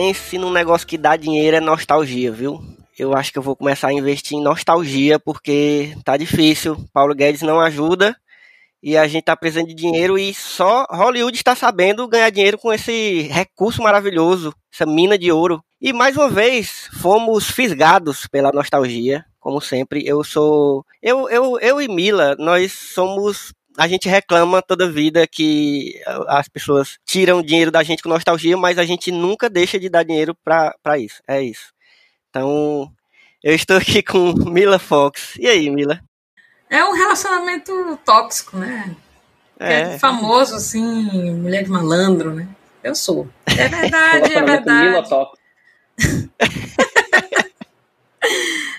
Pense num negócio que dá dinheiro é nostalgia, viu? Eu acho que eu vou começar a investir em nostalgia, porque tá difícil. Paulo Guedes não ajuda e a gente tá precisando de dinheiro e só Hollywood está sabendo ganhar dinheiro com esse recurso maravilhoso, essa mina de ouro. E mais uma vez, fomos fisgados pela nostalgia, como sempre. Eu sou. Eu, eu, eu e Mila, nós somos a gente reclama toda vida que as pessoas tiram dinheiro da gente com nostalgia, mas a gente nunca deixa de dar dinheiro para isso. É isso. Então, eu estou aqui com Mila Fox. E aí, Mila? É um relacionamento tóxico, né? É. é famoso, assim, mulher de malandro, né? Eu sou. É verdade, é verdade. Mila tóxico.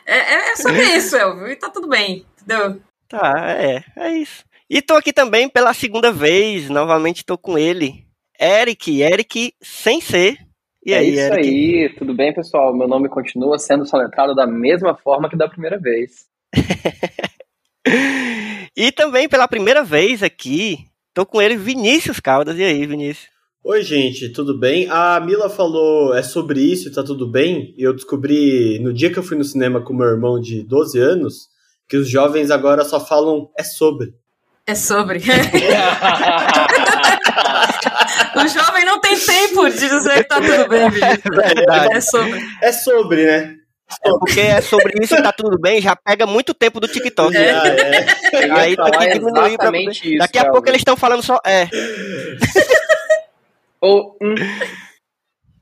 é, é, é sobre isso, Elvio, e tá tudo bem, entendeu? Tá, é, é isso. E tô aqui também pela segunda vez, novamente tô com ele, Eric, Eric sem ser. E aí, é isso Eric? aí, tudo bem, pessoal? Meu nome continua sendo soletrado da mesma forma que da primeira vez. e também pela primeira vez aqui, tô com ele, Vinícius Caldas. E aí, Vinícius? Oi, gente, tudo bem? A Mila falou é sobre isso e tá tudo bem. Eu descobri no dia que eu fui no cinema com meu irmão de 12 anos que os jovens agora só falam é sobre. É sobre. o jovem não tem tempo de dizer que tá tudo bem, É, é sobre. É sobre, né? É porque é sobre isso que tá tudo bem, já pega muito tempo do TikTok. É, é. Aí tem que diminuir pra... Isso, Daqui a pouco eles estão falando só é. Ou. Hum.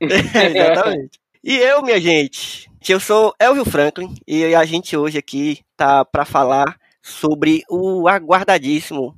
Exatamente. E eu, minha gente, eu sou Elvio Franklin e a gente hoje aqui tá para falar sobre o aguardadíssimo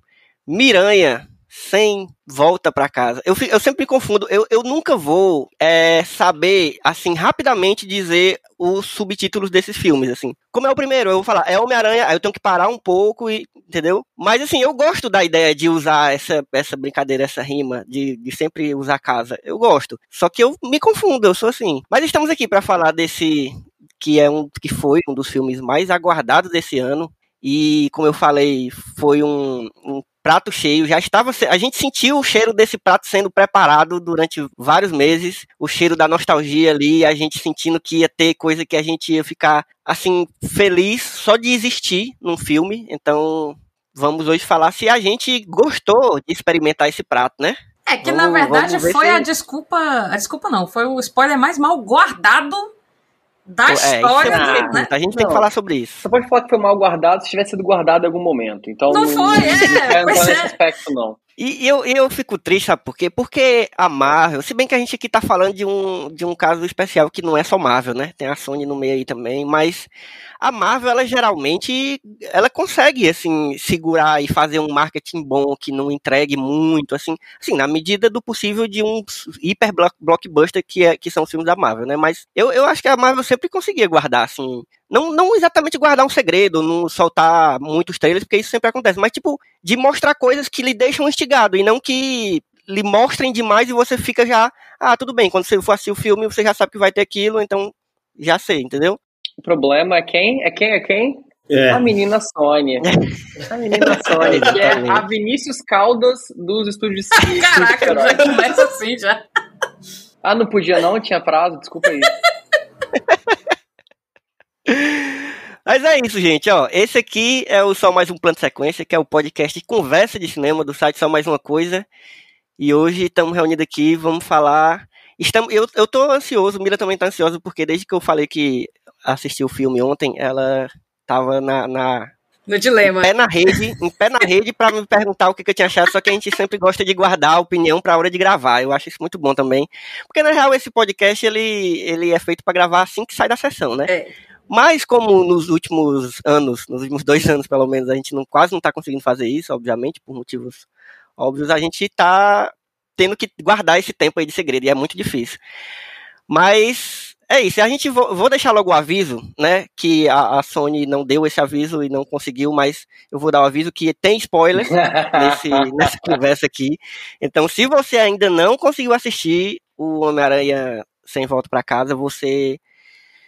Miranha sem volta para casa. Eu, eu sempre confundo, eu, eu nunca vou é, saber, assim, rapidamente dizer os subtítulos desses filmes, assim. Como é o primeiro, eu vou falar, é Homem-Aranha, aí eu tenho que parar um pouco e, entendeu? Mas, assim, eu gosto da ideia de usar essa, essa brincadeira, essa rima, de, de sempre usar casa. Eu gosto. Só que eu me confundo, eu sou assim. Mas estamos aqui para falar desse, que é um que foi um dos filmes mais aguardados desse ano, e, como eu falei, foi um, um prato cheio. Já estava. A gente sentiu o cheiro desse prato sendo preparado durante vários meses. O cheiro da nostalgia ali, a gente sentindo que ia ter coisa que a gente ia ficar, assim, feliz só de existir num filme. Então, vamos hoje falar se a gente gostou de experimentar esse prato, né? É que vamos, na verdade foi se... a desculpa. A desculpa não, foi o spoiler mais mal guardado da é, história. É né? A gente não, tem que falar sobre isso. Você pode falar que foi mal guardado se tivesse sido guardado em algum momento. Então, não, foi, é. Não nesse é. aspecto, não. E eu, eu fico triste, sabe por quê? Porque a Marvel, se bem que a gente aqui tá falando de um, de um caso especial que não é só Marvel, né? Tem a Sony no meio aí também, mas a Marvel, ela geralmente, ela consegue, assim, segurar e fazer um marketing bom que não entregue muito, assim, assim na medida do possível de um hiper blockbuster que, é, que são os filmes da Marvel, né? Mas eu, eu acho que a Marvel sempre conseguia guardar, assim, não, não exatamente guardar um segredo, não soltar muitos trailers, porque isso sempre acontece, mas tipo, de mostrar coisas que lhe deixam instigado e não que lhe mostrem demais e você fica já, ah, tudo bem, quando você for assistir o filme, você já sabe que vai ter aquilo, então já sei, entendeu? O problema é quem? É quem? É quem? É. A menina Sônia. a menina Sônia, que é a Vinícius Caldas dos estúdios Caraca, já começa assim já. Ah, não podia não? Tinha prazo? Desculpa aí. Mas é isso, gente. Ó, esse aqui é o Só Mais Um Plano de Sequência, que é o podcast de conversa de cinema do site Só Mais Uma Coisa. E hoje estamos reunidos aqui, vamos falar. Estamos, eu, eu tô ansioso, Mira também tá ansiosa, porque desde que eu falei que assisti o filme ontem, ela tava na, na no dilema. Em pé na rede, em pé na rede para me perguntar o que, que, eu tinha achado, só que a gente sempre gosta de guardar a opinião para a hora de gravar. Eu acho isso muito bom também. Porque na real esse podcast ele, ele é feito para gravar assim que sai da sessão, né? É. Mas como nos últimos anos, nos últimos dois anos pelo menos, a gente não, quase não está conseguindo fazer isso, obviamente, por motivos óbvios, a gente está tendo que guardar esse tempo aí de segredo, e é muito difícil. Mas é isso, a gente vou, deixar logo o aviso, né? Que a, a, Sony não deu esse aviso e não conseguiu, mas eu vou dar o aviso que tem spoilers nesse, nessa conversa aqui. Então, se você ainda não conseguiu assistir o Homem-Aranha Sem Volta para Casa, você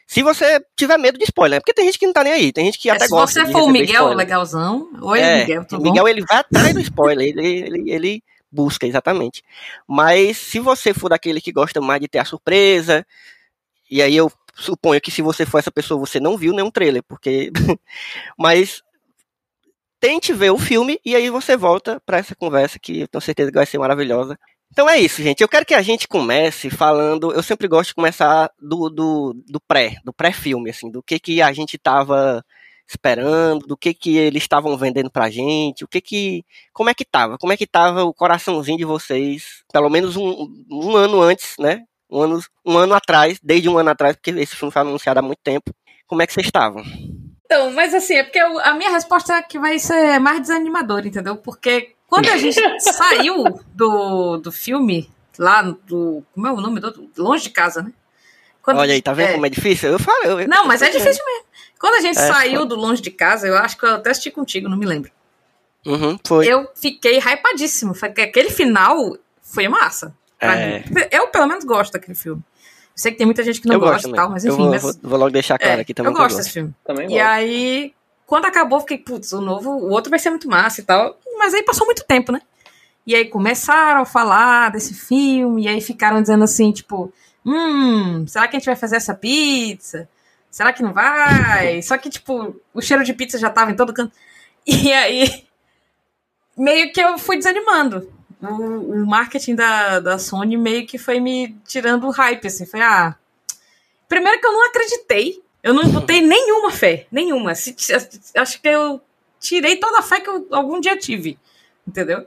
se você tiver medo de spoiler, porque tem gente que não tá nem aí, tem gente que é, até gosta. Se você for o Miguel spoiler. legalzão, oi é, Miguel, tudo o Miguel ele vai atrás do spoiler, ele, ele, ele busca, exatamente. Mas se você for daquele que gosta mais de ter a surpresa, e aí eu suponho que se você for essa pessoa, você não viu nenhum trailer, porque. Mas tente ver o filme e aí você volta para essa conversa que eu tenho certeza que vai ser maravilhosa. Então é isso, gente. Eu quero que a gente comece falando. Eu sempre gosto de começar do, do, do pré, do pré-filme, assim, do que, que a gente tava esperando, do que que eles estavam vendendo pra gente, o que que, como é que tava, como é que tava o coraçãozinho de vocês, pelo menos um, um ano antes, né, um ano, um ano atrás, desde um ano atrás, porque esse filme foi anunciado há muito tempo, como é que vocês estavam? Então, mas assim, é porque eu, a minha resposta é que vai ser mais desanimadora, entendeu? Porque quando a gente saiu do, do filme, lá do. Como é o nome do. Longe de casa, né? Quando, Olha aí, tá vendo é, como é difícil? Eu falo. Eu, não, mas é difícil mesmo. Quando a gente é, saiu foi. do longe de casa, eu acho que eu até assisti contigo, não me lembro. Uhum, foi. Eu fiquei hypadíssimo. Aquele final foi massa. É. Eu, pelo menos, gosto daquele filme. Eu sei que tem muita gente que não eu gosta e tal, mas enfim. Eu vou, mas... vou, vou logo deixar claro é, aqui também. Eu gosto desse filme. Também e aí, quando acabou, fiquei, putz, o novo, o outro vai ser muito massa e tal. Mas aí passou muito tempo, né? E aí começaram a falar desse filme, e aí ficaram dizendo assim, tipo, hum, será que a gente vai fazer essa pizza? Será que não vai? Só que, tipo, o cheiro de pizza já tava em todo canto. E aí, meio que eu fui desanimando. O, o marketing da, da Sony meio que foi me tirando o hype, assim. Foi, ah. Primeiro que eu não acreditei. Eu não botei nenhuma fé. Nenhuma. Acho que eu tirei toda a fé que eu algum dia tive. Entendeu?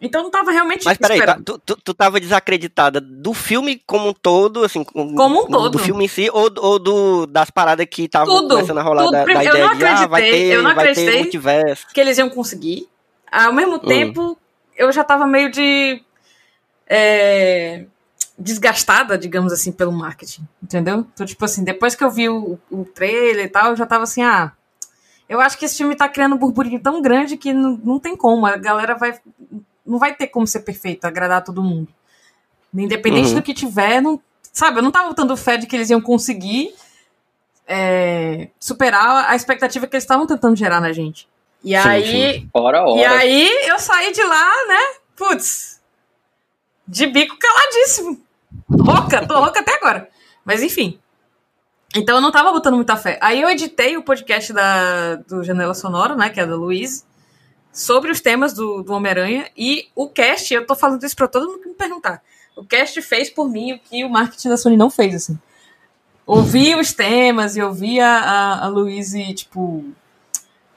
Então não tava realmente. Mas peraí, tá, tu, tu, tu tava desacreditada do filme como um todo, assim, como um todo. Do filme em si, ou, ou do, das paradas que estavam começando a rolar tudo. da, da ideia de ah, vai ter, eu não vai ter multiverso. Que eles iam conseguir. Ao mesmo hum. tempo, eu já tava meio de. É, desgastada, digamos assim, pelo marketing. Entendeu? Então, tipo assim, depois que eu vi o, o trailer e tal, eu já tava assim, ah. Eu acho que esse filme tá criando um burburinho tão grande que não, não tem como. A galera vai não vai ter como ser perfeito, agradar todo mundo. Independente uhum. do que tiver, não, sabe, eu não tava botando fé de que eles iam conseguir é, superar a expectativa que eles estavam tentando gerar na gente. E sim, aí. Sim. Hora, hora. E aí eu saí de lá, né? Putz, de bico caladíssimo. Rouca, tô rouca até agora. Mas enfim. Então eu não tava botando muita fé. Aí eu editei o podcast da, do Janela Sonora, né? Que é da Luiz sobre os temas do, do Homem-Aranha. E o cast, eu tô falando isso pra todo mundo que me perguntar. O cast fez por mim o que o marketing da Sony não fez, assim. Ouvi os temas e ouvi a, a, a Louise, tipo,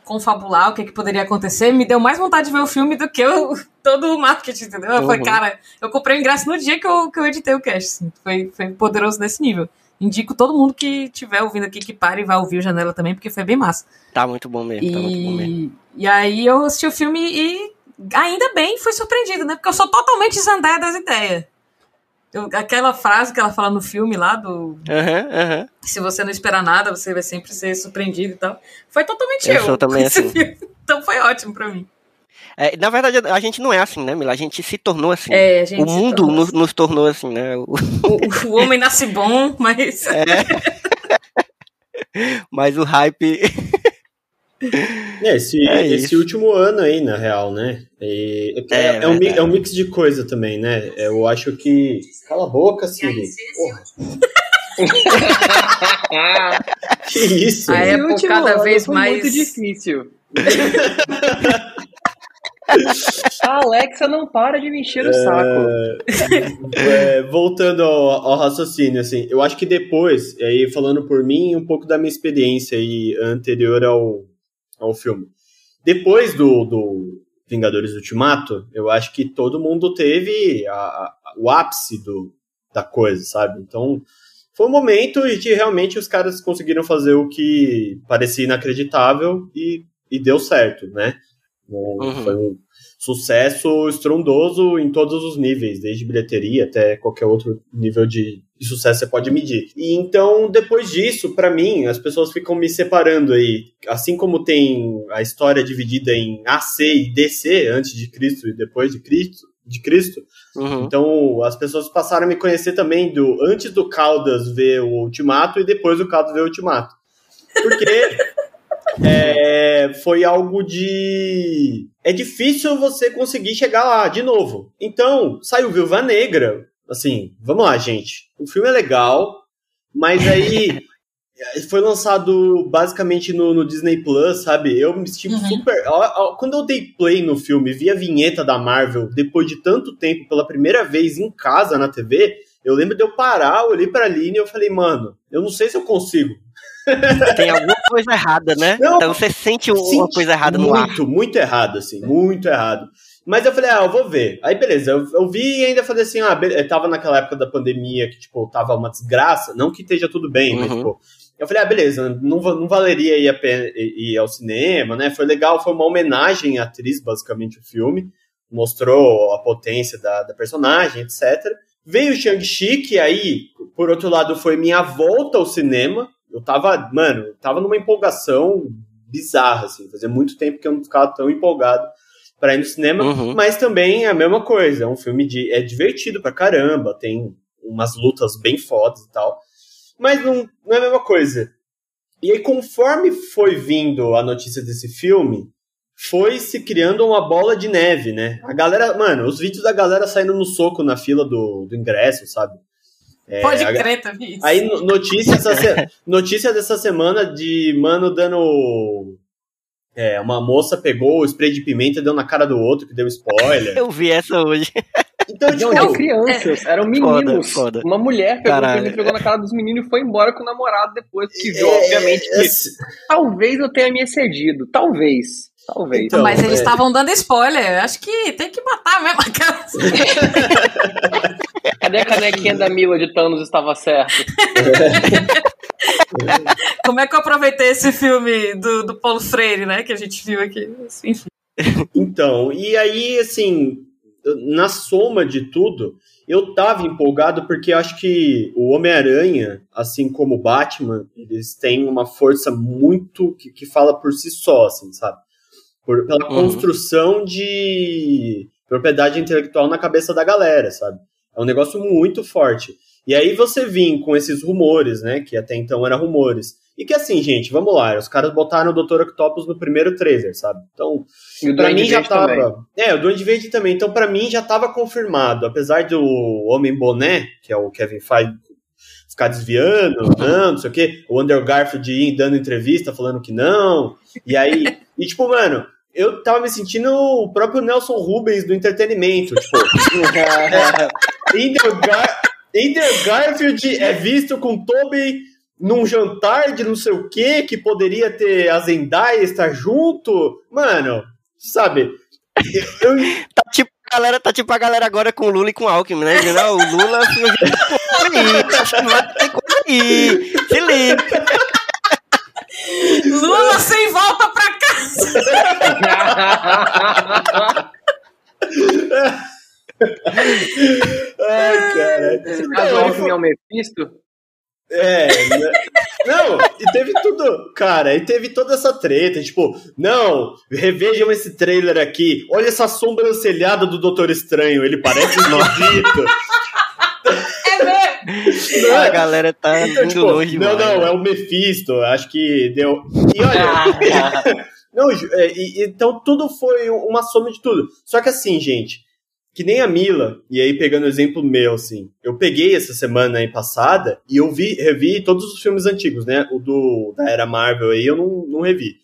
confabular o que, que poderia acontecer, me deu mais vontade de ver o filme do que eu, todo o marketing, entendeu? Eu uhum. falei, cara, eu comprei o ingresso no dia que eu, que eu editei o cast, assim. foi, foi poderoso nesse nível indico todo mundo que estiver ouvindo aqui que pare e vá ouvir o Janela também, porque foi bem massa. Tá muito bom mesmo, e... tá muito bom mesmo. E aí eu assisti o filme e ainda bem fui surpreendido, né? Porque eu sou totalmente zandaia das ideias. Eu, aquela frase que ela fala no filme lá do. Uhum, uhum. Se você não esperar nada, você vai sempre ser surpreendido e tal. Foi totalmente eu. Eu sou também assim. Então foi ótimo pra mim. É, na verdade, a gente não é assim, né, Mila? A gente se tornou assim. É, o mundo nos, assim. nos, tornou assim, né? O... O, o, homem nasce bom, mas. É. mas o hype. É, esse, é esse último ano aí, na real, né? E, é, é, é, um, é, um, mix de coisa também, né? Eu acho que. Cala a boca, Siri. que isso? A época cada vez mais. muito difícil. A Alexa não para de me encher o é... saco. É, voltando ao, ao, raciocínio, assim, eu acho que depois, aí falando por mim, um pouco da minha experiência aí anterior ao, ao filme. Depois do, do Vingadores Ultimato, eu acho que todo mundo teve a, a, o ápice do, da coisa, sabe? Então, foi um momento em que realmente os caras conseguiram fazer o que parecia inacreditável e, e deu certo, né? Uhum. Foi um sucesso estrondoso em todos os níveis, desde bilheteria até qualquer outro nível de, de sucesso você pode medir. E então, depois disso, para mim, as pessoas ficam me separando aí. Assim como tem a história dividida em AC e DC, antes de Cristo e depois de Cristo, de Cristo. Uhum. Então, as pessoas passaram a me conhecer também do antes do Caldas ver o Ultimato e depois do Caldas ver o Ultimato. Porque é, foi algo de. É difícil você conseguir chegar lá de novo. Então, saiu Viúva Negra. Assim, vamos lá, gente. O filme é legal, mas aí foi lançado basicamente no, no, Disney Plus, sabe? Eu me senti uhum. super. Quando eu dei play no filme, vi a vinheta da Marvel depois de tanto tempo pela primeira vez em casa na TV, eu lembro de eu parar, olhei pra Aline e eu falei, mano, eu não sei se eu consigo. Tem alguma coisa errada, né? Não, então você sente uma coisa errada no muito, ar. Muito, muito errado, assim, muito errado. Mas eu falei, ah, eu vou ver. Aí beleza, eu, eu vi e ainda falei assim, ah, tava naquela época da pandemia que, tipo, tava uma desgraça, não que esteja tudo bem, uhum. mas, tipo, eu falei, ah, beleza, não, não valeria ir, pena, ir ao cinema, né? Foi legal, foi uma homenagem à atriz, basicamente, o filme. Mostrou a potência da, da personagem, etc. Veio o Shang-Chi, que aí, por outro lado, foi minha volta ao cinema. Eu tava, mano, eu tava numa empolgação bizarra, assim. Fazia muito tempo que eu não ficava tão empolgado para ir no cinema. Uhum. Mas também é a mesma coisa. É um filme de. É divertido pra caramba. Tem umas lutas bem fodas e tal. Mas não, não é a mesma coisa. E aí, conforme foi vindo a notícia desse filme, foi se criando uma bola de neve, né? A galera, mano, os vídeos da galera saindo no soco na fila do, do ingresso, sabe? É, Pode crer, também. Aí, notícia, essa, notícia dessa semana de mano dando. É, uma moça pegou o spray de pimenta e deu na cara do outro, que deu spoiler. Eu vi essa hoje. Então, tipo, não eram crianças, eram meninos. Foda, foda. Uma mulher pegou, Caralho. pegou na cara dos meninos e foi embora com o namorado depois que viu, é, obviamente, que talvez eu tenha me excedido. Talvez. Talvez. Então, Mas eles é. estavam dando spoiler. Acho que tem que matar mesmo a cara. Cadê a canequinha da Mila de Thanos estava certo? Como é que eu aproveitei esse filme do, do Paulo Freire, né? Que a gente viu aqui. Enfim. Então, e aí, assim, na soma de tudo, eu tava empolgado porque acho que o Homem-Aranha, assim como o Batman, eles têm uma força muito que, que fala por si só, assim, sabe? Por, pela uhum. construção de propriedade intelectual na cabeça da galera, sabe? É um negócio muito forte. E aí você vem com esses rumores, né? Que até então eram rumores. E que assim, gente, vamos lá, os caras botaram o Dr. Octopus no primeiro trailer, sabe? Então, para mim já tava. Também. É, o Duende Verde também. Então, para mim já tava confirmado. Apesar do Homem Boné, que é o Kevin Feige, ficar desviando, não, não sei o quê. O Andrew Garfield ir dando entrevista falando que não. E aí. e tipo, mano, eu tava me sentindo o próprio Nelson Rubens do entretenimento. Tipo, Andrew, Gar Andrew Garfield é visto com Tobey num jantar de não sei o que, que poderia ter a Zendaya estar junto. Mano, sabe? Eu... tá tipo a galera, tá tipo a galera agora com o Lula e com o Alckmin, né? Não, o Lula acho que vai ter coisa aí. Se liga. Lula sem volta pra casa. Ai, cara. Esse caso Alckmin é o Mephisto? É, né? não, e teve tudo, cara, e teve toda essa treta, tipo, não, revejam esse trailer aqui, olha essa sobrancelhada do Doutor Estranho, ele parece esquisito. é mesmo? A galera tá então, tipo, longe Não, não, né? é o Mephisto, acho que deu. E olha. não, é, e, então tudo foi uma soma de tudo. Só que assim, gente, que nem a Mila, e aí pegando o exemplo meu, assim, eu peguei essa semana aí passada e eu vi, revi todos os filmes antigos, né? O do, da era Marvel aí eu não, não revi.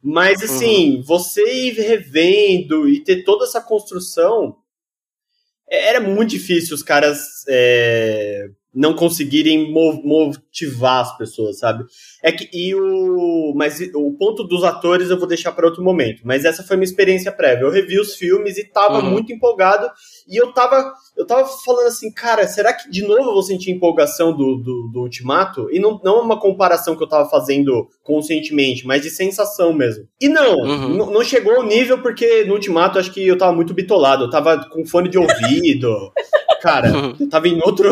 Mas, assim, uhum. você ir revendo e ter toda essa construção, é, era muito difícil os caras é, não conseguirem motivar as pessoas, sabe? É que e o mas o ponto dos atores eu vou deixar para outro momento, mas essa foi minha experiência prévia. Eu revi os filmes e tava uhum. muito empolgado e eu tava eu tava falando assim, cara, será que de novo eu vou sentir empolgação do, do, do Ultimato? E não, não uma comparação que eu tava fazendo conscientemente, mas de sensação mesmo. E não, uhum. não chegou ao nível porque no Ultimato acho que eu tava muito bitolado, eu tava com fone de ouvido. cara, eu tava em outro.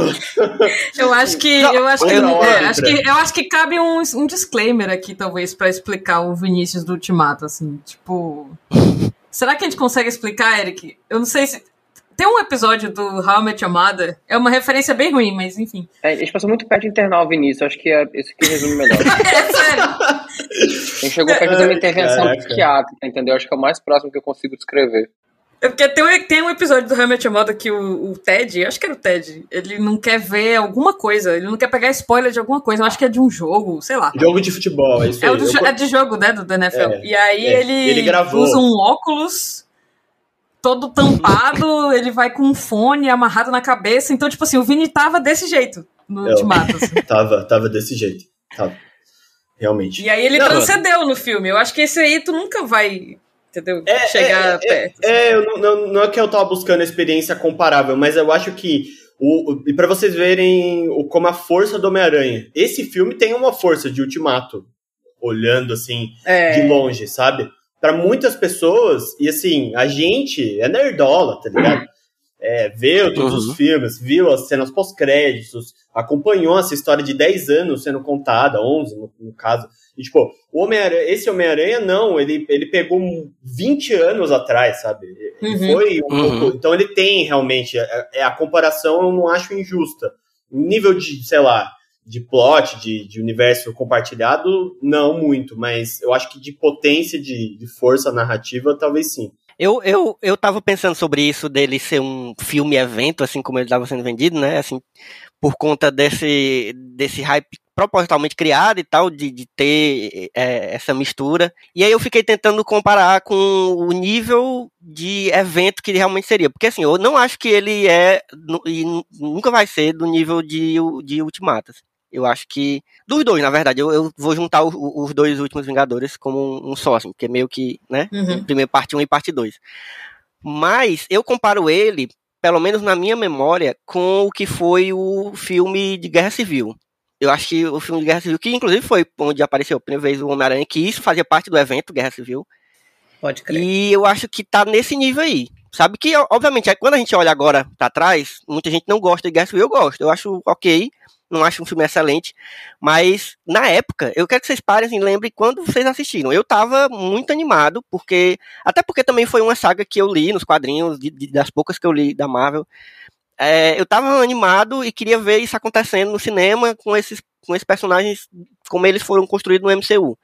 eu acho que. Eu acho que, é, acho que, eu acho que cabe um, um disclaimer aqui, talvez, para explicar o Vinícius do Ultimato, assim. Tipo. Será que a gente consegue explicar, Eric? Eu não sei se. Tem um episódio do How I Met Your Mother, é uma referência bem ruim, mas enfim. É, a gente passou muito perto de internar o Vinícius, acho que é, isso que resume melhor. é sério. A gente chegou perto de uma intervenção psiquiátrica, entendeu? Acho que é o mais próximo que eu consigo descrever. É porque tem um, tem um episódio do Hamlet Moda que o, o, Ted, acho que era o Ted, ele não quer ver alguma coisa, ele não quer pegar spoiler de alguma coisa, eu acho que é de um jogo, sei lá. Jogo de futebol, é isso é, aí. Do, eu... é de jogo, né, do, do NFL. É, e aí é, ele, ele gravou. usa um óculos todo tampado, ele vai com um fone amarrado na cabeça, então, tipo assim, o Vini tava desse jeito no Ultimato. Assim. tava, tava desse jeito, tava. Realmente. E aí ele não, transcendeu no filme. Eu acho que esse aí tu nunca vai entendeu? É, Chegar é, é, perto. É, é não, não é que eu tava buscando experiência comparável, mas eu acho que o, e para vocês verem o, como a força do Homem-Aranha. Esse filme tem uma força de ultimato, olhando assim, é. de longe, sabe? Para muitas pessoas, e assim, a gente é nerdola, tá ligado? É, viu todos uhum. os filmes, viu as cenas pós-créditos, acompanhou essa história de 10 anos sendo contada, 11 no, no caso. E, tipo, o Homem esse Homem-Aranha, não, ele, ele pegou 20 anos atrás, sabe? Uhum. Foi um uhum. pouco, Então ele tem realmente. É, é, a comparação eu não acho injusta. Nível de, sei lá, de plot, de, de universo compartilhado, não muito, mas eu acho que de potência, de, de força narrativa, talvez sim. Eu, eu, eu tava pensando sobre isso dele ser um filme-evento, assim como ele estava sendo vendido, né? Assim, por conta desse, desse hype propositalmente criado e tal, de, de ter é, essa mistura. E aí eu fiquei tentando comparar com o nível de evento que ele realmente seria. Porque assim, eu não acho que ele é, e nunca vai ser do nível de, de Ultimatas. Eu acho que. Dos dois, na verdade. Eu, eu vou juntar os, os, dois últimos Vingadores como um, um só, assim, porque meio que, né? Uhum. Primeiro parte 1 um e parte 2. Mas eu comparo ele, pelo menos na minha memória, com o que foi o filme de Guerra Civil. Eu acho que o filme de Guerra Civil, que inclusive foi onde apareceu a primeira vez o Homem-Aranha, que isso fazia parte do evento Guerra Civil. Pode crer. E eu acho que tá nesse nível aí. Sabe que, obviamente, quando a gente olha agora pra trás, muita gente não gosta de Guerra Civil, eu gosto. Eu acho ok, não acho um filme excelente, mas na época, eu quero que vocês parem e lembrem quando vocês assistiram. Eu tava muito animado, porque. Até porque também foi uma saga que eu li nos quadrinhos, de, de, das poucas que eu li da Marvel. É, eu tava animado e queria ver isso acontecendo no cinema com esses, com esses personagens, como eles foram construídos no MCU.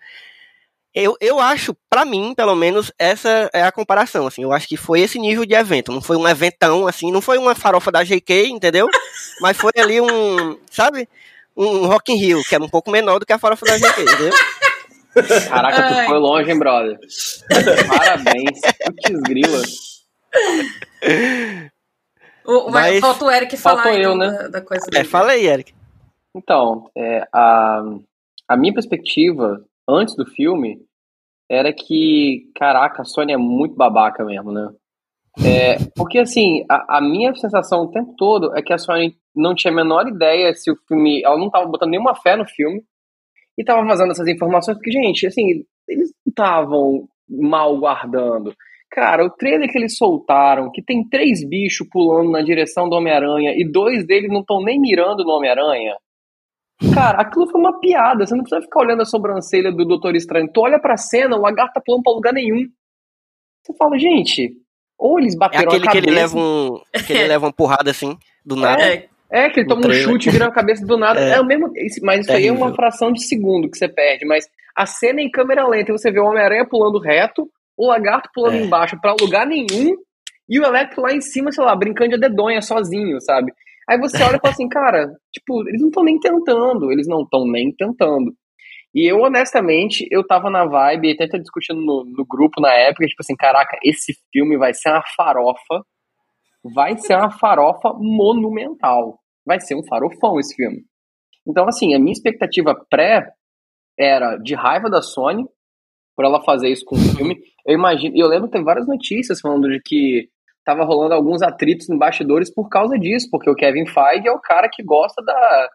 Eu, eu acho, para mim, pelo menos, essa é a comparação, assim, eu acho que foi esse nível de evento, não foi um eventão, assim, não foi uma farofa da GK, entendeu? Mas foi ali um, sabe, um Rock in Rio, que era um pouco menor do que a farofa da GK, entendeu? Caraca, Ai. tu foi longe, hein, brother? Parabéns, putz grila. O, Mas... Falta o Eric falar eu, né? da, da coisa É, fala aí, Eric. Então, é, a, a minha perspectiva antes do filme era que, caraca, a Sony é muito babaca mesmo, né? É, porque, assim, a, a, minha sensação o tempo todo é que a Sony não tinha a menor ideia se o filme. Ela não tava botando nenhuma fé no filme e tava vazando essas informações, porque, gente, assim, eles não estavam mal guardando. Cara, o trailer que eles soltaram, que tem três bichos pulando na direção do Homem-Aranha e dois deles não estão nem mirando no Homem-Aranha. Cara, aquilo foi uma piada. Você não precisa ficar olhando a sobrancelha do Doutor Estranho. Tu olha pra cena, o lagarto tá pulando pra lugar nenhum. Você fala, gente, ou eles bateram é aquele a cabeça... que ele leva um, que ele leva uma porrada assim, do nada. É, é que ele toma um chute e vira a cabeça do nada. É, é o mesmo, mas isso aí é uma fração de segundo que você perde. Mas a cena é em câmera lenta, e você vê o Homem-Aranha pulando reto, o lagarto pulando é. embaixo pra lugar nenhum, e o Electro lá em cima, sei lá, brincando de dedonha sozinho, sabe? Aí você olha e fala assim, cara, tipo, eles não estão nem tentando, eles não estão nem tentando. E eu, honestamente, eu tava na vibe, até discutindo no, no grupo na época, tipo assim, caraca, esse filme vai ser uma farofa, vai ser uma farofa monumental. Vai ser um farofão esse filme. Então, assim, a minha expectativa pré era de raiva da Sony por ela fazer isso com o filme. Eu imagino, eu lembro que tem várias notícias falando de que tava rolando alguns atritos no bastidores por causa disso, porque o Kevin Feige é o cara que gosta da,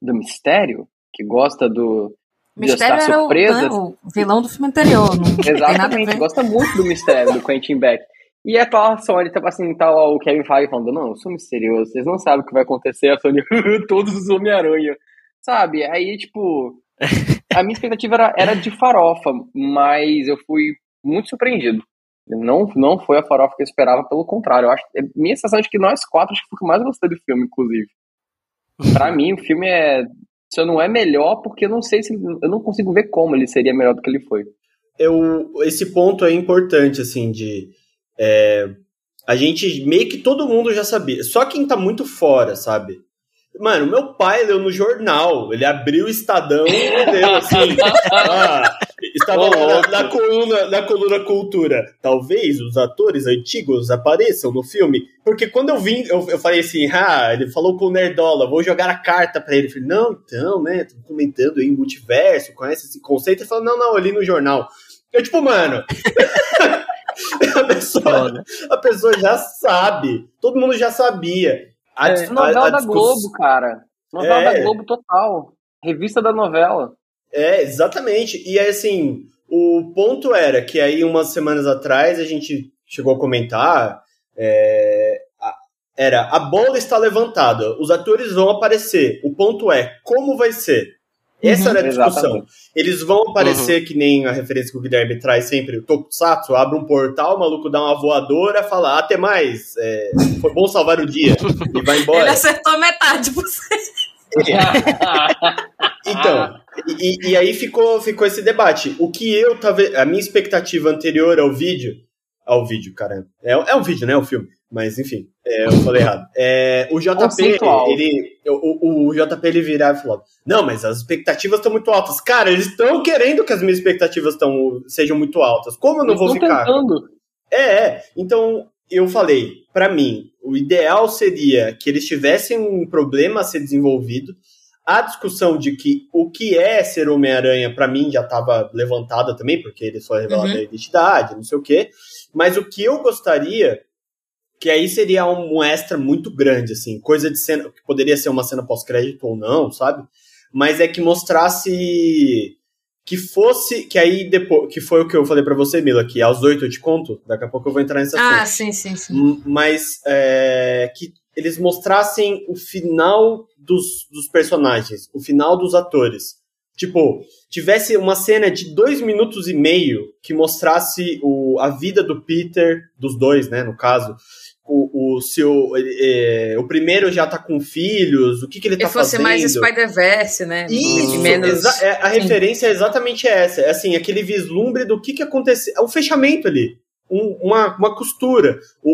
do mistério, que gosta do. Mistério era surpresas. O, né, o vilão do filme anterior. Não Exatamente, gosta muito do mistério do Quentin Beck. E a tua Sony, tipo assim, tá lá o Kevin Feige falando, não, eu sou misterioso, vocês não sabem o que vai acontecer, a Sony, todos os Homem-Aranha. Sabe? Aí, tipo, a minha expectativa era, era de farofa, mas eu fui muito surpreendido Não, não foi a farofa que eu esperava, pelo contrário. Eu acho, é minha sensação de que nós quatro acho que foi o que mais gostei do filme, inclusive. Para mim, o filme é. Se não é melhor, porque eu não sei se. Eu não consigo ver como ele seria melhor do que ele foi. Eu, esse ponto é importante, assim, de. É, a gente meio que todo mundo já sabia. Só quem tá muito fora, sabe? Mano, meu pai leu no jornal. Ele abriu o Estadão e leu assim. ah, estava na, na, coluna, na coluna Cultura. Talvez os atores antigos apareçam no filme. Porque quando eu vim, eu, eu falei assim: ah, ele falou com o Nerdola, vou jogar a carta pra ele. Eu falei, não, então, né? Tô comentando aí multiverso, conhece esse conceito. Ele falou, não, não, eu li no jornal. Eu, tipo, mano. a, pessoa, a pessoa já sabe. Todo mundo já sabia. A, é, novela a, a da Globo, cara. Novela é. da Globo total. Revista da novela. É, exatamente. E assim, o ponto era que aí umas semanas atrás a gente chegou a comentar. É, era a bola está levantada, os atores vão aparecer. O ponto é como vai ser. Essa uhum, era a discussão. Exatamente. Eles vão aparecer, uhum. que nem a referência que o Guilherme traz sempre, o Tokusatsu, abre um portal, o maluco dá uma voadora, fala, até mais, é, foi bom salvar o dia, e vai embora. Ele acertou metade de você. então, e, e, aí ficou, ficou esse debate. O que eu tava. A minha expectativa anterior ao vídeo. Ao vídeo, cara. É, é um vídeo, né? O filme. Mas enfim, é, eu falei errado. É, o JP, ele. O, o, o, JP ele virar e falou: Não, mas as expectativas estão muito altas. Cara, eles estão querendo que as minhas expectativas tão, sejam muito altas. Como eu não eles vou ficar? Tentando. É, é. Então, eu falei, para mim, o ideal seria que eles tivessem um problema a ser desenvolvido. A discussão de que o que é ser Homem-Aranha, para mim, já estava levantada também, porque ele só revelado uhum. a identidade, não sei o quê. Mas o que eu gostaria que aí seria um extra muito grande, assim, coisa de cena, que poderia ser uma cena pós-crédito ou não, sabe? Mas é que mostrasse que fosse, que aí depois, que foi o que eu falei para você, Mila, que aos oito eu te conto, daqui a pouco eu vou entrar nessa Ah, sim, sim, sim. Mas é, que eles mostrassem o final dos, dos personagens, o final dos atores. Tipo, tivesse uma cena de dois minutos e meio que mostrasse o, a vida do Peter, dos dois, né, no caso, o, o seu. É, o primeiro já tá com filhos, o que, que ele, ele tá fazendo. fosse mais Spider-Verse, né? Isso, menos... É, a Sim. referência é exatamente essa. É assim, aquele vislumbre do que, que aconteceu. É um fechamento ali. Um, uma, uma costura. O,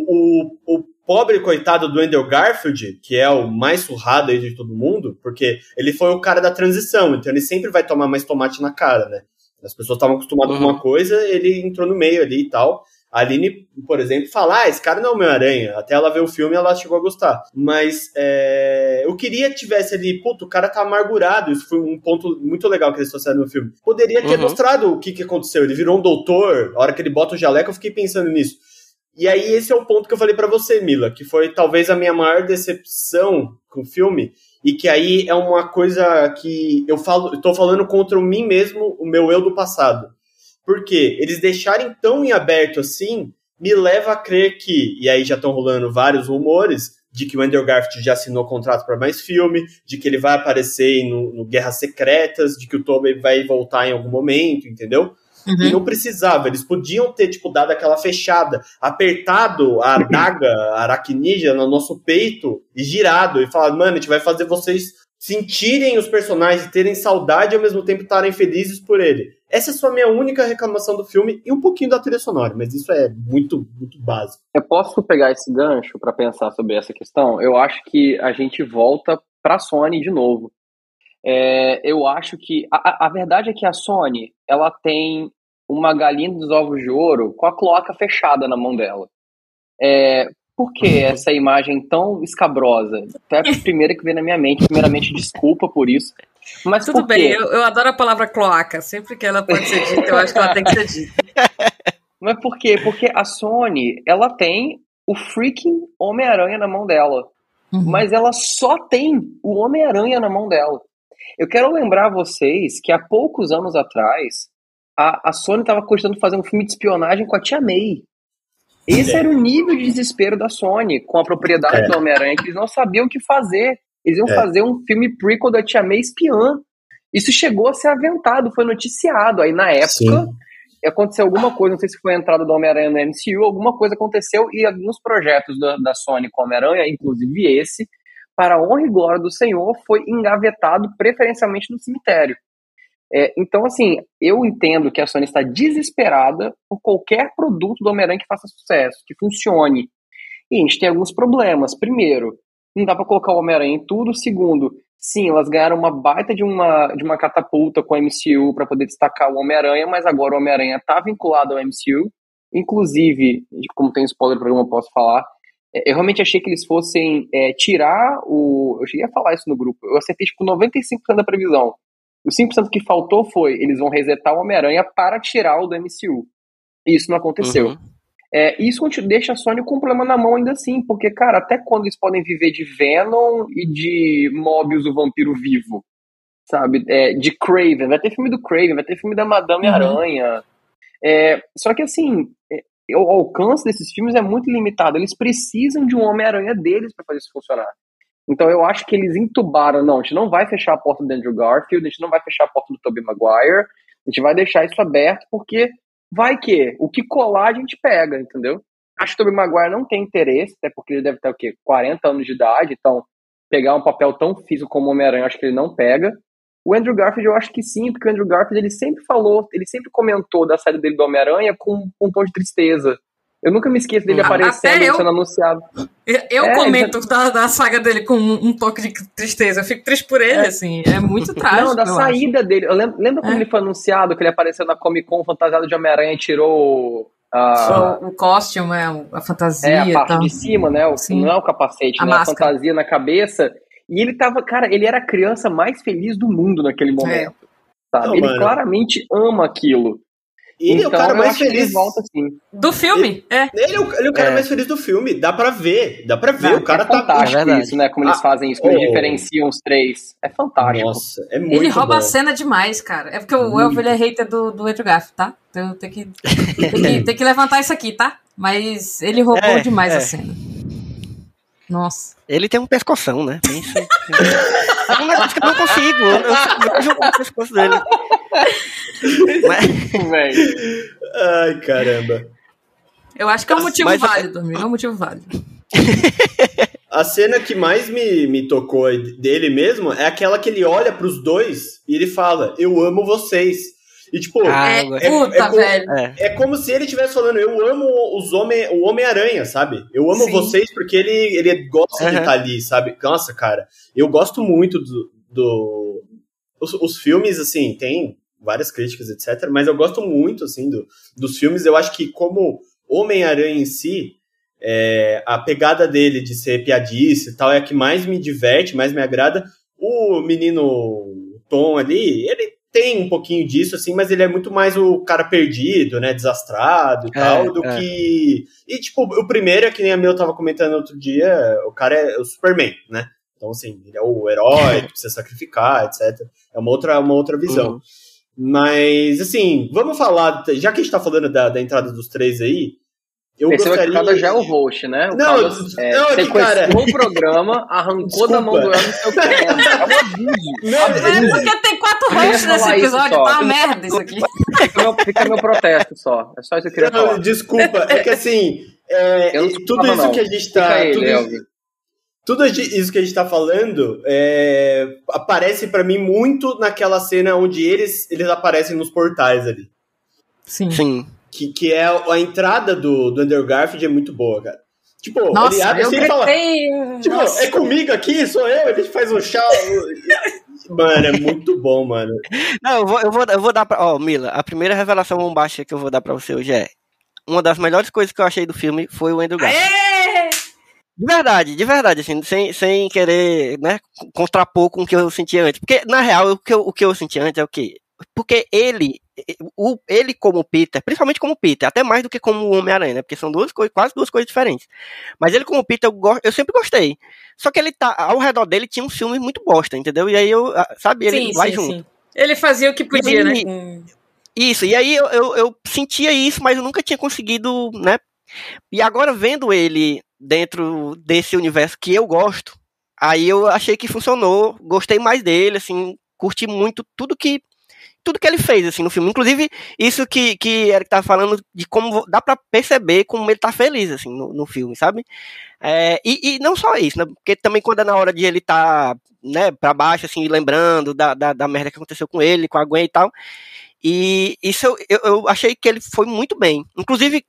o, o pobre coitado do Andrew Garfield, que é o mais surrado aí de todo mundo, porque ele foi o cara da transição, então ele sempre vai tomar mais tomate na cara, né? As pessoas estavam acostumadas uhum. com uma coisa, ele entrou no meio ali e tal. A Aline, por exemplo, fala: ah, esse cara não é o Homem-Aranha. Até ela ver o filme, ela chegou a gostar. Mas é, eu queria que tivesse ali, puto, o cara tá amargurado. Isso foi um ponto muito legal que eles trouxeram no filme. Poderia ter uhum. mostrado o que, que aconteceu. Ele virou um doutor. A hora que ele bota o jaleco, eu fiquei pensando nisso. E aí, esse é o ponto que eu falei para você, Mila, que foi talvez a minha maior decepção com o filme. E que aí é uma coisa que eu falo, eu tô falando contra mim mesmo, o meu eu do passado porque eles deixarem tão em aberto assim me leva a crer que, e aí já estão rolando vários rumores, de que o Andrew Garfield já assinou contrato para mais filme, de que ele vai aparecer no, no Guerras Secretas, de que o Tobey vai voltar em algum momento, entendeu? Uhum. E não precisava, eles podiam ter, tipo, dado aquela fechada, apertado a adaga aracnídea no nosso peito e girado, e falado, mano, a gente vai fazer vocês sentirem os personagens, terem saudade e ao mesmo tempo estarem felizes por ele. Essa é só a minha única reclamação do filme e um pouquinho da trilha sonora, mas isso é muito, muito básico. Eu posso pegar esse gancho para pensar sobre essa questão? Eu acho que a gente volta para Sony de novo. É, eu acho que a, a verdade é que a Sony ela tem uma galinha dos ovos de ouro com a cloaca fechada na mão dela. É, por que essa imagem tão escabrosa? É a primeira que vem na minha mente. Primeiramente, desculpa por isso. Mas Tudo bem, eu, eu, adoro a palavra cloaca. Sempre que ela pode ser dita, eu acho que ela tem que ser dita. Mas por quê? Porque a Sony, ela tem o freaking Homem-Aranha na mão dela. Uhum. Mas ela só tem o Homem-Aranha na mão dela. Eu quero lembrar vocês que há poucos anos atrás, a, a Sony estava cogitando fazer um filme de espionagem com a Tia May. Esse é. era o nível de desespero da Sony com a propriedade é. do Homem-Aranha, que eles não sabiam o que fazer. Eles iam é. fazer um filme prequel da Tia May espiã. Isso chegou a ser aventado, foi noticiado. Aí na época, aconteceu alguma coisa, não sei se foi a entrada do Homem-Aranha no MCU, alguma coisa aconteceu e alguns projetos da, da Sony com Homem-Aranha, inclusive esse, para a honra e glória do Senhor, foi engavetado preferencialmente no cemitério. É, então, assim, eu entendo que a Sony está desesperada por qualquer produto do Homem-Aranha que faça sucesso, que funcione. E a gente tem alguns problemas. Primeiro, não dá para colocar o Homem-Aranha em tudo. Segundo, sim, elas ganharam uma baita de uma, de uma catapulta com a MCU para poder destacar o Homem-Aranha, mas agora o Homem-Aranha está vinculado ao MCU. Inclusive, como tem spoiler do programa, posso falar. É, eu realmente achei que eles fossem é, tirar o. Eu cheguei a falar isso no grupo. Eu acertei tipo 95% da previsão. O 5% que faltou foi eles vão resetar o Homem-Aranha para tirar o do MCU. E isso não aconteceu. Uhum. É, isso deixa a Sony com um problema na mão ainda assim, porque, cara, até quando eles podem viver de Venom e de Mobius, o vampiro vivo? Sabe? É, de Craven. Vai ter filme do Craven, vai ter filme da Madame uhum. Aranha. É, só que, assim, é, o alcance desses filmes é muito limitado. Eles precisam de um Homem-Aranha deles para fazer isso funcionar. Então eu acho que eles entubaram, não, a gente não vai fechar a porta do Andrew Garfield, a gente não vai fechar a porta do Tobey Maguire, a gente vai deixar isso aberto porque vai que o que colar a gente pega, entendeu? Acho que o Tobey Maguire não tem interesse, até porque ele deve ter o quê? 40 anos de idade, então pegar um papel tão físico como Homem-Aranha, acho que ele não pega. O Andrew Garfield eu acho que sim, porque o Andrew Garfield ele sempre falou, ele sempre comentou da saída dele do Homem-Aranha com um tom de tristeza. Eu nunca me esqueço dele aparecendo eu, sendo anunciado. Eu, eu é, comento já... da, da, saga dele com um, um, toque de tristeza. Eu fico triste por ele, é. assim. É muito trágico. Não, da saída acho. dele. Eu lembro, lembra quando é. ele foi anunciado que ele apareceu na Comic Con fantasiado de Homem-Aranha e tirou. Uh, o costume, é, a fantasia. É, a parte de cima, né? O, não é o capacete, a né? A fantasia na cabeça. E ele tava, cara, ele era a criança mais feliz do mundo naquele é. momento. Sabe? Não, ele mano. claramente ama aquilo. Ele então, é o então, cara mais feliz. Volta, assim. Do filme, ele, é. Ele é o, ele é o cara é. mais feliz do filme. Dá pra ver. Dá pra ver. Não, o cara é tá. Fantástico é isso, né? Como eles ah, fazem isso, como oh. eles diferenciam os três. É fantástico. Nossa, é muito Ele rouba bom. a cena demais, cara. É porque o Elvio é hater do, do Andrew Garfield, tá? Então tem que, tem, que, tem que levantar isso aqui, tá? Mas ele roubou é, demais a cena. Nossa. Ele tem um pescoção, né? Pensa. é um negócio que eu não consigo. Eu, eu, eu o pescoço dele. Mas... Ai, caramba. Eu acho que é um motivo Mas, válido, amigo. É um motivo válido. A cena que mais me, me tocou dele mesmo é aquela que ele olha pros dois e ele fala: Eu amo vocês. E tipo, ah, é, é, puta, é, como, é, é, como se ele estivesse falando, eu amo os homem, o Homem-Aranha, sabe? Eu amo Sim. vocês porque ele, ele gosta uhum. de estar ali, sabe? Nossa, cara, eu gosto muito do. do os, os filmes, assim, tem várias críticas, etc. Mas eu gosto muito, assim, do, dos filmes. Eu acho que como Homem-Aranha em si, é, a pegada dele de ser piadista e tal é a que mais me diverte, mais me agrada. O menino Tom ali, ele tem um pouquinho disso, assim, mas ele é muito mais o cara perdido, né, desastrado e é, tal, do é. que... E, tipo, o primeiro é que nem a meu tava comentando outro dia, o cara é o Superman, né? Então, assim, ele é o herói que precisa sacrificar, etc. É uma outra, uma outra visão. Uhum. Mas, assim, vamos falar, já que a gente tá falando da, da entrada dos três aí, eu Perceba gostaria... que o já é o host, né? O não, Cada, é, não, é cara... o programa, arrancou Desculpa. da mão do cliente. É um abuso. Não, é porque tem quatro hosts nesse episódio, tá uma merda isso aqui. Fica meu, fica meu protesto só. É só isso que eu queria não, falar. Desculpa, é que assim, é, tudo isso não. que a gente tá... Ele, tudo, isso, tudo isso que a gente tá falando é, aparece para mim muito naquela cena onde eles, eles aparecem nos portais ali. Sim. Sim que, que é a entrada do, do Andrew Garfield é muito boa, cara. Tipo, Nossa, ele abre assim e fala. Tipo, Nossa. é comigo aqui, sou eu, a gente faz um chá. mano, é muito bom, mano. Não, eu vou, eu vou, eu vou dar pra. Ó, Mila, a primeira revelação bombástica que eu vou dar pra você hoje é. Uma das melhores coisas que eu achei do filme foi o Andrew Garfield. Aê! De verdade, de verdade, assim, sem, sem querer, né, contrapor com o que eu sentia antes. Porque, na real, o que eu, o que eu senti antes é o quê? Porque ele o, ele como Peter, principalmente como Peter, até mais do que como o Homem-Aranha, né? Porque são duas coisas, quase duas coisas diferentes. Mas ele como Peter, eu, go, eu sempre gostei. Só que ele tá, ao redor dele tinha um filme muito bosta, entendeu? E aí eu, sabe, ele sim, vai sim, junto. Sim. Ele fazia o que podia, aí, né? Isso, e aí eu, eu, eu, sentia isso, mas eu nunca tinha conseguido, né? E agora vendo ele dentro desse universo que eu gosto, aí eu achei que funcionou, gostei mais dele, assim, curti muito tudo que tudo que ele fez, assim, no filme. Inclusive, isso que, que Eric tá falando, de como dá para perceber como ele tá feliz, assim, no, no filme, sabe? É, e, e, não só isso, né? Porque também quando é na hora de ele tá, né, pra baixo, assim, lembrando da, da, da merda que aconteceu com ele, com a Gwen e tal. E isso eu, eu achei que ele foi muito bem. Inclusive,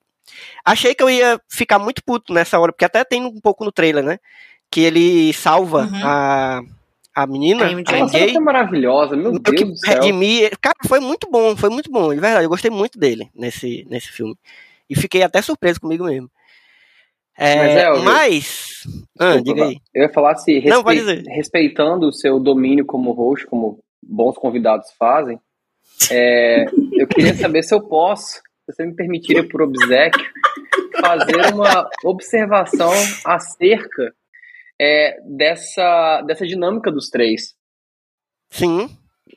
achei que eu ia ficar muito puto nessa hora, porque até tem um pouco no trailer, né? Que ele salva uhum. a a menina, a MJ. é maravilhosa, meu Deus que do céu. Cara, foi muito bom, foi muito bom, de verdade, eu gostei muito dele nesse, nesse filme. E fiquei até surpreso comigo mesmo. É, mas, é, mas... Ah, diga aí. Eu ia falar se respe... Não, respeitando o seu domínio como host, como bons convidados fazem, é, eu queria saber se eu posso, se você me permitiria por obsequio, fazer uma observação acerca é, dessa, dessa dinâmica dos três. Sim.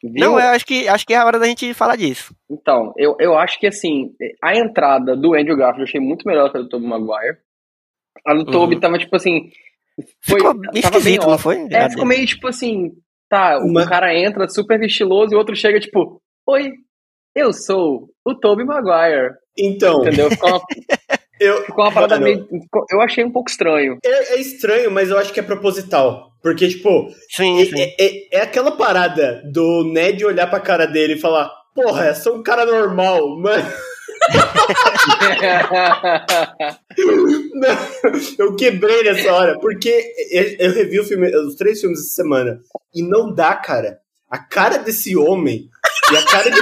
Viu? Não, eu acho que, acho que é a hora da gente falar disso. Então, eu, eu acho que assim, a entrada do Andrew Garfield eu achei muito melhor que a do Tobey Maguire. A do uhum. Tobey tava tipo assim. Foi, ficou esquisito, não foi? É, ficou meio tipo assim. Tá, Uma... o cara entra super estiloso e o outro chega tipo: Oi, eu sou o Tobey Maguire. Então. Entendeu? Ficou uma, Eu, Ficou uma parada meio. Eu achei um pouco estranho. É, é, estranho, mas eu acho que é proposital. Porque, tipo, sim, é, sim. É, é, é, aquela parada do Ned olhar pra cara dele e falar: Porra, eu sou um cara normal, mano. Não, eu quebrei nessa hora, porque eu revi filme, os três filmes essa semana e não dá, cara. A cara desse homem e a cara de.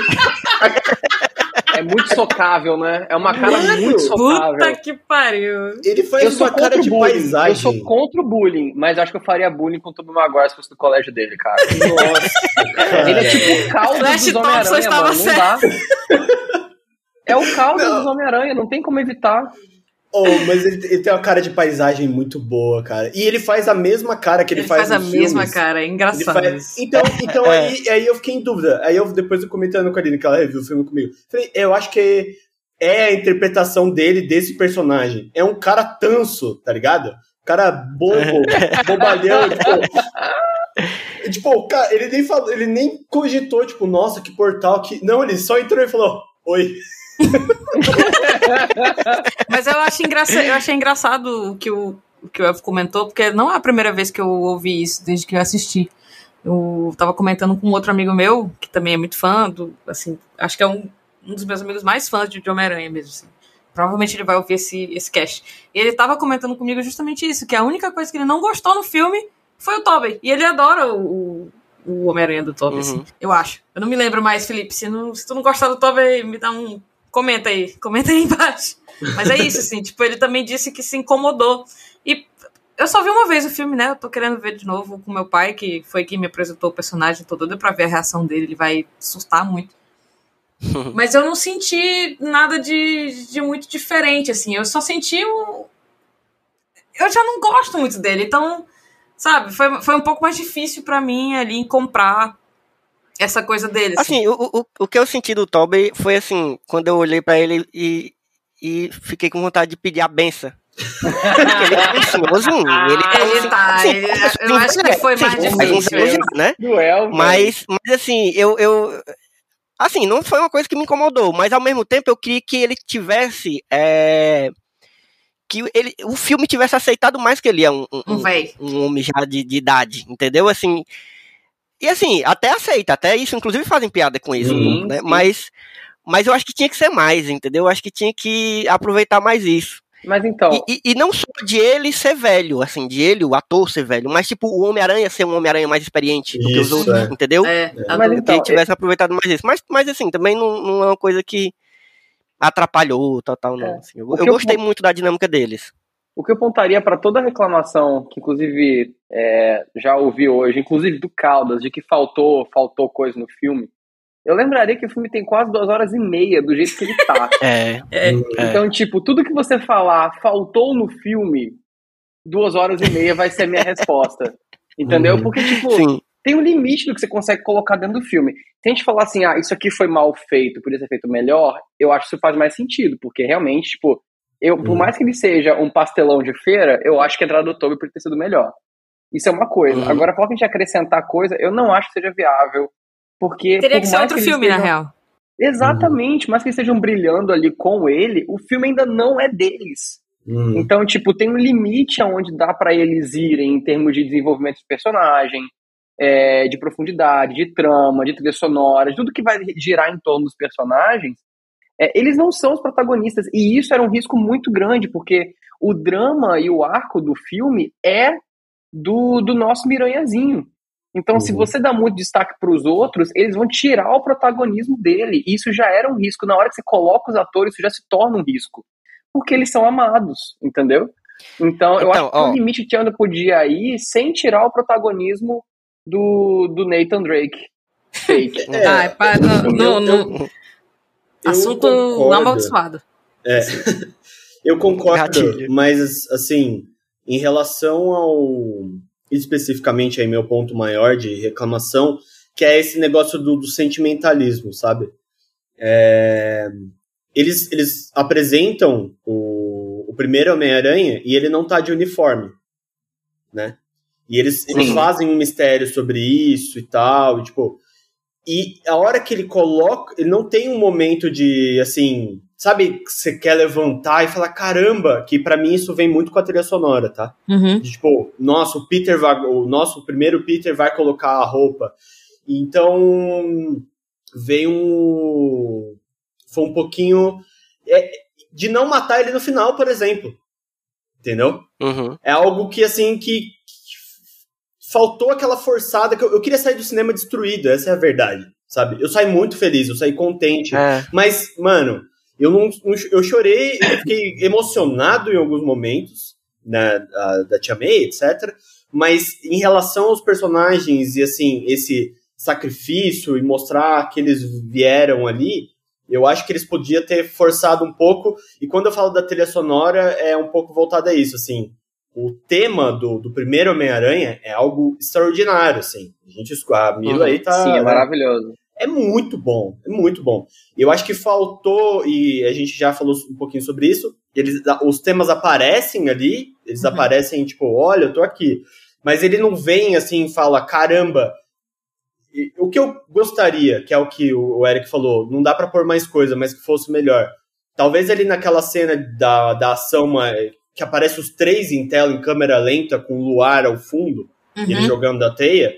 É muito socável, né? É uma cara Mano, muito socável. Puta que pariu. Ele faz eu uma cara de bullying. paisagem. Eu sou contra o bullying, mas acho que eu faria bullying com o Tobey Maguire se fosse do colégio dele, cara. Nossa. Ele é tipo o caldo dos Homem-Aranha, mano. Não dá. É o caldo dos Homem-Aranha, não tem como evitar. Oh, mas ele, ele, tem uma cara de paisagem muito boa, cara. E ele faz a mesma cara que ele, ele faz, faz a filmes. mesma cara, é engraçado. Faz... Então, então é. aí, aí eu fiquei em dúvida. Aí eu depois eu comentando com a Aline que ela reviu o filme comigo. Falei, eu acho que é a interpretação dele desse personagem. É um cara tanso, tá ligado? Cara bobo, bobalhão, tipo. tipo, cara, ele nem falou, ele nem cogitou, tipo, nossa, que portal que. Não, ele só entrou e falou, oi. Mas eu, acho engraçado, eu achei engraçado o que o, o que o Elfo comentou, porque não é a primeira vez que eu ouvi isso desde que eu assisti. Eu tava comentando com outro amigo meu, que também é muito fã do, assim, acho que é um, um dos meus amigos mais fãs de Homem-Aranha mesmo, assim. Provavelmente ele vai ouvir esse, esse cast. E ele tava comentando comigo justamente isso, que a única coisa que ele não gostou no filme foi o Tobey. E ele adora o, o Homem-Aranha do Tobey, assim, uhum. assim, eu acho. Eu não me lembro mais, Felipe, se, não, se tu não gostar do Tobey, me dá um Comenta aí, comenta aí embaixo. Mas é isso, assim, tipo, ele também disse que se incomodou. E eu só vi uma vez o filme, né? Eu tô querendo ver de novo com meu pai, que foi quem me apresentou o personagem, tô doida pra ver a reação dele, ele vai assustar muito. Mas eu não senti nada de, de muito diferente, assim. Eu só senti o. Eu já não gosto muito dele, então, sabe, foi, foi um pouco mais difícil para mim ali comprar essa coisa dele. Assim, assim o, o, o que eu senti do Tobey foi assim, quando eu olhei para ele e, e fiquei com vontade de pedir a benção. ele é ansiosozinho. Ele, ah, ele tá. Assim, ele, eu acho que foi mais difícil. né? Duel, mas, mas assim, eu, eu. Assim, não foi uma coisa que me incomodou, mas ao mesmo tempo eu queria que ele tivesse. É, que ele, o filme tivesse aceitado mais que ele é um, um, um, um homem já de, de idade, entendeu? Assim, e assim, até aceita, até isso, inclusive fazem piada com isso, sim, né? Sim. Mas, mas eu acho que tinha que ser mais, entendeu? Eu acho que tinha que aproveitar mais isso. Mas então. E, e, e não só de ele ser velho, assim, de ele, o ator ser velho, mas tipo, o Homem-Aranha ser um Homem-Aranha mais experiente do que os outros, é. entendeu? É, é. Mas então, que tivesse aproveitado mais isso. Mas, mas assim, também não, não é uma coisa que atrapalhou, total, não. É. Assim, eu, eu gostei eu... muito da dinâmica deles. O que eu apontaria para toda reclamação que, inclusive, é, já ouvi hoje, inclusive do Caldas, de que faltou, faltou coisa no filme, eu lembraria que o filme tem quase duas horas e meia do jeito que ele tá. é, é, então, tipo, tudo que você falar faltou no filme, duas horas e meia vai ser a minha resposta. Entendeu? Uhum. Porque, tipo, Sim. tem um limite do que você consegue colocar dentro do filme. Se a gente falar assim, ah, isso aqui foi mal feito, podia ser feito melhor, eu acho que isso faz mais sentido, porque realmente, tipo, eu, por uhum. mais que ele seja um pastelão de feira, eu acho que a entrada do Toby poderia ter sido melhor. Isso é uma coisa. Uhum. Agora, falar que a gente acrescentar coisa, eu não acho que seja viável Porque. Teria que ser outro que filme, estejam... na real. Exatamente, mas que estejam brilhando ali com ele, o filme ainda não é deles. Uhum. Então, tipo, tem um limite aonde dá para eles irem em termos de desenvolvimento de personagem, é, de profundidade, de trama, de trilha sonora, de tudo que vai girar em torno dos personagens. É, eles não são os protagonistas. E isso era um risco muito grande, porque o drama e o arco do filme é do, do nosso Miranhazinho. Então, uhum. se você dá muito destaque para os outros, eles vão tirar o protagonismo dele. E isso já era um risco. Na hora que você coloca os atores, isso já se torna um risco. Porque eles são amados, entendeu? Então, eu então, acho que ó, o limite que ainda podia ir sem tirar o protagonismo do, do Nathan Drake. Fake. É, ah, é no, no, no, assunto amaldiçoado. É. eu concordo, Gatilho. mas assim, em relação ao especificamente aí meu ponto maior de reclamação, que é esse negócio do, do sentimentalismo, sabe? É, eles, eles apresentam o, o primeiro Homem-Aranha e ele não tá de uniforme, né? E eles, eles fazem um mistério sobre isso e tal, e, tipo... E a hora que ele coloca... Ele não tem um momento de, assim... Sabe, você quer levantar e falar, caramba, que para mim isso vem muito com a trilha sonora, tá? Uhum. De, tipo, nossa, o Peter vai, o nosso primeiro Peter vai colocar a roupa. Então, vem um. Foi um pouquinho. É, de não matar ele no final, por exemplo. Entendeu? Uhum. É algo que, assim, que, faltou aquela forçada que eu, eu, queria sair do cinema destruído, essa é a verdade, sabe? Eu saí muito feliz, eu saí contente, é. mas, mano, eu não, eu chorei, eu fiquei emocionado em alguns momentos, né, da, da Tia May, etc. Mas em relação aos personagens e assim, esse sacrifício e mostrar que eles vieram ali, eu acho que eles podiam ter forçado um pouco. E quando eu falo da trilha sonora, é um pouco voltado a isso, assim. O tema do, do primeiro Homem-Aranha é algo extraordinário, assim. A gente, a Mila uhum, aí tá. Sim, é maravilhoso é muito bom, é muito bom. Eu acho que faltou, e a gente já falou um pouquinho sobre isso, eles, os temas aparecem ali, eles uhum. aparecem tipo, olha, eu tô aqui. Mas ele não vem assim e fala, caramba, o que eu gostaria, que é o que o Eric falou, não dá para pôr mais coisa, mas que fosse melhor. Talvez ali naquela cena da, da ação que aparece os três em tela em câmera lenta com o luar ao fundo, uhum. ele jogando a teia,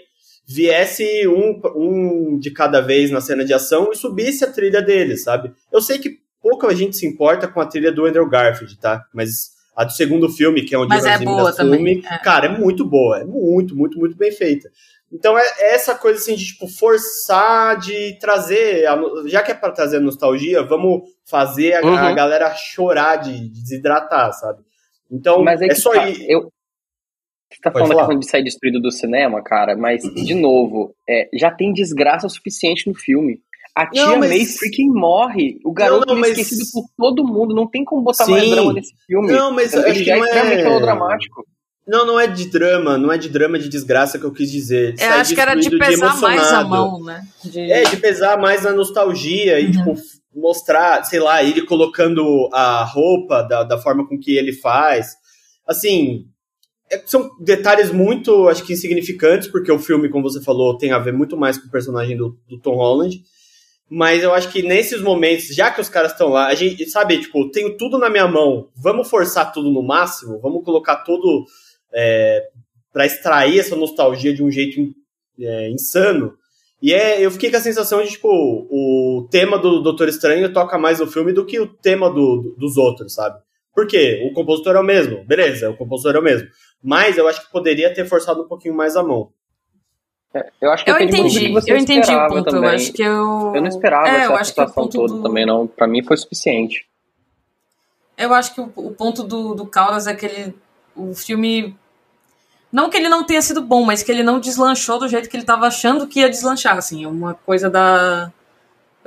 viesse um, um de cada vez na cena de ação e subisse a trilha dele, sabe? Eu sei que pouca gente se importa com a trilha do Andrew Garfield, tá? Mas a do segundo filme, que é onde Mas é boa também. é. cara, é muito boa, é muito, muito, muito bem feita. Então é, é essa coisa assim de tipo forçar de trazer, já que é para trazer nostalgia, vamos fazer a, uhum. a galera chorar de, de, desidratar, sabe? Então Mas é, é só tá. ir. Eu, você tá falando questão de sair destruído do cinema, cara, mas, de novo, é, já tem desgraça suficiente no filme. A tia não, mas... May freaking morre. O garoto não, não, é mas... esquecido por todo mundo. Não tem como botar Sim. mais drama nesse filme. Não, mas então, ele já é extremamente é... melodramático. Não, não é de drama, não é de drama de desgraça que eu quis dizer. Eu acho que era de pesar de mais a mão, né? De... É, de pesar mais na nostalgia uhum. e, tipo, mostrar, sei lá, ele colocando a roupa da, da forma com que ele faz. Assim, é, são detalhes muito, acho que insignificantes, porque o filme, como você falou, tem a ver muito mais com o personagem do, do Tom Holland. Mas eu acho que nesses momentos, já que os caras estão lá, a gente, sabe, tipo, tenho tudo na minha mão, vamos forçar tudo no máximo, vamos colocar tudo é, para extrair essa nostalgia de um jeito é, insano. E é, eu fiquei com a sensação de, tipo, o tema do Doutor Estranho toca mais no filme do que o tema do, do, dos outros, sabe? Por quê? O compositor é o mesmo, beleza, o compositor é o mesmo. Mas eu acho que poderia ter forçado um pouquinho mais a mão. É, eu acho que eu entendi, eu entendi o ponto. Também. Eu acho que eu. Eu não esperava é, essa situação toda do... também, não. Pra mim foi suficiente. Eu acho que o, o ponto do, do Caldas é que ele. O filme. Não que ele não tenha sido bom, mas que ele não deslanchou do jeito que ele tava achando que ia deslanchar, assim. É uma coisa da.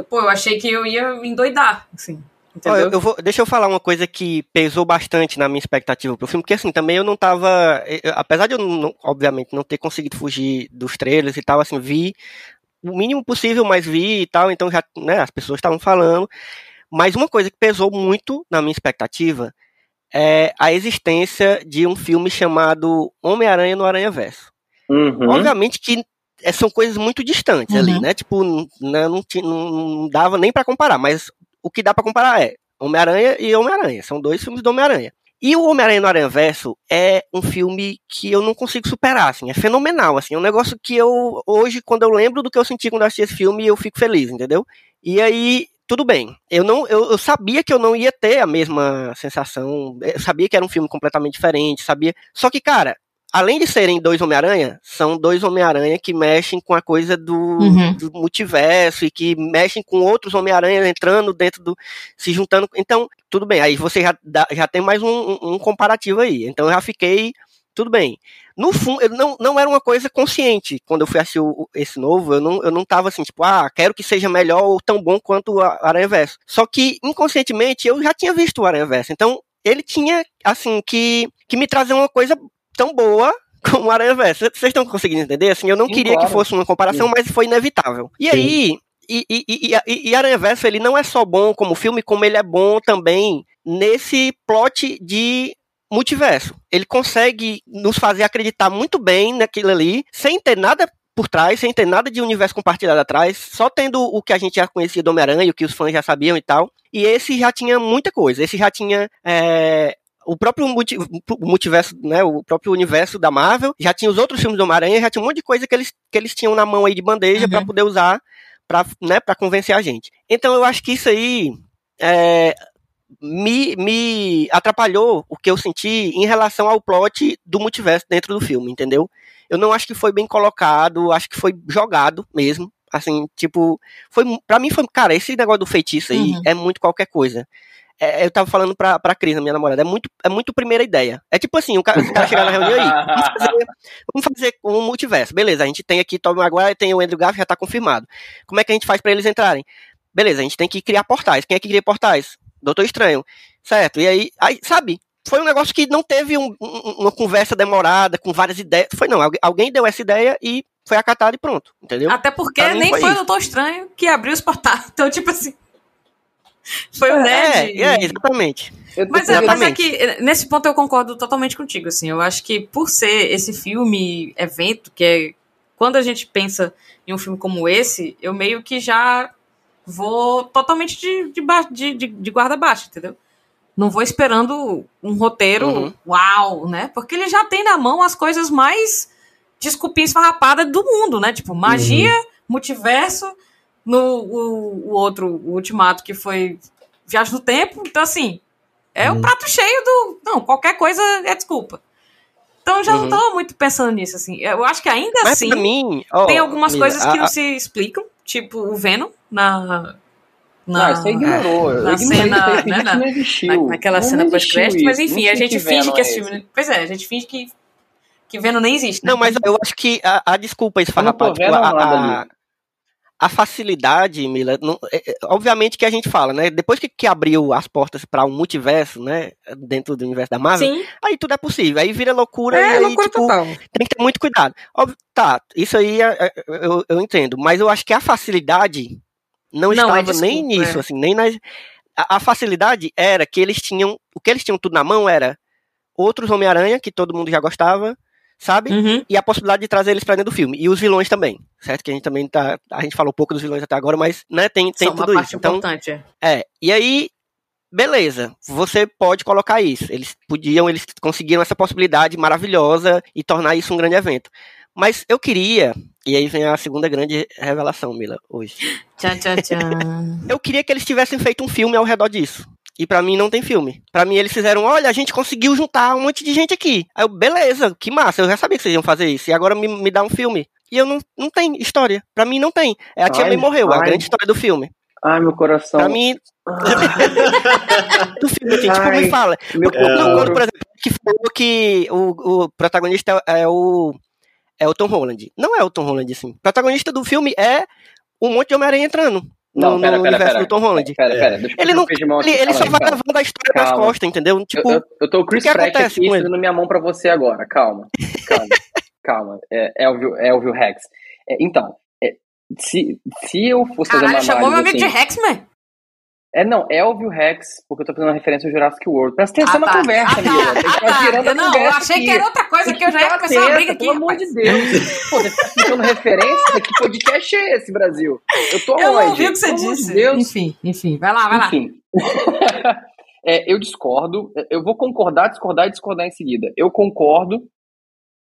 Pô, eu achei que eu ia endoidar, assim. Eu, eu vou, deixa eu falar uma coisa que pesou bastante na minha expectativa pro filme, porque assim, também eu não tava. Eu, apesar de eu, não, obviamente, não ter conseguido fugir dos trailers e tal, assim, vi o mínimo possível, mas vi e tal, então já, né, as pessoas estavam falando. Mas uma coisa que pesou muito na minha expectativa é a existência de um filme chamado Homem-Aranha no Aranha Verso. Uhum. Obviamente que é, são coisas muito distantes uhum. ali, né? Tipo, não, né, não, não dava nem para comparar, mas o que dá para comparar é Homem-Aranha e Homem-Aranha. São dois filmes do Homem-Aranha. E o Homem-Aranha no Aranha Verso é um filme que eu não consigo superar, assim, é fenomenal, assim, é um negócio que eu, hoje, quando eu lembro do que eu senti quando eu assisti esse filme, eu fico feliz, entendeu? E aí, tudo bem, eu não, eu, eu sabia que eu não ia ter a mesma sensação, eu sabia que era um filme completamente diferente, sabia, só que, cara, além de serem dois Homem-Aranha, são dois Homem-Aranha que mexem com a coisa do, uhum. do multiverso e que mexem com outros Homem-Aranha entrando dentro do. se juntando. Então, tudo bem. Aí você já, já tem mais um, um, comparativo aí. Então eu já fiquei. Tudo bem. No fundo, não, não era uma coisa consciente. Quando eu fui assistir o, esse novo, eu não, eu não tava assim, tipo, ah, quero que seja melhor ou tão bom quanto o Aranha Verso. Só que, inconscientemente, eu já tinha visto o Aranha Verso. Então, ele tinha, assim, que, que me trazer uma coisa tão boa como o Aranha Verso. Vocês estão conseguindo entender? Assim, eu não Sim, queria claro. que fosse uma comparação, Sim. mas foi inevitável. E Sim. aí, e, e, e, e Aranha Verso, ele não é só bom como filme, como ele é bom também nesse plot de multiverso. Ele consegue nos fazer acreditar muito bem naquilo ali, sem ter nada por trás, sem ter nada de universo compartilhado atrás, só tendo o que a gente já conhecia do Homem-Aranha, o que os fãs já sabiam e tal. E esse já tinha muita coisa. Esse já tinha é, o próprio multi, multiverso, né, o próprio universo da Marvel, já tinha os outros filmes do Homem-Aranha, já tinha um monte de coisa que eles, que eles tinham na mão aí de bandeja uhum. para poder usar para né, pra convencer a gente. Então eu acho que isso aí é, me, me atrapalhou o que eu senti em relação ao plot do multiverso dentro do filme, entendeu? Eu não acho que foi bem colocado, acho que foi jogado mesmo. Assim, tipo, foi para mim foi, cara, esse negócio do feitiço aí uhum. é muito qualquer coisa é, eu tava falando pra, pra Cris, minha namorada, é muito, é muito primeira ideia. É tipo assim, o cara, o cara chegar na reunião aí, vamos fazer, vamos fazer um multiverso. Beleza, a gente tem aqui Tom Maguire, tem o Andrew Garfield, já tá confirmado. Como é que a gente faz para eles entrarem? Beleza, a gente tem que criar portais. Quem é que cria portais? Doutor Estranho. Certo, e aí, aí sabe, foi um negócio que não teve um, uma conversa demorada, com várias ideias. Foi não, alguém deu essa ideia e foi acatado e pronto, entendeu? Até porque nem foi, foi o Doutor Estranho que abriu os portais. Então, tipo assim. Foi o é, Ned. É, é exatamente. Mas, é, mas é que nesse ponto eu concordo totalmente contigo, assim. Eu acho que por ser esse filme, evento, que é. Quando a gente pensa em um filme como esse, eu meio que já vou totalmente de, de, de, de guarda baixa, entendeu? Não vou esperando um roteiro uhum. uau, né? Porque ele já tem na mão as coisas mais desculpinha esfarrapada do mundo, né? Tipo, magia, uhum. multiverso no o, o outro, o Ultimato, que foi Viagem no Tempo. Então, assim, é o um uhum. prato cheio do. Não, qualquer coisa é desculpa. Então eu já uhum. não tô muito pensando nisso, assim. Eu acho que ainda Mas assim mim, oh, tem algumas coisas que não se explicam, tipo o Venom na. Na, não, você ignorou. Na, cena, né, na, na, naquela não cena pós-crédito, mas enfim, a gente finge que esse filme. Pois é, a gente finge que, que Venom nem existe. Né? Não, mas eu acho que a, a desculpa esfarrapada. Tipo, a, a, a facilidade, Mila, não, é, é, obviamente que a gente fala, né? Depois que, que abriu as portas para um multiverso, né? Dentro do universo da Marvel, Sim. aí tudo é possível. Aí vira loucura é, e aí, loucura tipo, total. tem que ter muito cuidado. Óbvio, tá, isso aí é, é, eu, eu entendo, mas eu acho que a facilidade não, não estava desculpa, nem nisso, assim, nem nas. A, a facilidade era que eles tinham. O que eles tinham tudo na mão era outros Homem-Aranha, que todo mundo já gostava, sabe? Uhum. E a possibilidade de trazer eles para dentro do filme. E os vilões também, certo? Que a gente também tá. A gente falou pouco dos vilões até agora, mas, né, tem, tem São tudo isso. Então, importante, é. é. E aí, beleza, você pode colocar isso. Eles podiam, eles conseguiram essa possibilidade maravilhosa e tornar isso um grande evento. Mas eu queria, e aí vem a segunda grande revelação, Mila, hoje. Tchan, tchan, tchan. eu queria que eles tivessem feito um filme ao redor disso. E para mim não tem filme. Para mim eles fizeram, olha, a gente conseguiu juntar um monte de gente aqui. Aí eu, beleza, que massa, eu já sabia que vocês iam fazer isso. E agora me, me dá um filme. E eu não, não tem história. Para mim não tem. É a tia May morreu, ai. a grande história do filme. Ai, meu coração. Pra mim. do filme, gente, tipo, me fala. Meu quando, por exemplo, que falou que o, o protagonista é o. É o Tom Holland. Não é o Tom Holland, assim. O protagonista do filme é um monte de Homem-Aranha entrando no, não, pera, no pera, universo pera, do Tom Holland. Pera, pera, deixa ele não, ele, ele só vai levando a história calma. nas costas, entendeu? Tipo, eu, eu, eu tô o Chris Pratt aqui dando minha mão pra você agora, calma. Calma, calma. É, Elvio, Elvio Rex. É, então, é, se, se eu fosse Caralho, fazer uma chamou meu amigo assim, de Rex, man? É, não, Elvio Rex, porque eu tô fazendo uma referência ao Jurassic World. Presta atenção ah, tá. na conversa, ah, tá. Tem que ah, tá. girando não, eu achei aqui. que era outra coisa que eu já ia começar uma briga aqui. Pelo amor de Deus. Pô, você tá ficando referência? Que podcast é esse, Brasil? Eu tô Eu ouvi o que você disse. De enfim, enfim. Vai lá, vai enfim. lá. é, eu discordo. Eu vou concordar, discordar e discordar em seguida. Eu concordo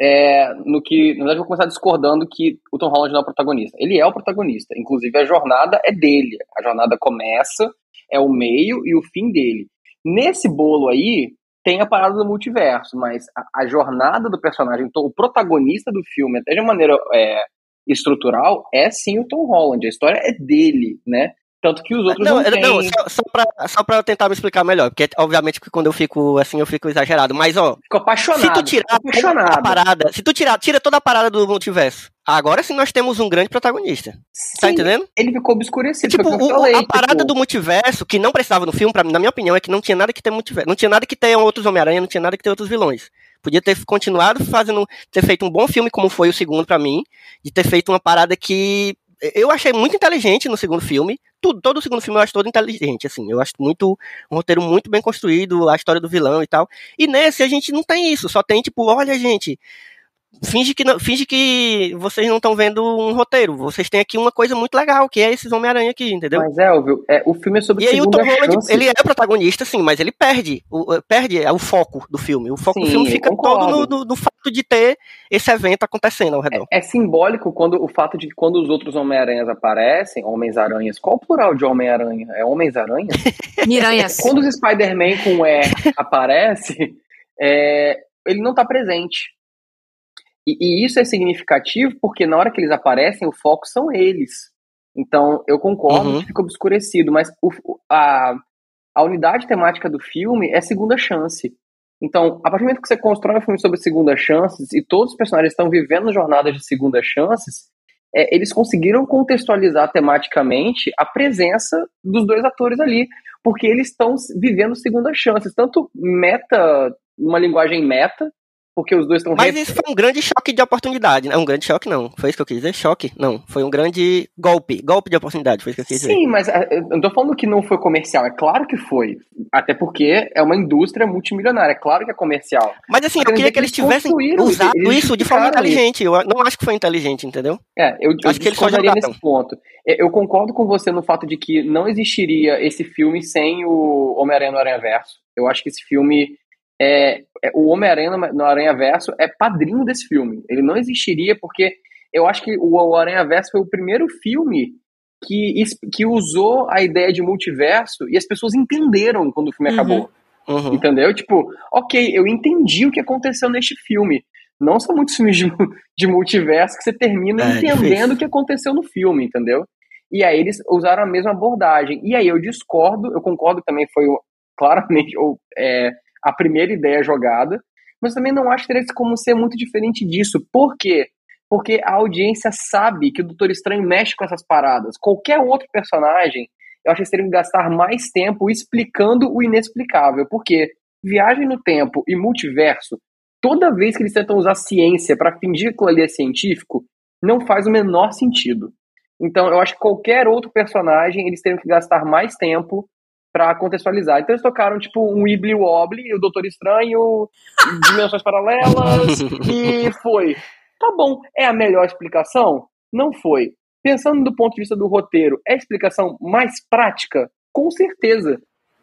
é, no que, na verdade, vou começar discordando que o Tom Holland não é o protagonista. Ele é o protagonista, inclusive a jornada é dele. A jornada começa, é o meio e o fim dele. Nesse bolo aí, tem a parada do multiverso, mas a, a jornada do personagem, o protagonista do filme, até de maneira é, estrutural, é sim o Tom Holland. A história é dele, né? Tanto que os outros não, não, têm... não só, só, pra, só pra eu tentar me explicar melhor, porque obviamente que quando eu fico assim, eu fico exagerado, mas ó... Fico apaixonado. Se tu tirar apaixonado. a parada, se tu tirar, tira toda a parada do multiverso, agora sim nós temos um grande protagonista. Tá sim, tá entendendo? Ele ficou obscurecido. Tipo, o, falei, a tipo... parada do multiverso, que não precisava no filme, pra, na minha opinião, é que não tinha nada que ter multiverso. Não tinha nada que ter outros Homem-Aranha, não tinha nada que ter outros vilões. Podia ter continuado fazendo, ter feito um bom filme como foi o segundo para mim, de ter feito uma parada que eu achei muito inteligente no segundo filme. Tudo, todo o segundo filme eu acho todo inteligente, assim. Eu acho muito um roteiro muito bem construído, a história do vilão e tal. E nesse a gente não tem isso, só tem tipo, olha, gente, finge que, não, finge que vocês não estão vendo um roteiro. Vocês têm aqui uma coisa muito legal, que é esses Homem-Aranha aqui, entendeu? Mas, Elvio, é, o filme é sobre E aí o Tom Holland, ele é protagonista, sim, mas ele perde, o, perde é, o foco do filme. O foco sim, do filme fica todo no, no, no, fato de ter esse evento acontecendo ao redor. É, é simbólico quando o fato de que quando os outros Homem-Aranhas aparecem, Homens-Aranhas, qual o plural de Homem-Aranha? É Homens-Aranha? Miranhas. quando os Spider-Man com E aparece, é, ele não tá presente. E, e, isso é significativo porque na hora que eles aparecem, o foco são eles. Então, eu concordo uhum. que fica obscurecido, mas o, a, a unidade temática do filme é segunda chance. Então, a partir do momento que você constrói um filme sobre segunda chances e todos os personagens estão vivendo jornadas de segunda chances, é, eles conseguiram contextualizar tematicamente a presença dos dois atores ali, porque eles estão vivendo segunda chances, tanto meta, uma linguagem meta, porque os dois estão... Mas isso foi um grande choque de oportunidade, né? Um grande choque, não. Foi isso que eu quis dizer? Choque? Não. Foi um grande golpe. Golpe de oportunidade, foi isso que eu quis dizer. Sim, mas é, eu não tô falando que não foi comercial. É claro que foi. Até porque é uma indústria multimilionária. É claro que é comercial. Mas assim, eu queria que eles tivessem usado eles isso de forma inteligente. Eu não acho que foi inteligente, entendeu? É, eu, eu acho que eles discordaria nesse ponto. É, eu concordo com você no fato de que não existiria esse filme sem o Homem-Aranha no Aranha Verso. Eu acho que esse filme é, é, o Homem-Aranha no Aranha Verso é padrinho desse filme. Ele não existiria porque eu acho que o Aranha Verso foi o primeiro filme que, que usou a ideia de multiverso e as pessoas entenderam quando o filme uhum. acabou. Uhum. Entendeu? Tipo, ok, eu entendi o que aconteceu neste filme. Não são muitos filmes de, de multiverso que você termina é, entendendo difícil. o que aconteceu no filme, entendeu? E aí eles usaram a mesma abordagem. E aí eu discordo, eu concordo também, foi claramente, ou, é, a primeira ideia jogada, mas também não acho teria como ser muito diferente disso. Por quê? Porque a audiência sabe que o Doutor Estranho mexe com essas paradas. Qualquer outro personagem, eu acho que eles teriam que gastar mais tempo explicando o inexplicável. Porque viagem no tempo e multiverso, toda vez que eles tentam usar ciência para fingir que aquilo ali é científico, não faz o menor sentido. Então, eu acho que qualquer outro personagem, eles teriam que gastar mais tempo para contextualizar. Então eles tocaram tipo um Wibbly Wobbly, o Doutor Estranho, dimensões paralelas e foi. Tá bom, é a melhor explicação? Não foi. Pensando do ponto de vista do roteiro, é a explicação mais prática? Com certeza.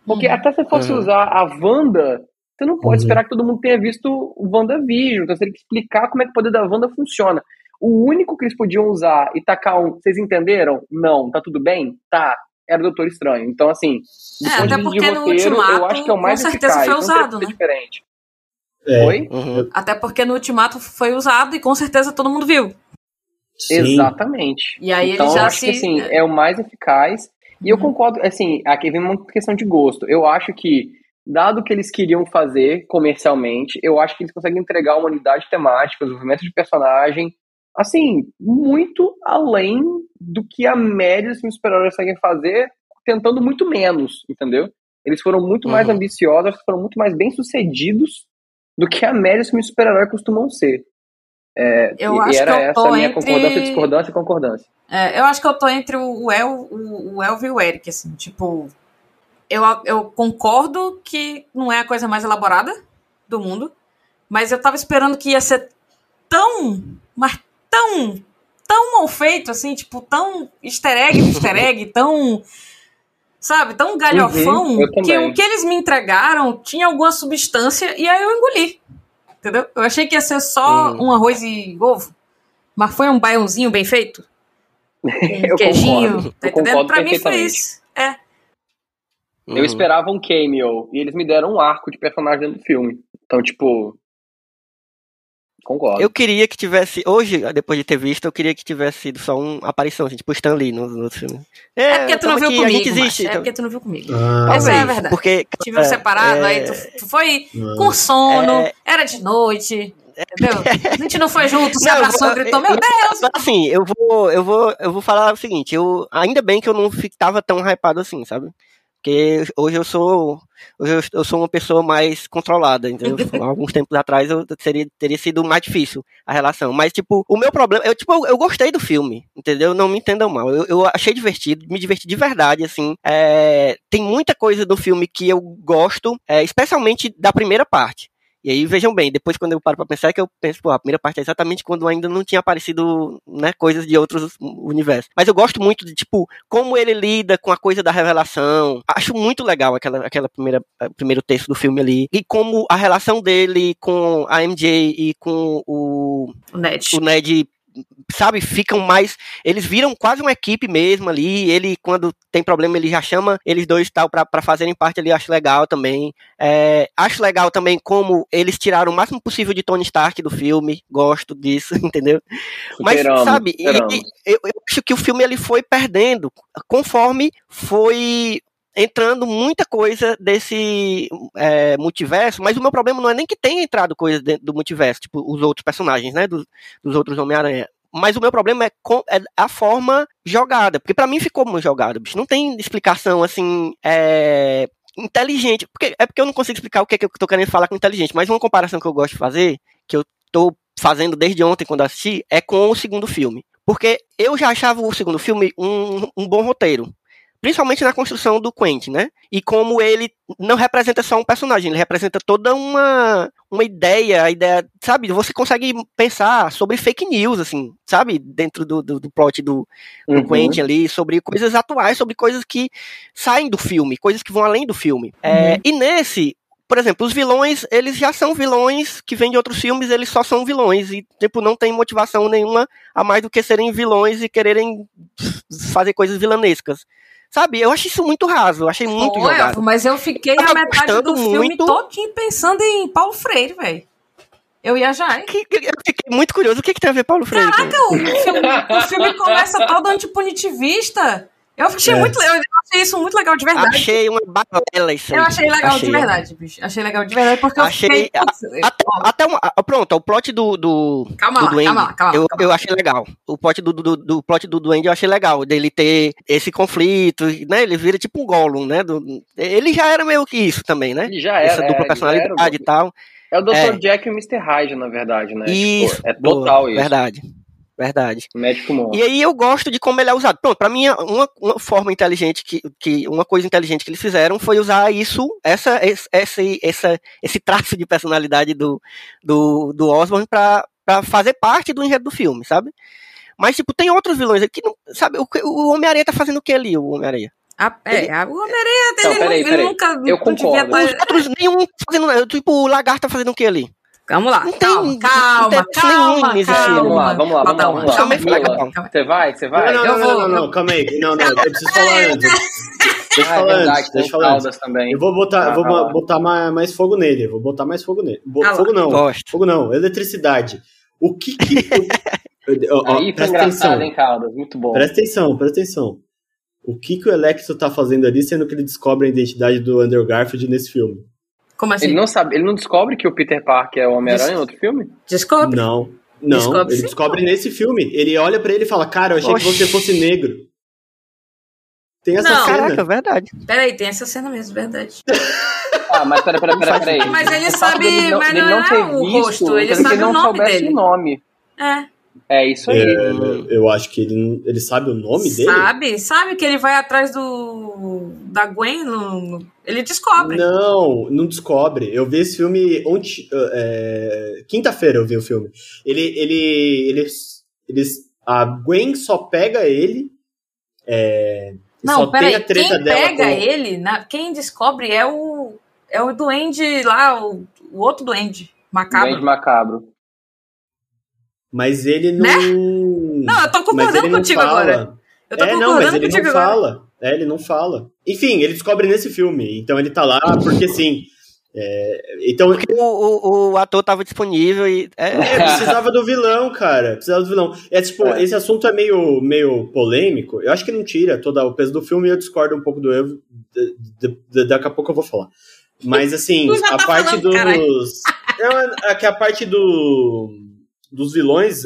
Porque uhum. até se fosse uhum. usar a Wanda, você não pode uhum. esperar que todo mundo tenha visto o WandaVision. Então você tem que explicar como é que o poder da Wanda funciona. O único que eles podiam usar e tacar um. Vocês entenderam? Não. Tá tudo bem? Tá era o Doutor Estranho. Então, assim, do é, ponto de vista de roteiro, eu acho que é o mais com certeza eficaz, foi usado, né? diferente. É. Oi? Uhum. Até porque no Ultimato foi usado e com certeza todo mundo viu. Sim. Exatamente. E aí então, ele já eu acho se... que assim, é o mais eficaz. E eu uhum. concordo, assim, aqui vem uma questão de gosto. Eu acho que, dado o que eles queriam fazer comercialmente, eu acho que eles conseguem entregar uma unidade temática, desenvolvimento de personagem, assim, muito além do que a média dos filmes super-heróis conseguem fazer, tentando muito menos, entendeu? Eles foram muito uhum. mais ambiciosos, foram muito mais bem-sucedidos do que a média dos filmes super-heróis costumam ser. É, eu e, acho era que eu essa a minha entre... concordância, discordância e concordância. É, eu acho que eu tô entre o, El, o, o Elvio e o Eric, assim, tipo, eu, eu concordo que não é a coisa mais elaborada do mundo, mas eu tava esperando que ia ser tão, mas tão, tão mal feito, assim, tipo, tão easter egg easter egg, tão, sabe, tão galhofão, uhum, que o que eles me entregaram tinha alguma substância e aí eu engoli, entendeu? Eu achei que ia ser só uhum. um arroz e ovo, mas foi um baiãozinho bem feito. Um queijinho, concordo, tá entendendo? Pra mim foi isso, é. Eu uhum. esperava um cameo e eles me deram um arco de personagem do filme. Então, tipo, Concordo. Eu queria que tivesse, hoje, depois de ter visto, eu queria que tivesse sido só uma aparição, assim, tipo Stan Lee no, no filme. É, é porque tu não viu aqui, comigo, a gente existe, é porque tu não viu comigo. Ah, Essa é a verdade. Porque, Te viu é, separado, é... aí tu, tu foi ah. com sono, é... era de noite, entendeu? A gente não foi junto, se abraçou, gritou, meu Deus! Assim, eu vou, eu vou, eu vou falar o seguinte, eu, ainda bem que eu não ficava tão hypado assim, sabe? Porque hoje eu sou hoje eu, sou uma pessoa mais controlada, entendeu? Alguns tempos atrás eu seria, teria sido mais difícil a relação. Mas, tipo, o meu problema. Eu, tipo, eu, gostei do filme, entendeu? Não me entendam mal. Eu, eu achei divertido, me diverti de verdade, assim. É, tem muita coisa do filme que eu gosto, é, especialmente da primeira parte. E aí, vejam bem, depois quando eu paro pra pensar, é que eu penso, pô, a primeira parte é exatamente quando ainda não tinha aparecido, né, coisas de outros universos. Mas eu gosto muito de, tipo, como ele lida com a coisa da revelação. Acho muito legal aquela, aquela primeira, primeiro texto do filme ali. E como a relação dele com a MJ e com o, o Ned. O Ned sabe, ficam mais. Eles viram quase uma equipe mesmo ali. Ele, quando tem problema, ele já chama eles dois tal para fazerem parte ali. Acho legal também. É, acho legal também como eles tiraram o máximo possível de Tony Stark do filme. Gosto disso, entendeu? Mas, sabe, eu, eu, acho que o filme ele foi perdendo conforme foi entrando muita coisa desse é, multiverso, mas o meu problema não é nem que tenha entrado coisa dentro do multiverso, tipo os outros personagens, né, dos, dos outros Homem-Aranha. Mas o meu problema é, com, é a forma jogada, porque para mim ficou muito jogado, bicho. Não tem explicação assim, é, inteligente. Porque, é porque eu não consigo explicar o que, é que eu tô querendo falar com inteligente, mas uma comparação que eu gosto de fazer, que eu tô fazendo desde ontem quando assisti, é com o segundo filme. Porque eu já achava o segundo filme um, um bom roteiro principalmente na construção do Quentin, né? E como ele não representa só um personagem, ele representa toda uma, uma ideia, a ideia, sabe? Você consegue pensar sobre fake news, assim, sabe? Dentro do, do, do plot do, do uhum. Quentin ali, sobre coisas atuais, sobre coisas que saem do filme, coisas que vão além do filme. É, uhum. É, e nesse, por exemplo, os vilões, eles já são vilões que vêm de outros filmes, eles só são vilões e, tipo, não tem motivação nenhuma a mais do que serem vilões e quererem fazer coisas vilanescas. Sabe, eu achei isso muito raso, eu achei muito Pô, jogado. Mas eu fiquei a metade do filme muito... todinho pensando em Paulo Freire, velho. Eu ia já. Que, eu fiquei muito curioso. O que, que tem a ver Paulo Freire? Caraca, o filme, o filme começa todo antipunitivista. Eu achei é. muito eu achei isso muito legal de verdade. Achei uma balela isso aí. Eu achei legal achei. de verdade, bicho. Achei legal de verdade porque achei, eu fiquei... até, até uma, pronto, o plot do do, calma do lá, Duende, calma lá, calma eu, calma eu achei legal. O plot do, do, do plot do Duende eu achei legal, dele ter esse conflito, né? Ele vira tipo um Gollum, né? Do, ele já era meio que isso também, né? Ele já era, Essa dupla é, personalidade e tal. É o Dr. É. Jack e o Mr. Hyde, na verdade, né? Isso, tipo, é total boa, isso. Verdade. Verdade. Médico monstro. E aí eu gosto de como ele é usado. Pronto, pra mim, uma, uma forma inteligente que, que. Uma coisa inteligente que eles fizeram foi usar isso, essa, esse, essa, esse traço de personalidade do, do, do Osborn pra, pra fazer parte do enredo do filme, sabe? Mas, tipo, tem outros vilões aqui, sabe? O, o Homem-Aranha tá fazendo o que ali, o Homem-Aranha? A, é, ele... o Homem-Aranha dele não, peraí, peraí. nunca. Eu concordo. Os outros, nenhum fazendo. Tipo, o Lagarto tá fazendo o que ali? Vamos lá. Não tem, calma, não tem calma, calma, calma. Vamos lá, vamos lá, vamos lá. Vamos lá. Você vai, você vai? Não, não, não, não, não, calma aí. Não, não, eu preciso falar antes. Deixa eu ah, falar antes, deixa eu falar antes. Também. Eu vou botar, vou botar mais, fogo nele, vou botar mais fogo nele. fogo não, fogo não, eletricidade. O que que... Aí foi engraçado, hein, Caldas? Muito bom. Presta atenção, presta atenção. O que que o Electro tá fazendo ali, sendo que ele descobre a identidade do Andrew Garfield nesse filme? Como assim? Ele não sabe, ele não descobre que o Peter Parker é o Homem-Aranha em outro filme? Descobre. Não. Não, descobre, ele sim. descobre nesse filme. Ele olha para ele e fala: Cara, eu achei Oxi. que você fosse negro. Tem essa não. cena. Caraca, verdade. Peraí, tem essa cena mesmo, verdade. ah, mas peraí, peraí, peraí. Peraí. Mas ele sabe, ele não, mas não, não é o visto, rosto, ele sabe ele o nome dele. o nome. É. É isso aí. É, eu acho que ele, ele sabe o nome dele. Sabe, sabe que ele vai atrás do da Gwen. No, ele descobre. Não, não descobre. Eu vi esse filme ontem. É, Quinta-feira eu vi o filme. Ele, ele, ele, eles, a Gwen só pega ele. É, não, peraí. Quem pega com... ele, na, quem descobre é o é o duende lá, o, o outro duende macabro. Duende macabro. Mas ele não. Né? Não, eu tô concordando contigo fala. agora. Eu tô é, concordando não, mas ele não agora. fala. É, ele não fala. Enfim, ele descobre nesse filme. Então ele tá lá porque sim. É, então porque o, o, o, ator tava disponível e é, é, precisava do vilão, cara. Precisava do vilão. É tipo, é. esse assunto é meio, meio polêmico. Eu acho que não tira todo o peso do filme e eu discordo um pouco do Evo. Daqui a pouco eu vou falar. Mas assim, a tá parte falando, dos. Não, é que a parte do dos vilões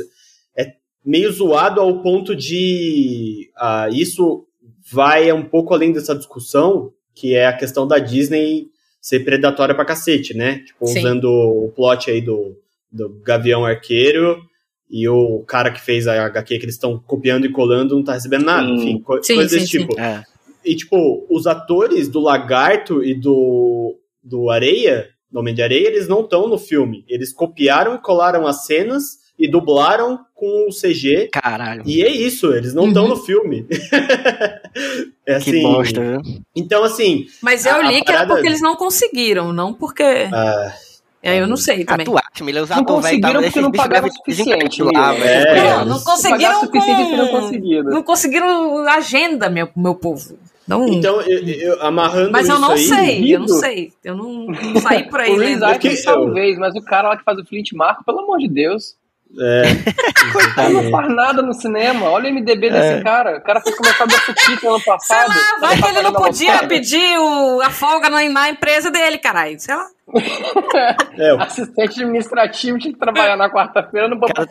é meio zoado ao ponto de uh, isso vai um pouco além dessa discussão, que é a questão da Disney ser predatória pra cacete, né? Tipo, Sim. usando o plot aí do, do Gavião Arqueiro e o cara que fez a HQ que eles estão copiando e colando não tá recebendo nada, sim. enfim, co sim, coisas desse tipo. É. E, tipo, os atores do Lagarto e do, do Areia no Homem de Areia, eles não estão no filme. Eles copiaram e colaram as cenas e dublaram com o CG. Caralho. E é isso, eles não estão uhum. no filme. é assim, que bosta, viu? Então, assim. Mas eu li que parada... era porque eles não conseguiram, não porque. Ah. É, eu não sei também. Atuar, Miller, os não conseguiram porque não pagaram o suficiente. Lá, é. Não, não conseguiram com... não conseguiram. Não conseguiram agenda, meu, meu povo. Não... Então, eu, eu, amarrando Mas eu não aí, sei, eu não sei. Eu não, não saí por aí. o Riz talvez, mas o cara lá que faz o Flint Marco, pelo amor de Deus. É. não faz nada no cinema. Olha o MDB desse é. cara. O cara fez começar a dar no ano passado. Sei lá, vai que ele não podia pedir o, a folga na, na empresa dele, caralho. Sei lá. É. Assistente administrativo tinha que trabalhar na quarta-feira, não pode tá,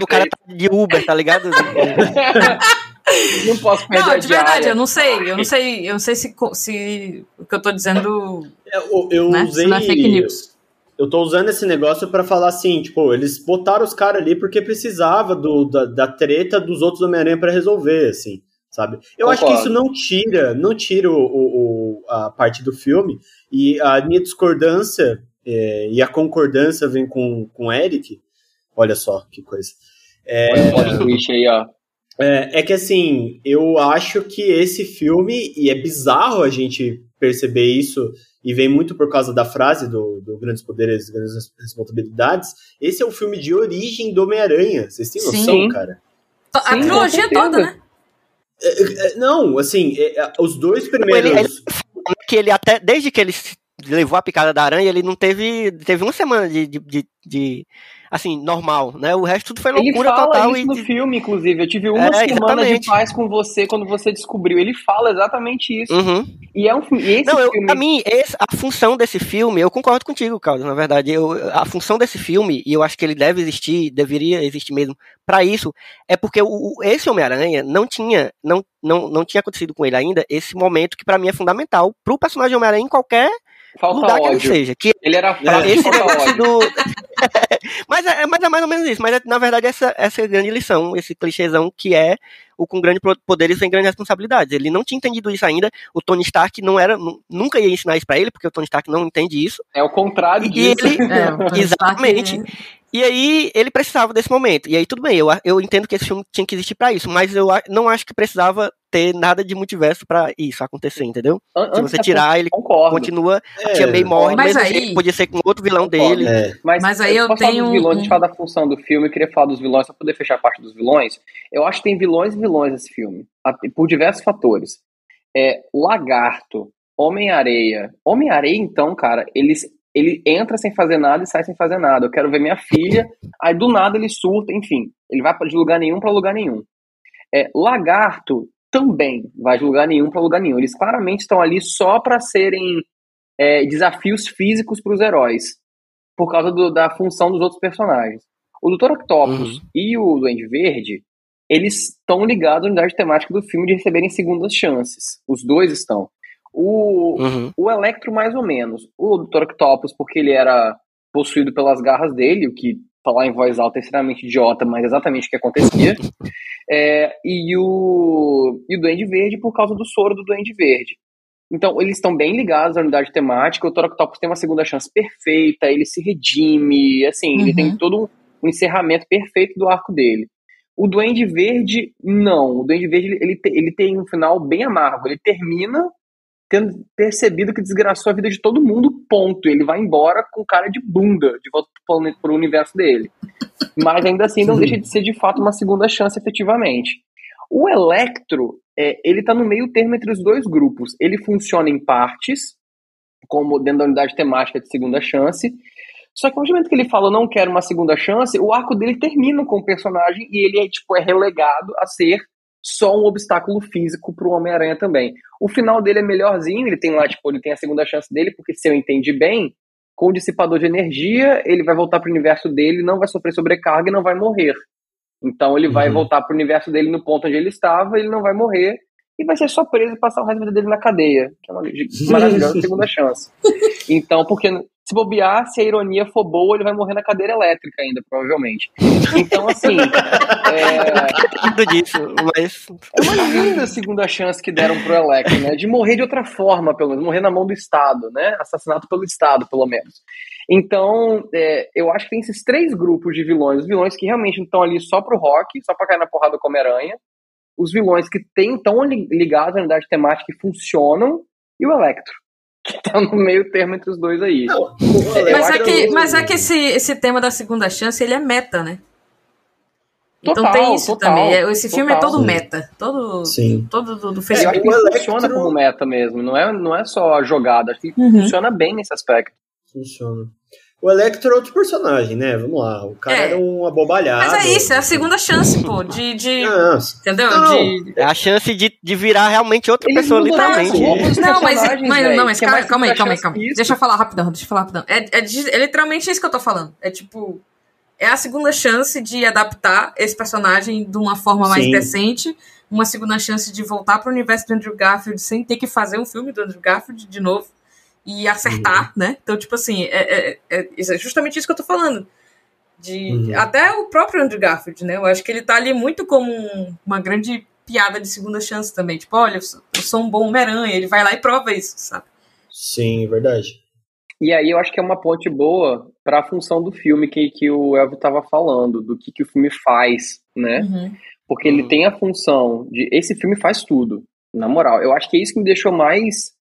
O cara tá de Uber, tá ligado? Não posso perder Não, de verdade, eu não sei. Eu não sei, eu não sei se, se o que eu tô dizendo. É, eu, eu né? usei. É fake news. Eu tô usando esse negócio para falar assim, tipo, eles botaram os caras ali porque precisava do, da, da treta dos outros Homem-Aranha pra resolver, assim, sabe? Eu Concordo. acho que isso não tira, não tira o, o, a parte do filme, e a minha discordância é, e a concordância vem com, com o Eric, olha só que coisa. É, olha o aí, ó. É, é, que assim, eu acho que esse filme, e é bizarro a gente perceber isso, e vem muito por causa da frase do, do Grandes Poderes, Grandes Responsabilidades, esse é o filme de origem do Homem-Aranha. Vocês têm noção, Sim. cara? A Sim, trilogia toda, né? É, é, não, assim, é, os dois primeiros. Ele, ele, que ele até, desde que ele levou a picada da aranha, ele não teve. Teve uma semana de, de, de, de assim, normal, né? O resto tudo foi loucura ele fala total. Isso e... no filme, inclusive. Eu tive uma é, semana exatamente. de paz com você quando você descobriu. Ele fala exatamente isso. Uhum. E é um esse Não, eu, filme. Pra mim, esse, a função desse filme, eu concordo contigo, Carlos, na verdade. Eu, a função desse filme, e eu acho que ele deve existir, deveria existir mesmo, para isso, é porque o, esse Homem-Aranha não tinha, não, não, não tinha acontecido com ele ainda esse momento que para mim é fundamental pro personagem Homem-Aranha em qualquer Falta lugar ódio. que ele seja. Que ele era fraco, esse negócio do... mas, é, mas é mais ou menos isso. Mas é, na verdade essa, essa é a grande lição, esse clichêzão que é o com grandes poderes sem grandes responsabilidades. Ele não tinha entendido isso ainda. O Tony Stark não era, nunca ia ensinar isso para ele, porque o Tony Stark não entende isso. É o contrário e disso. Ele, é, exatamente. E aí ele precisava desse momento. E aí tudo bem, eu, eu entendo que esse filme tinha que existir para isso, mas eu não acho que precisava ter nada de multiverso para isso acontecer, entendeu? An Se você tirar, ele concordo. continua, é, a Tia May morre, mas aí, podia ser com outro vilão concordo. dele. É. Mas, mas, aí eu, eu tenho falar dos vilões, a gente fala da função do filme, eu queria falar dos vilões, só poder fechar a parte dos vilões. Eu acho que tem vilões e vilões nesse filme, por diversos fatores. É, Lagarto, Homem-Areia. Homem-Areia, então, cara, eles ele entra sem fazer nada e sai sem fazer nada. Eu quero ver minha filha, aí do nada ele surta, enfim. Ele vai de lugar nenhum para lugar nenhum. É, lagarto também vai de lugar nenhum para lugar nenhum. Eles claramente estão ali só para serem é, desafios físicos para os heróis, por causa do, da função dos outros personagens. O Dr. Octopus uhum. e o Duende Verde, eles estão ligados à unidade temática do filme de receberem segundas chances. Os dois estão. O, uhum. o Electro, mais ou menos. O Dr. Octopus, porque ele era possuído pelas garras dele, o que falar em voz alta é extremamente idiota, mas exatamente o que acontecia. É, e, o, e o Duende Verde por causa do soro do Duende Verde. Então, eles estão bem ligados à unidade temática. O Toroctopus tem uma segunda chance perfeita, ele se redime, assim, uhum. ele tem uhum. todo um, um, encerramento perfeito do arco dele. O Duende Verde, não. O Duende Verde, ele, ele tem um final bem amargo. Ele termina tendo percebido que desgraçou a vida de todo mundo, ponto. Ele vai embora com cara de bunda de volta para o universo dele. Mas ainda assim não deixa de ser de fato uma segunda chance efetivamente. O Electro, é, ele está no meio termo entre os dois grupos. Ele funciona em partes, como dentro da unidade temática de segunda chance. Só que no momento que ele fala não quero uma segunda chance, o arco dele termina com o personagem e ele é, tipo, é relegado a ser só um obstáculo físico para o Homem-Aranha também. O final dele é melhorzinho, ele tem lá, tipo, ele tem a segunda chance dele, porque se eu entendi bem, com o dissipador de energia, ele vai voltar para o universo dele, não vai sofrer sobrecarga e não vai morrer. Então ele vai uhum. voltar para o universo dele no ponto onde ele estava, ele não vai morrer e vai ser só preso e passar o resto da vida dele na cadeia, que é uma maravilhosa segunda chance. Então, porque se bobear, se a ironia for boa, ele vai morrer na cadeira elétrica ainda, provavelmente. Então, assim. é... Tudo disso, mas. É uma linda segunda chance que deram pro Electro, né? De morrer de outra forma, pelo menos, morrer na mão do Estado, né? Assassinato pelo Estado, pelo menos. Então, é, eu acho que tem esses três grupos de vilões. Os vilões que realmente estão ali só pro rock, só pra cair na porrada com Homem-Aranha. Os vilões que estão ligados à unidade temática e funcionam. E o Electro que tá no meio termo entre os dois aí. Não, mas, é que, mas é que esse, esse tema da segunda chance, ele é meta, né? Então total, então tem isso total, também. É, esse filme total. é todo meta. Todo, Sim. todo do, do Facebook. É, eu acho que funciona como meta mesmo. Não é, não é só jogada. Acho que uhum. funciona bem nesse aspecto. Funciona. O Electro é outro personagem, né? Vamos lá. O cara é. era um abobalhado. Mas é isso, é a segunda chance, pô. De. de Nossa. entendeu? Não. De... É a chance de, de virar realmente outra Eles pessoa, literalmente. Não, mas, mas, não, mas calma, calma aí, calma aí, calma aí. Deixa eu falar rapidão, deixa eu falar rapidão. É, é, é literalmente isso que eu tô falando. É tipo. É a segunda chance de adaptar esse personagem de uma forma mais Sim. decente. Uma segunda chance de voltar pro universo do Andrew Garfield sem ter que fazer um filme do Andrew Garfield de novo e acertar, uhum. né? Então, tipo assim, é, é, é, é, justamente isso que eu tô falando. De, uhum. Até o próprio Andrew Garfield, né? Eu acho que ele tá ali muito como um, uma grande piada de segunda chance também. Tipo, olha, eu sou um bom Homem-Aranha. Ele vai lá e prova isso, sabe? Sim, verdade. E aí eu acho que é uma ponte boa para a função do filme que, que o Elvio tava falando, do que, que o filme faz, né? Uhum. Porque ele uhum. tem a função de. Esse filme faz tudo, na moral. Eu acho que é isso que me deixou mais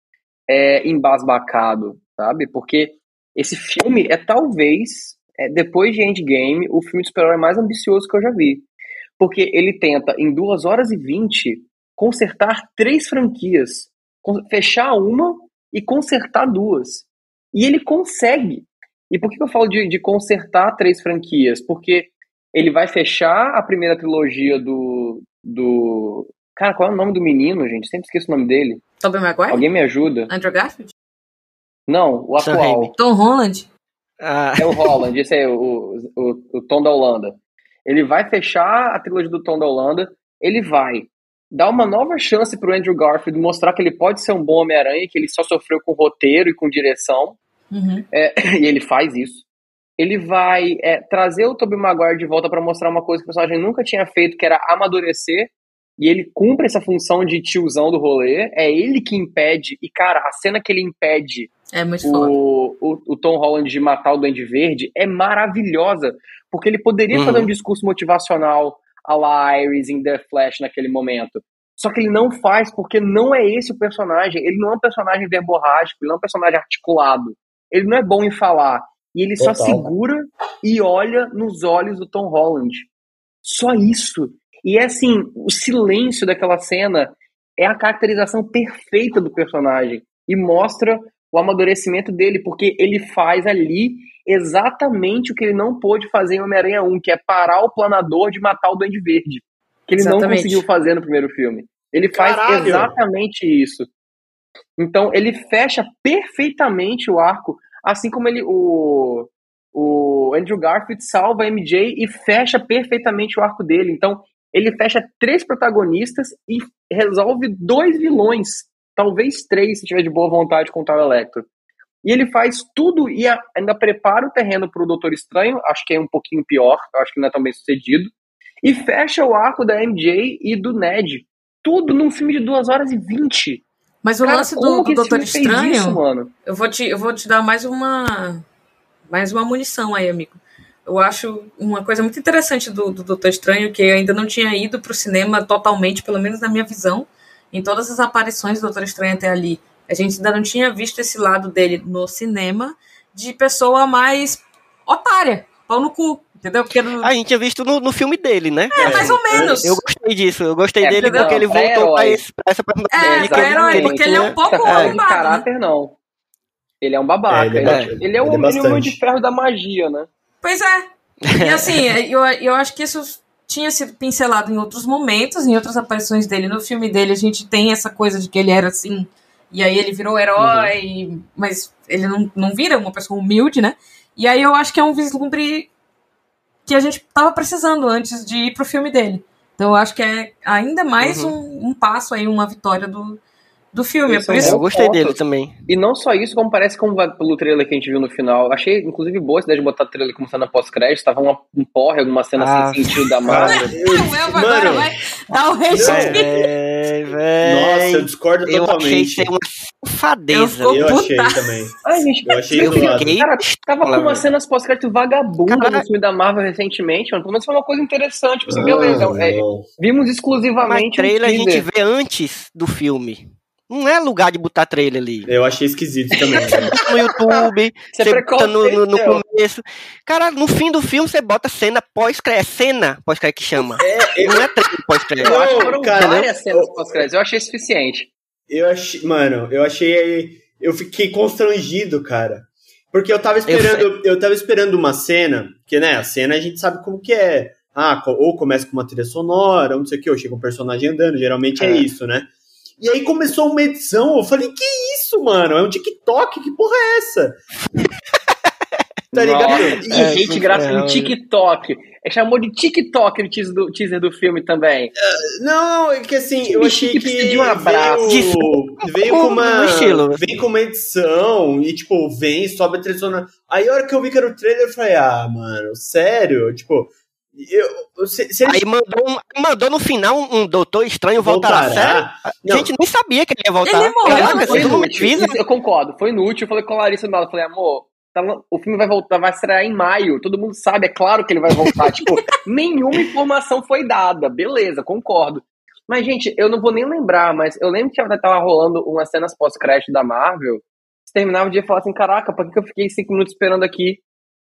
é, embasbacado, sabe? Porque esse filme é talvez, é, depois de Endgame, o filme de super-herói mais ambicioso que eu já vi. Porque ele tenta, em 2 horas e 20, consertar três franquias. Fechar uma e consertar duas. E ele consegue. E por que eu falo de, de consertar três franquias? Porque ele vai fechar a primeira trilogia do, do. Cara, qual é o nome do menino, gente? Sempre esqueço o nome dele. Tobey Maguire? Alguém me ajuda? Andrew Garfield? Não, o atual. Tom Holland? Ah. É o Holland, esse é o, o, o Tom da Holanda. Ele vai fechar a trilogia do Tom da Holanda, ele vai dar uma nova chance pro Andrew Garfield mostrar que ele pode ser um bom Homem-Aranha, que ele só sofreu com roteiro e com direção. Uhum. É, e ele faz isso. Ele vai é, trazer o Tobey Maguire de volta para mostrar uma coisa que o personagem nunca tinha feito, que era amadurecer e ele cumpre essa função de tiozão do rolê. É ele que impede. E, cara, a cena que ele impede é muito o, o, o, Tom Holland de matar o Duende Verde é maravilhosa. Porque ele poderia uhum. fazer um discurso motivacional a la Iris em The Flash naquele momento. Só que ele não faz porque não é esse o personagem. Ele não é um personagem verborrágico, ele não é um personagem articulado. Ele não é bom em falar. E ele Total. só segura e olha nos olhos do Tom Holland. Só isso. E é assim, o silêncio daquela cena é a caracterização perfeita do personagem e mostra o amadurecimento dele, porque ele faz ali exatamente o que ele não pôde fazer em Homem-Aranha 1, que é parar o planador de matar o Duende Verde. Que ele exatamente. não conseguiu fazer no primeiro filme. Ele faz Caralho. exatamente isso. Então ele fecha perfeitamente o arco, assim como ele o, o Andrew Garfield salva a MJ e fecha perfeitamente o arco dele. Então ele fecha três protagonistas e resolve dois vilões. Talvez três, se tiver de boa vontade contar o Electro. E ele faz tudo e ainda prepara o terreno para o Doutor Estranho, acho que é um pouquinho pior, acho que não é tão bem sucedido. E fecha o arco da MJ e do Ned. Tudo num filme de 2 horas e 20. Mas o Cara, lance do, do Doutor Estranho. Isso, eu, vou te, eu vou te dar mais uma. Mais uma munição aí, amigo. Eu acho uma coisa muito interessante do, do Doutor Estranho, que eu ainda não tinha ido para o cinema totalmente, pelo menos na minha visão. Em todas as aparições do Doutor Estranho até ali, a gente ainda não tinha visto esse lado dele no cinema de pessoa mais otária, pau no cu. Entendeu? Porque no... A gente tinha visto no, no filme dele, né? É, mais ou menos. Eu, eu gostei disso, eu gostei é, dele entendeu? porque ele voltou pra, esse, pra essa É, pra herói, porque ele é um pouco é, de caráter, não. Ele é um babaca. É, ele, é, ele, ele é o mínimo de ferro da magia, né? Pois é. E assim, eu, eu acho que isso tinha sido pincelado em outros momentos, em outras aparições dele. No filme dele, a gente tem essa coisa de que ele era assim, e aí ele virou herói, uhum. mas ele não, não vira uma pessoa humilde, né? E aí eu acho que é um vislumbre que a gente tava precisando antes de ir pro filme dele. Então eu acho que é ainda mais uhum. um, um, passo aí, uma vitória do, do filme. É por isso... Eu gostei dele também. E não só isso, como parece como pelo trailer que a gente viu no final. Achei, inclusive, boa essa ideia de botar o trailer como cena pós-crédito. Tava uma, um porre, alguma cena ah, sem sentido da Marvel. Mano, agora vai dar um registro. Nossa, eu discordo eu totalmente. Achei uma safadeza. Eu, eu achei também. Ai, gente, eu achei eu fiquei... Cara, tava com umas cenas pós-crédito vagabundas no filme da Marvel recentemente, mano. Pelo menos foi uma coisa interessante. Tipo assim, beleza. É, vimos exclusivamente. Mas trailer a gente vê antes do filme. Não é lugar de botar trailer ali. Eu achei esquisito também. no YouTube, você, você bota no, no, no, começo. Cara, no fim do filme você bota cena pós-crédito. É cena pós-crédito que chama. É, eu... Não é trailer pós-crédito. Eu acho que foram cara, várias cenas pós-crédito. Eu achei suficiente. Eu achei, mano, eu achei. Eu fiquei constrangido, cara. Porque eu tava esperando, eu, eu tava esperando uma cena, que, né, a cena a gente sabe como que é. Ah, ou começa com uma trilha sonora, ou não sei o que, ou chega um personagem andando, geralmente é, é isso, né? E aí começou uma edição, eu falei, que isso, mano? É um TikTok? Que porra é essa? tá ligado? E é, gente graça no TikTok. É, chamou de TikTok o teaser do, teaser do filme também. Uh, não, é que assim, eu achei que, de um abraço. Veio, veio com uma estilo. Vem com uma edição e tipo, vem, sobe a trilha Aí a hora que eu vi que era o trailer, eu falei, ah, mano, sério? Tipo, eu, se, se Aí mandou, mandou no final um, doutor estranho voltar a sério. A gente nem sabia que ele ia voltar. Ele morreu, Caraca, foi inútil. eu concordo, foi inútil. Eu falei com a Larissa eu falei, amor, tá, o filme vai voltar, vai estrear em maio. Todo mundo sabe, é claro que ele vai voltar. tipo, nenhuma informação foi dada. Beleza, concordo. Mas, gente, eu não vou nem lembrar, mas eu lembro que tava rolando umas cenas pós-crédito da Marvel. Terminava o dia e falava assim: caraca, por que eu fiquei cinco minutos esperando aqui?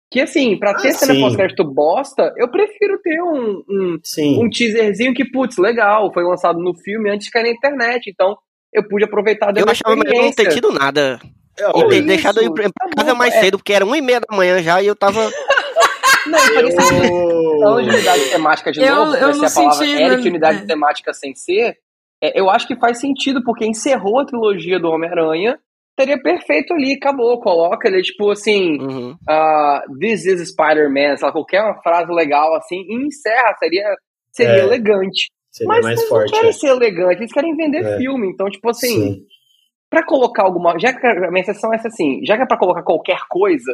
Que assim, pra ter ah, cena pós-crédito bosta, eu prefiro ter um, um, um teaserzinho que, putz, legal, foi lançado no filme antes de cair na internet. Então, eu pude aproveitar da Eu achava melhor não ter tido nada. É, e ter deixado eu ir pra tá casa mais é. cedo, porque era uma e meia da manhã já e eu tava. Não, eu parecia falando de unidade temática de eu, novo, eu não a palavra senti, Eric né? unidade é. temática sem ser, é, eu acho que faz sentido, porque encerrou a trilogia do Homem-Aranha teria perfeito ali, acabou. Coloca ele, tipo assim, uhum. uh, This is Spider-Man, qualquer uma frase legal assim, e encerra, seria, seria é, elegante. Seria Mas mais eles forte, não querem é. ser elegante, eles querem vender é. filme. Então, tipo assim, Sim. pra colocar alguma. Já que a minha sessão é essa assim, já que é pra colocar qualquer coisa,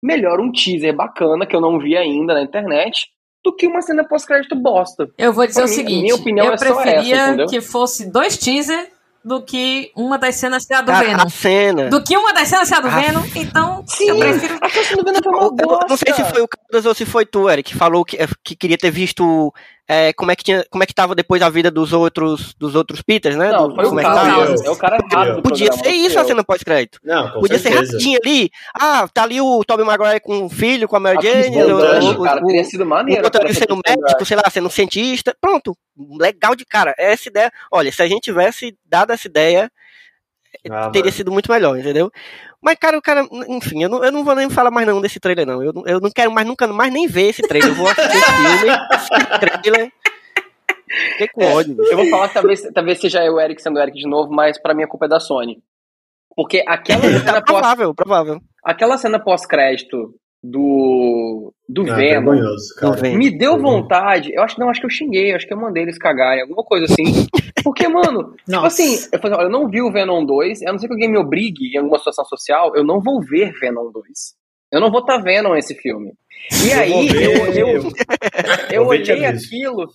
melhor um teaser bacana, que eu não vi ainda na internet, do que uma cena pós-crédito bosta. Eu vou dizer pra o mim, seguinte, minha opinião eu é preferia essa, que fosse dois teasers do que uma das cenas ser a do a, Venom. A cena. Do que uma das cenas ser a do a... Venom, então Sim, eu prefiro. A cena do Venom foi uma bosta. Não sei se foi o Carlos ou se foi tu, Eric, que falou que, que queria ter visto é, como é que tinha, como é que tava depois a vida dos outros, dos outros Peters, né? Não, do, foi o, é cara, é o cara errado Podia ser isso a cena pós-crédito. Não, Podia certeza. ser rapidinho ali. Ah, tá ali o Tobey Maguire com o filho, com a Mary Jane. O, o, cara, teria sido maneiro. O sendo médico, sei lá, sendo cientista. Pronto. Legal de cara. Essa ideia. Olha, se a gente tivesse dado essa ideia, ah, teria sido muito melhor, entendeu? Mas, cara, o cara, enfim, eu não, eu não vou nem falar mais não desse trailer, não. Eu, eu não quero mais nunca mais nem ver esse trailer. Eu vou assistir esse filme, esse trailer. Fiquei com ódio. Eu vou falar que talvez, talvez seja eu, Eric, sendo o Eric de novo, mas pra mim a culpa é da Sony. Porque aquela cena é provável, pós, provável. Aquela cena pós-crédito do do ah, Venom me deu vontade. Eu acho não, acho que eu xinguei, acho que eu mandei eles cagarem, alguma coisa assim. Porque, mano, tipo assim, eu, falei, olha, eu não vi o Venom 2, a não ser que alguém me obrigue em alguma situação social, eu não vou ver Venom 2. Eu não vou estar tá vendo esse filme. E eu aí, eu, eu, eu, eu olhei aquilo.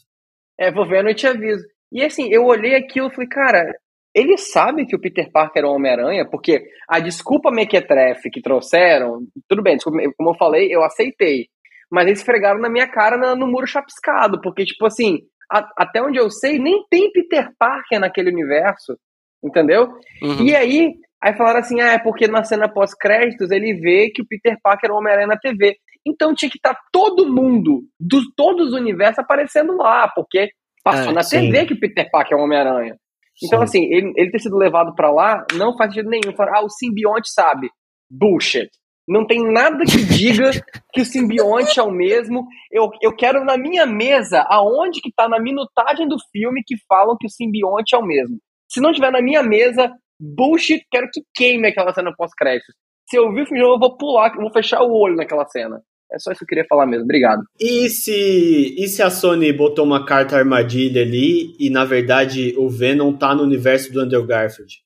É, vou vendo e te aviso. E assim, eu olhei aquilo e falei, cara, ele sabe que o Peter Parker é o Homem-Aranha, porque a desculpa mequetrefe que trouxeram, tudo bem, desculpa, como eu falei, eu aceitei. Mas eles fregaram na minha cara no, no muro chapiscado, porque, tipo assim, a, até onde eu sei, nem tem Peter Parker naquele universo, entendeu? Uhum. E aí, aí falaram assim, ah, é porque na cena pós-créditos ele vê que o Peter Parker é o Homem-Aranha na TV. Então tinha que estar tá todo mundo, dos todos os universos, aparecendo lá, porque passou é, na sim. TV que o Peter Parker é o Homem-Aranha. Então, sim. assim, ele, ele ter sido levado para lá não faz sentido nenhum. Falar, ah, o simbionte sabe. Bullshit. Não tem nada que diga que o simbionte é o mesmo. Eu, eu quero na minha mesa, aonde que tá na minutagem do filme que falam que o simbionte é o mesmo. Se não tiver na minha mesa, bullshit, quero que queime aquela cena pós-créditos. Se eu ver o filme, eu vou pular, eu vou fechar o olho naquela cena. É só isso que eu queria falar mesmo. Obrigado. E se, e se a Sony botou uma carta armadilha ali e, na verdade, o Venom tá no universo do Andrew Garfield?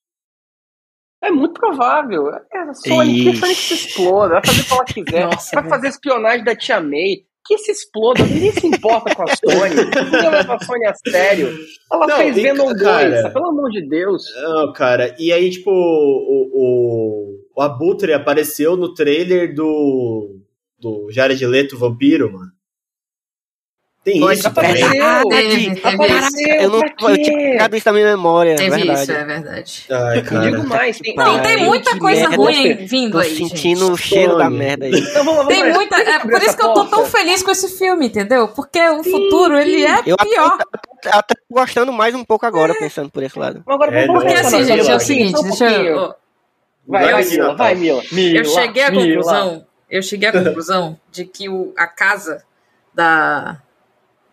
É muito provável. É a Sony, que a Sony que se exploda, vai fazer o que ela quiser, Nossa, vai fazer espionagem da tia May, que se exploda, ninguém se importa com a Sony, ninguém leva a Sony a sério. Ela não, fez Venom 2, pelo amor de Deus. Não, cara, e aí, tipo, o, o, o Abutre apareceu no trailer do, do Jared Leto Vampiro, mano. Tem Pode isso apareceu, também. Apareceu, eu não eu tinha ficado isso na minha memória, é Teve verdade. isso, é verdade. Ai, cara. Digo mais, tem, não, tem muita coisa merda, ruim vindo tô aí, sentindo gente. o cheiro da merda aí. Então, vamos, vamos tem muita, é por isso que eu tô tão feliz com esse filme, entendeu? Porque o sim, futuro, ele é eu pior. Eu até tô gostando mais um pouco agora, é. pensando por esse lado. Agora, é, porque assim, gente, é o seguinte, deixa eu... Vai, vai, Mila, vai, Mila. Eu cheguei à conclusão eu cheguei à conclusão de que o, a casa da,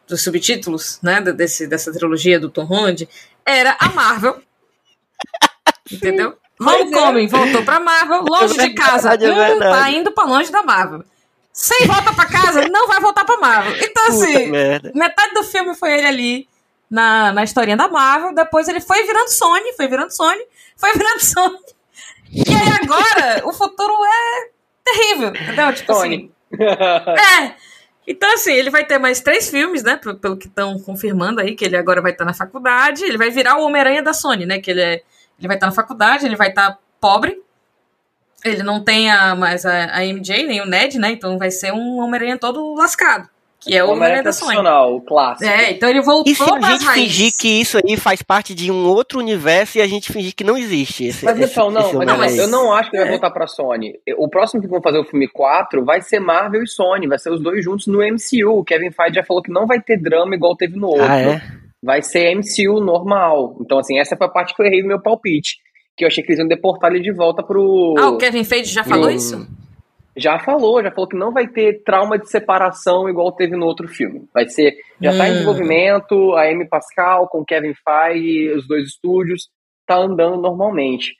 dos subtítulos, né, desse, dessa trilogia do Tom Holland, era a Marvel. entendeu? Homecoming é. voltou pra Marvel, longe é de casa, é hum, tá indo pra longe da Marvel. Sem volta pra casa, não vai voltar pra Marvel. Então, assim, metade do filme foi ele ali na, na historinha da Marvel, depois ele foi virando Sony, foi virando Sony, foi virando Sony. E aí agora, o futuro é terrível, entendeu? Tipo Tony. assim. é. Então, assim, ele vai ter mais três filmes, né? Pelo, pelo que estão confirmando aí, que ele agora vai estar tá na faculdade. Ele vai virar o Homem-Aranha da Sony, né? Que ele, é, ele vai estar tá na faculdade, ele vai estar tá pobre. Ele não tem a, mais a, a MJ, nem o Ned, né? Então vai ser um Homem-Aranha todo lascado. Que é o Homem-Aranha da Sony. o clássico. É, então ele voltou E se a gente fingir que isso aí faz parte de um outro universo e a gente fingir que não existe esse Mas então, não, esse não mas eu não acho que ele vai é. voltar pra Sony. O próximo que vão fazer o filme 4 vai ser Marvel e Sony, vai ser os dois juntos no MCU. O Kevin Feige já falou que não vai ter drama igual teve no outro. Ah, é? Vai ser MCU normal. Então, assim, essa foi a parte que eu errei no meu palpite. Que eu achei que eles iam deportar ele de volta pro. Ah, o Kevin Feige já falou isso? Já falou, já falou que não vai ter trauma de separação igual teve no outro filme. Vai ser, já está hum. em desenvolvimento, a Amy Pascal com Kevin Feige, os dois estúdios, tá andando normalmente.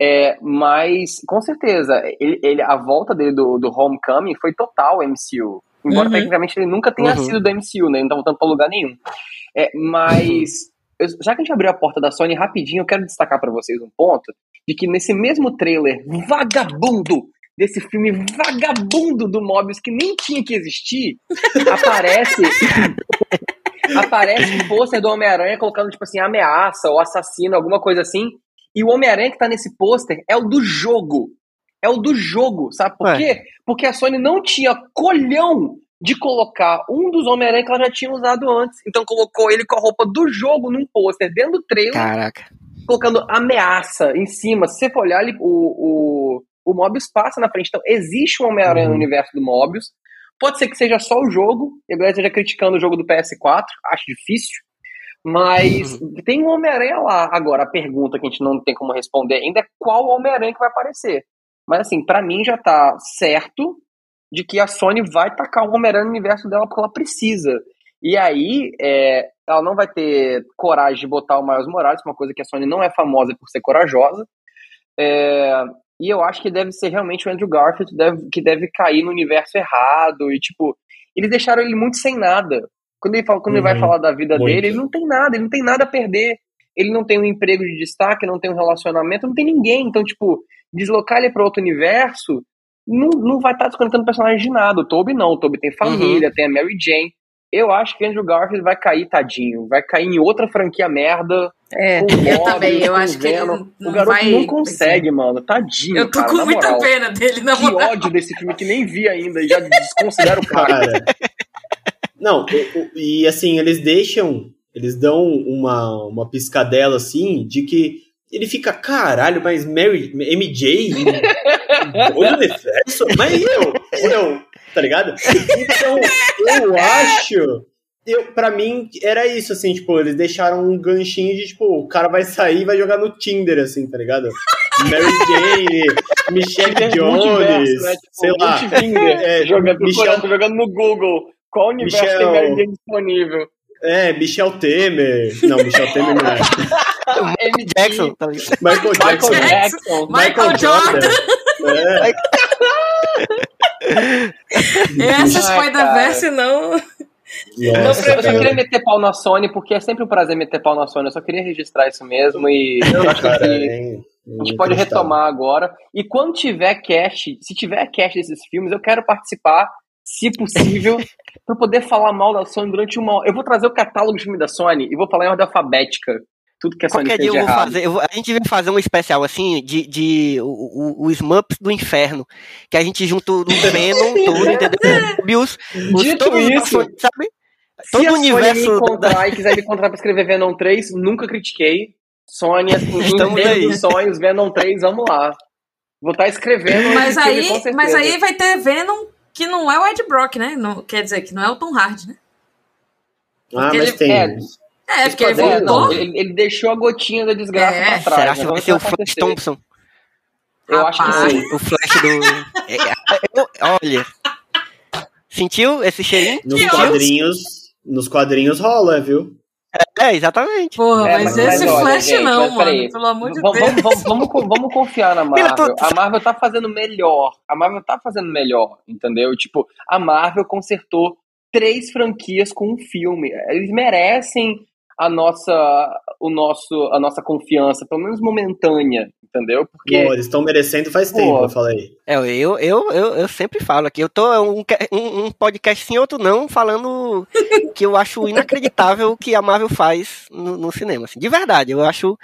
É, mas, com certeza, ele, ele, a volta dele do, do Homecoming foi total MCU. Embora, uhum. tecnicamente, ele nunca tenha uhum. sido do MCU, né? Ele não tá voltando pra lugar nenhum. É, mas, eu, já que a gente abriu a porta da Sony rapidinho, eu quero destacar para vocês um ponto de que nesse mesmo trailer vagabundo desse filme vagabundo do Mobius que nem tinha que existir, aparece aparece um pôster do Homem-Aranha colocando, tipo assim, ameaça ou assassino, alguma coisa assim. E o Homem-Aranha que tá nesse pôster é o do jogo. É o do jogo, sabe por quê? Porque a Sony não tinha colhão de colocar um dos Homem-Aranha que ela já tinha usado antes. Então colocou ele com a roupa do jogo num pôster dentro do trailer. Caraca. Colocando ameaça em cima. Se você for olhar ali, o, o o Mobius passa na frente. Então, existe um Homem-Aranha uhum. no universo do Mobius. Pode ser que seja só o jogo, e agora esteja criticando o jogo do PS4, acho difícil. Mas uhum. tem um Homem-Aranha lá. Agora, a pergunta que a gente não tem como responder ainda é qual Homem-Aranha que vai aparecer. Mas assim, para mim já tá certo de que a Sony vai tacar o Homem-Aranha no universo dela porque ela precisa. E aí, é, ela não vai ter coragem de botar o Miles Morales, uma coisa que a Sony não é famosa por ser corajosa. É, e eu acho que deve ser realmente o Andrew Garfield deve, que deve cair no universo errado. E, tipo, eles deixaram ele muito sem nada. Quando ele, fala, quando uhum, ele vai uhum. falar da vida muito. dele, ele não tem nada, ele não tem nada a perder. ele não tem um emprego de destaque, não tem um relacionamento, não tem ninguém. Então, tipo, deslocar ele para outro universo não, não vai estar tá desconectando personagem de nada. O Toby não, o Toby tem família, uhum. tem a Mary Jane. Eu acho que Andrew Garfield vai cair, tadinho. Vai cair em outra franquia merda. É, eu também. Eu acho que ele O garoto vai... não consegue, mano. Tadinho. Eu tô cara, com muita moral. pena dele, na Que moral. ódio desse filme que nem vi ainda e já desconsidero o cara. Não, e, e assim, eles deixam. Eles dão uma, uma piscadela assim de que ele fica, caralho, mas Mary, MJ? Olho universo? Mas eu, eu, tá ligado? Então, eu acho. Eu, pra mim, era isso, assim, tipo, eles deixaram um ganchinho de, tipo, o cara vai sair e vai jogar no Tinder, assim, tá ligado? Mary Jane, Michelle Jones, né? tipo, sei lá. É, jogando, Michelle... jogando no Google. Qual universo Michel... tem Mary Jane disponível? É, Michel Temer. Não, Michel Temer não é. M. Jackson. Tá Michael Jackson. Michael Jackson. Michael, Jordan. É. Essa Spider-Verse não. Nossa, eu só queria meter pau na Sony, porque é sempre um prazer meter pau na Sony. Eu só queria registrar isso mesmo e eu acho cara, que a gente pode retomar agora. E quando tiver cast, se tiver cast desses filmes, eu quero participar, se possível, para poder falar mal da Sony durante uma hora. Eu vou trazer o catálogo de filme da Sony e vou falar em ordem alfabética tudo que a Sony Qualquer dia eu vou errado. fazer, eu vou, a gente vai fazer um especial assim de, de o, o, o Smurfs do Inferno, que a gente junta o Venom todo, entendeu? Os, os, Dito todos isso, os, sabe? Todo Se o universo. Se me encontrar da... e quiser me encontrar pra escrever Venom 3, nunca critiquei. Sony, assim, Estamos aí. sonhos, Venom 3, vamos lá. Vou estar tá escrevendo. Mas aí, mas aí vai ter Venom que não é o Ed Brock, né? Não, quer dizer, que não é o Tom Hardy, né? Ah, mas ele, tem. É, é, porque ele voltou. Ele, ele, deixou a gotinha da desgraça é. pra trás. Será que né? vai ser o Flash Thompson? Eu Rapaz. acho que sim. O Flash do. É, olha. Sentiu esse cheirinho? Nos quadrinhos, nos quadrinhos rola, viu? É, exatamente. Porra, é, mas, mas, esse mas, Flash gente, não, mano. Pelo amor de vamos, Deus. Vamos, vamos confiar na Marvel. A Marvel tá fazendo melhor. A Marvel tá fazendo melhor, entendeu? Tipo, a Marvel consertou três franquias com um filme. Eles merecem a nossa, o nosso, a nossa confiança, pelo menos momentânea, entendeu? Porque Pô, eles estão merecendo faz Pô, tempo, eu falei. É, eu, eu, eu, eu sempre falo aqui, eu tô um, um, podcast sim, outro não, falando que eu acho inacreditável o que a Marvel faz no, no cinema, assim, de verdade, eu acho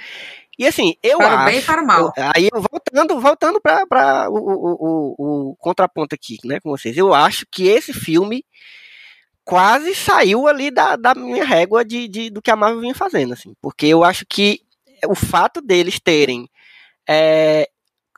e assim, eu para acho. bem e para mal. Eu, aí voltando, voltando para o, o, o, o, contraponto aqui, né, com vocês. Eu acho que esse filme quase saiu ali da, da minha régua de, de, do que a Marvel vinha fazendo, assim. Porque eu acho que o fato deles terem. É,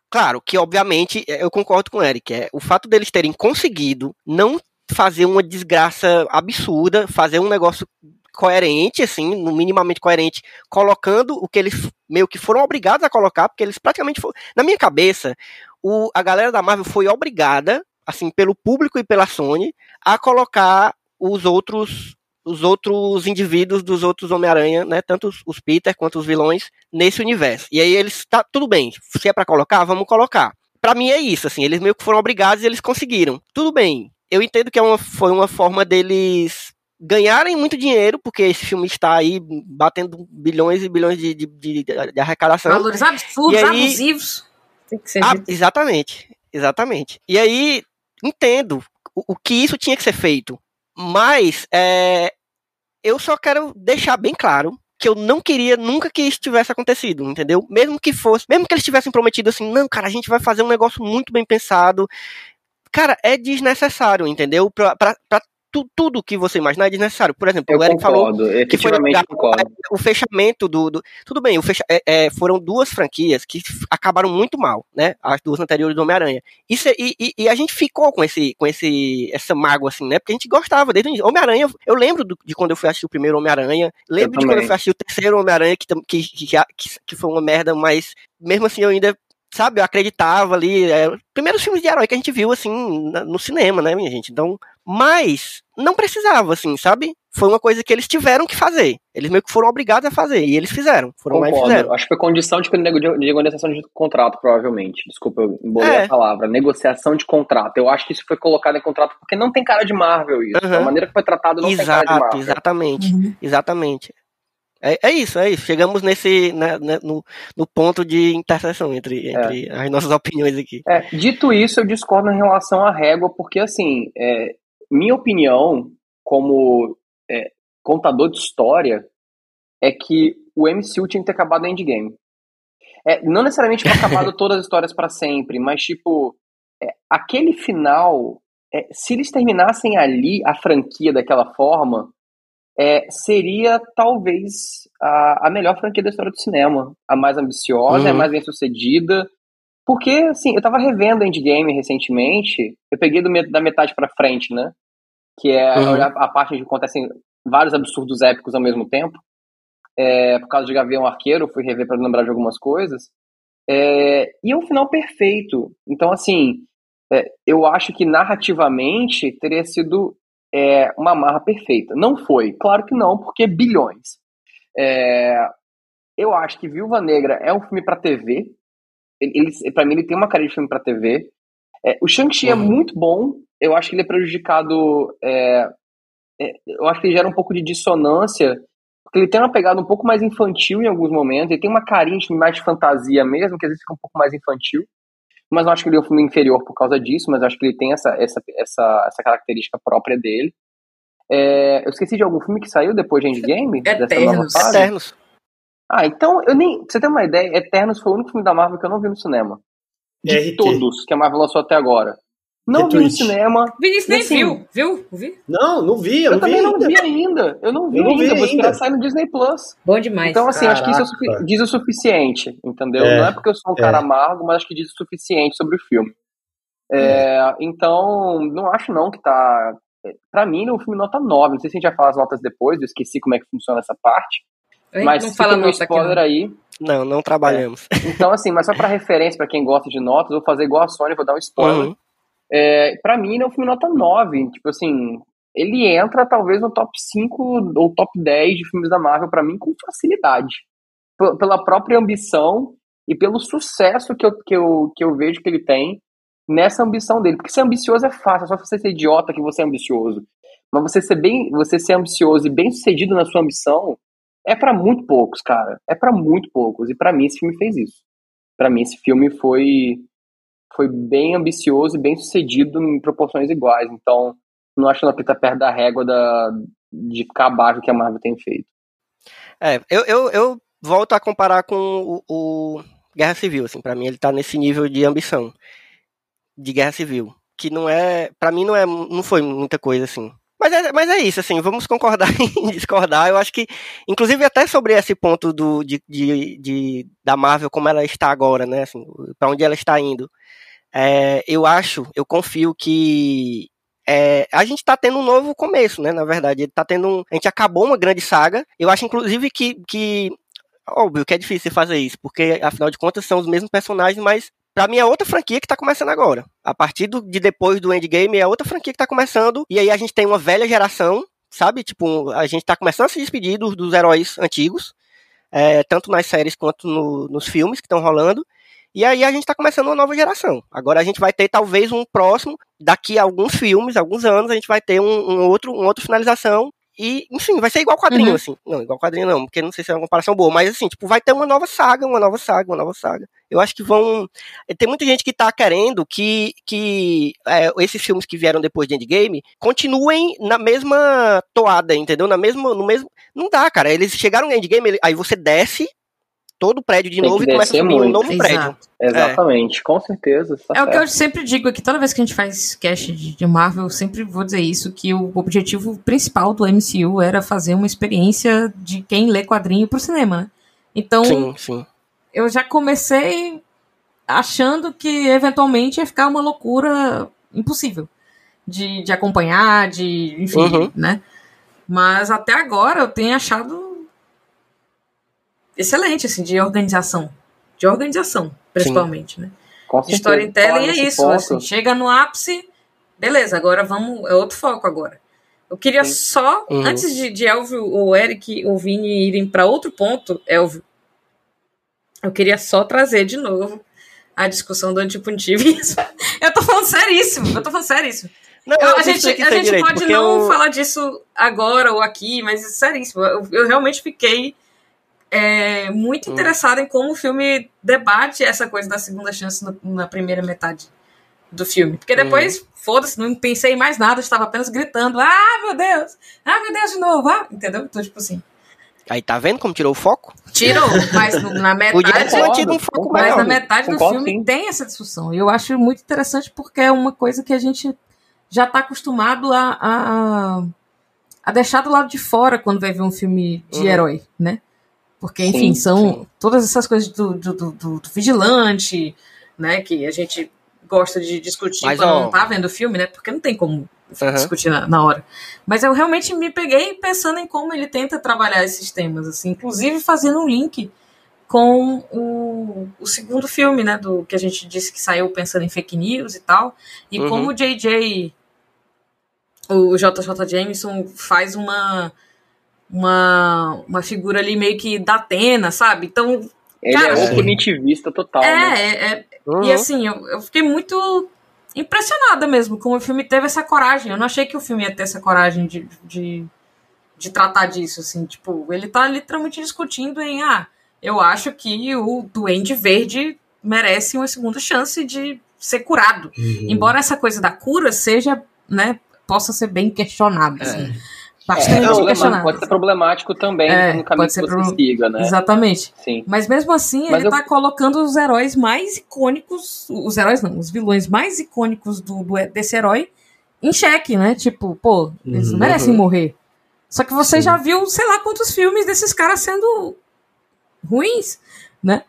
claro que, obviamente, eu concordo com o Eric, é, o fato deles terem conseguido não fazer uma desgraça absurda, fazer um negócio coerente, assim, minimamente coerente, colocando o que eles meio que foram obrigados a colocar, porque eles praticamente foram. Na minha cabeça, o, a galera da Marvel foi obrigada, assim, pelo público e pela Sony, a colocar os outros os outros indivíduos dos outros Homem-Aranha, né, tanto os, Peter quanto os vilões nesse universo. E aí eles tá tudo bem, se é para colocar, vamos colocar. Para mim é isso, assim, eles meio que foram obrigados e eles conseguiram. Tudo bem. Eu entendo que é uma, foi uma forma deles ganharem muito dinheiro, porque esse filme está aí batendo bilhões e bilhões de, de, de, de arrecadação. Valores absurdos, aí, abusivos. Tem que ser ah, exatamente, exatamente. E aí, entendo o, o que isso tinha que ser feito mas é, eu só quero deixar bem claro que eu não queria nunca que isso tivesse acontecido, entendeu? Mesmo que fosse, mesmo que eles tivessem prometido assim, não, cara, a gente vai fazer um negócio muito bem pensado. Cara, é desnecessário, entendeu? Pra, pra, pra tu, tudo que você imaginar é desnecessário. Por exemplo, eu o Eric concordo, falou que foi o fechamento do, do tudo bem, fecha, é, é, foram duas franquias que acabaram muito mal, né? As duas anteriores do Homem-Aranha. Isso e, e, e, a gente ficou com esse com esse essa mágoa assim, né? Porque a gente gostava desde o Homem-Aranha. Eu lembro do, de quando eu fui assistir o primeiro Homem-Aranha, lembro de quando eu fui assistir o terceiro Homem-Aranha que, que, que, que foi uma merda, mas mesmo assim eu ainda sabe, eu acreditava ali. É, primeiros filmes de herói que a gente viu, assim, no cinema, né, minha gente? Então, mas não precisava, assim, sabe? Foi uma coisa que eles tiveram que fazer. Eles meio que foram obrigados a fazer. E eles fizeram. Foram Concordo. lá e fizeram. Acho que foi condição de, de negociação de contrato, provavelmente. Desculpa, eu embolei é. a palavra. Negociação de contrato. Eu acho que isso foi colocado em contrato porque não tem cara de Marvel isso. Uhum. A maneira que foi tratado não Exato, tem cara de Marvel. Exatamente. Uhum. Exatamente. É, é isso, é isso. Chegamos nesse né, né, no, no ponto de interseção entre, é. entre é. as nossas opiniões aqui. É, dito isso, eu discordo em relação à régua, porque assim, é, minha opinião, como é, contador de história, é que o MCU tinha que ter acabado no Endgame. É, não necessariamente ter acabado todas as histórias para sempre, mas tipo, aquele final, se eles terminassem ali a franquia daquela forma, é, seria talvez a, a melhor franquia da história do cinema. A mais ambiciosa, uhum. a mais bem sucedida. Porque, assim, eu tava revendo Endgame recentemente, eu peguei do, da metade para frente, né? Que é uhum. a, a, parte onde acontecem vários absurdos épicos ao mesmo tempo. É, por causa de Gavião Arqueiro, fui rever para lembrar de algumas coisas. É, e é um final perfeito. Então, assim, é, eu acho que narrativamente teria sido é, uma marra perfeita. Não foi, claro que não, porque bilhões. É, eu acho que Viúva Negra é um filme para TV. Ele, ele para mim, ele tem uma cara de filme para TV. É, o Shang-Chi é uhum. é muito bom. Eu acho que ele é prejudicado. É, é, eu acho que ele gera um pouco de dissonância, porque ele tem uma pegada um pouco mais infantil em alguns momentos. Ele tem uma carinha mais de fantasia mesmo, que às vezes fica um pouco mais infantil mas não acho que ele é um filme inferior por causa disso, mas acho que ele tem essa, essa, essa, essa característica própria dele. É, eu esqueci de algum filme que saiu depois de Endgame? Eternos. Eternos. Ah, então, eu nem. Pra você ter uma ideia, Eternos foi o único filme da Marvel que eu não vi no cinema. De RT. todos que a Marvel lançou até agora. Não vi no cinema. Vinícius nem assim, viu, viu? Vi? Não, não vi. Eu, eu também vi não vi ainda. Eu não vi eu não ainda. Vi Vou esperar sair no Disney Plus. Bom demais. Então, assim, Caraca. acho que isso diz o suficiente, entendeu? É. Não é porque eu sou um cara é. amargo, mas acho que diz o suficiente sobre o filme. É, é. Então, não acho não que tá. Pra mim, o filme nota 9. Não sei se a gente vai falar as notas depois, eu esqueci como é que funciona essa parte. Mas não fala um spoiler aqui, aí. Não, não trabalhamos. Então, assim, mas só pra referência, para quem gosta de notas, eu vou fazer igual a Sony, vou dar um spoiler. Uhum. É, para mim, ele é um filme nota 9. Tipo assim, ele entra talvez no top 5 ou top 10 de filmes da Marvel para mim com facilidade. P pela própria ambição e pelo sucesso que eu, que, eu, que eu vejo que ele tem nessa ambição dele. Porque ser ambicioso é fácil, é só você ser idiota que você é ambicioso. Mas você ser bem, você ser ambicioso e bem sucedido na sua ambição é para muito poucos, cara. É para muito poucos. E para mim esse filme fez isso. Para mim esse filme foi foi bem ambicioso e bem sucedido em proporções iguais. Então, não acho que tá perto da régua da, de ficar abaixo que a Marvel tem feito. É, eu, eu, eu volto a comparar com o, o Guerra Civil, assim, para mim ele tá nesse nível de ambição de Guerra Civil, que não é, para mim não é, não foi muita coisa assim. Mas é, mas é isso, assim, vamos concordar em discordar. Eu acho que, inclusive, até sobre esse ponto do, de, de, de da Marvel, como ela está agora, né? Assim, para onde ela está indo. É, eu acho, eu confio que é, a gente está tendo um novo começo, né? Na verdade, tá tendo um, a gente acabou uma grande saga. Eu acho, inclusive, que, que óbvio que é difícil fazer isso, porque afinal de contas são os mesmos personagens, mas para mim é outra franquia que tá começando agora. A partir do, de depois do Endgame é outra franquia que tá começando, e aí a gente tem uma velha geração, sabe? Tipo, a gente tá começando a se despedir dos, dos heróis antigos, é, tanto nas séries quanto no, nos filmes que estão rolando. E aí a gente está começando uma nova geração. Agora a gente vai ter talvez um próximo, daqui a alguns filmes, alguns anos, a gente vai ter um, um outro, uma outra finalização. E, enfim, vai ser igual quadrinho, uhum. assim. Não, igual quadrinho não, porque não sei se é uma comparação boa, mas assim, tipo, vai ter uma nova saga, uma nova saga, uma nova saga. Eu acho que vão. Tem muita gente que tá querendo que, que é, esses filmes que vieram depois de Endgame continuem na mesma toada, entendeu? Na mesma, no mesmo. Não dá, cara. Eles chegaram no Endgame, aí você desce todo o prédio de Tem novo e começa a subir muito. um novo Exato. prédio. Exatamente, é. com certeza. Tá é certo. o que eu sempre digo aqui, toda vez que a gente faz cast de Marvel, eu sempre vou dizer isso, que o objetivo principal do MCU era fazer uma experiência de quem lê quadrinho pro cinema, né? Então, sim, sim. eu já comecei achando que eventualmente ia ficar uma loucura impossível de, de acompanhar, de, enfim, uhum. né? Mas até agora eu tenho achado excelente, assim, de organização. De organização, principalmente, Sim. né? Com de storytelling é isso, assim, chega no ápice, beleza, agora vamos, é outro foco agora. Eu queria Sim. só, uhum. antes de, de Elvio ou Eric ou Vini irem para outro ponto, Elvio, eu queria só trazer de novo a discussão do antipunitivismo. eu tô falando seríssimo, eu tô falando seríssimo. Não, eu, a gente, a gente pode não eu... falar disso agora ou aqui, mas é seríssimo. Eu, eu realmente fiquei é, muito hum. interessada em como o filme debate essa coisa da segunda chance no, na primeira metade do filme. Porque depois, hum. foda-se, não pensei em mais nada, estava apenas gritando: Ah, meu Deus! Ah, meu Deus, de novo! Ah! Entendeu? Então, tipo assim. Aí tá vendo como tirou o foco? Tirou, mas na metade. Podia um foco mas maior. na metade do filme sim. tem essa discussão. E eu acho muito interessante porque é uma coisa que a gente já está acostumado a, a, a, deixar do lado de fora quando vai ver um filme de uhum. herói, né? Porque, enfim, sim, são sim. todas essas coisas do, do, do, do, vigilante, né? Que a gente gosta de discutir Mas, quando ó, não tá vendo o filme, né? Porque não tem como uhum. discutir na, na, hora. Mas eu realmente me peguei pensando em como ele tenta trabalhar esses temas, assim, inclusive fazendo um link com o, o segundo filme, né? Do que a gente disse que saiu pensando em fake news e tal. E uhum. como o JJ, o JJ Jameson, faz uma. Uma, uma figura ali meio que da Atena, sabe? Então, ele cara, é punitivista total. É, né? é, é uhum. e assim, eu, eu fiquei muito impressionada mesmo como o filme teve essa coragem. Eu não achei que o filme ia ter essa coragem de, de, de tratar disso, assim, tipo, ele tá literalmente discutindo em, ah, eu acho que o Duende Verde merece uma segunda chance de ser curado. Uhum. Embora essa coisa da cura seja, né, possa ser bem questionada, assim. é. assim. Bastante é, questionado. Pode ser problemático também é, no caminho pode ser que você siga, né? Exatamente. Sim. Mas mesmo assim, Mas ele eu... tá colocando os heróis mais icônicos, os heróis não, os vilões mais icônicos do, do desse herói em xeque, né? Tipo, pô, eles não merecem uhum. morrer. Só que você Sim. já viu, sei lá, quantos filmes desses caras sendo ruins, né?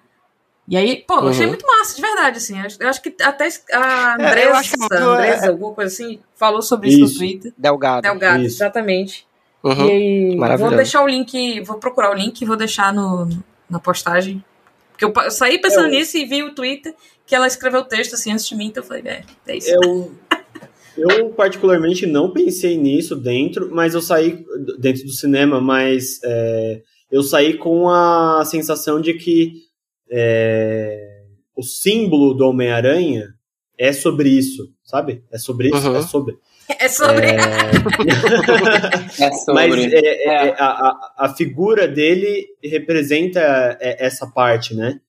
E aí, pô, eu achei uhum. muito massa, de verdade, assim. Eu acho que até a Andressa, é, que a Andressa é... alguma coisa assim, falou sobre isso, isso no Twitter. Delgado. Delgado, isso. exatamente. Uhum. E aí, vou deixar o link, vou procurar o link e vou deixar no, na postagem. Porque eu, eu saí pensando eu... nisso e vi o Twitter que ela escreveu o texto assim antes de mim, então eu falei, é, é isso. Eu, eu particularmente não pensei nisso dentro, mas eu saí dentro do cinema, mas é, eu saí com a sensação de que é, o símbolo do Homem-Aranha é sobre isso, sabe? É sobre isso, uhum. é sobre. É sobre. É, é sobre. Mas é, é, é. a, a, figura dele representa essa parte, né?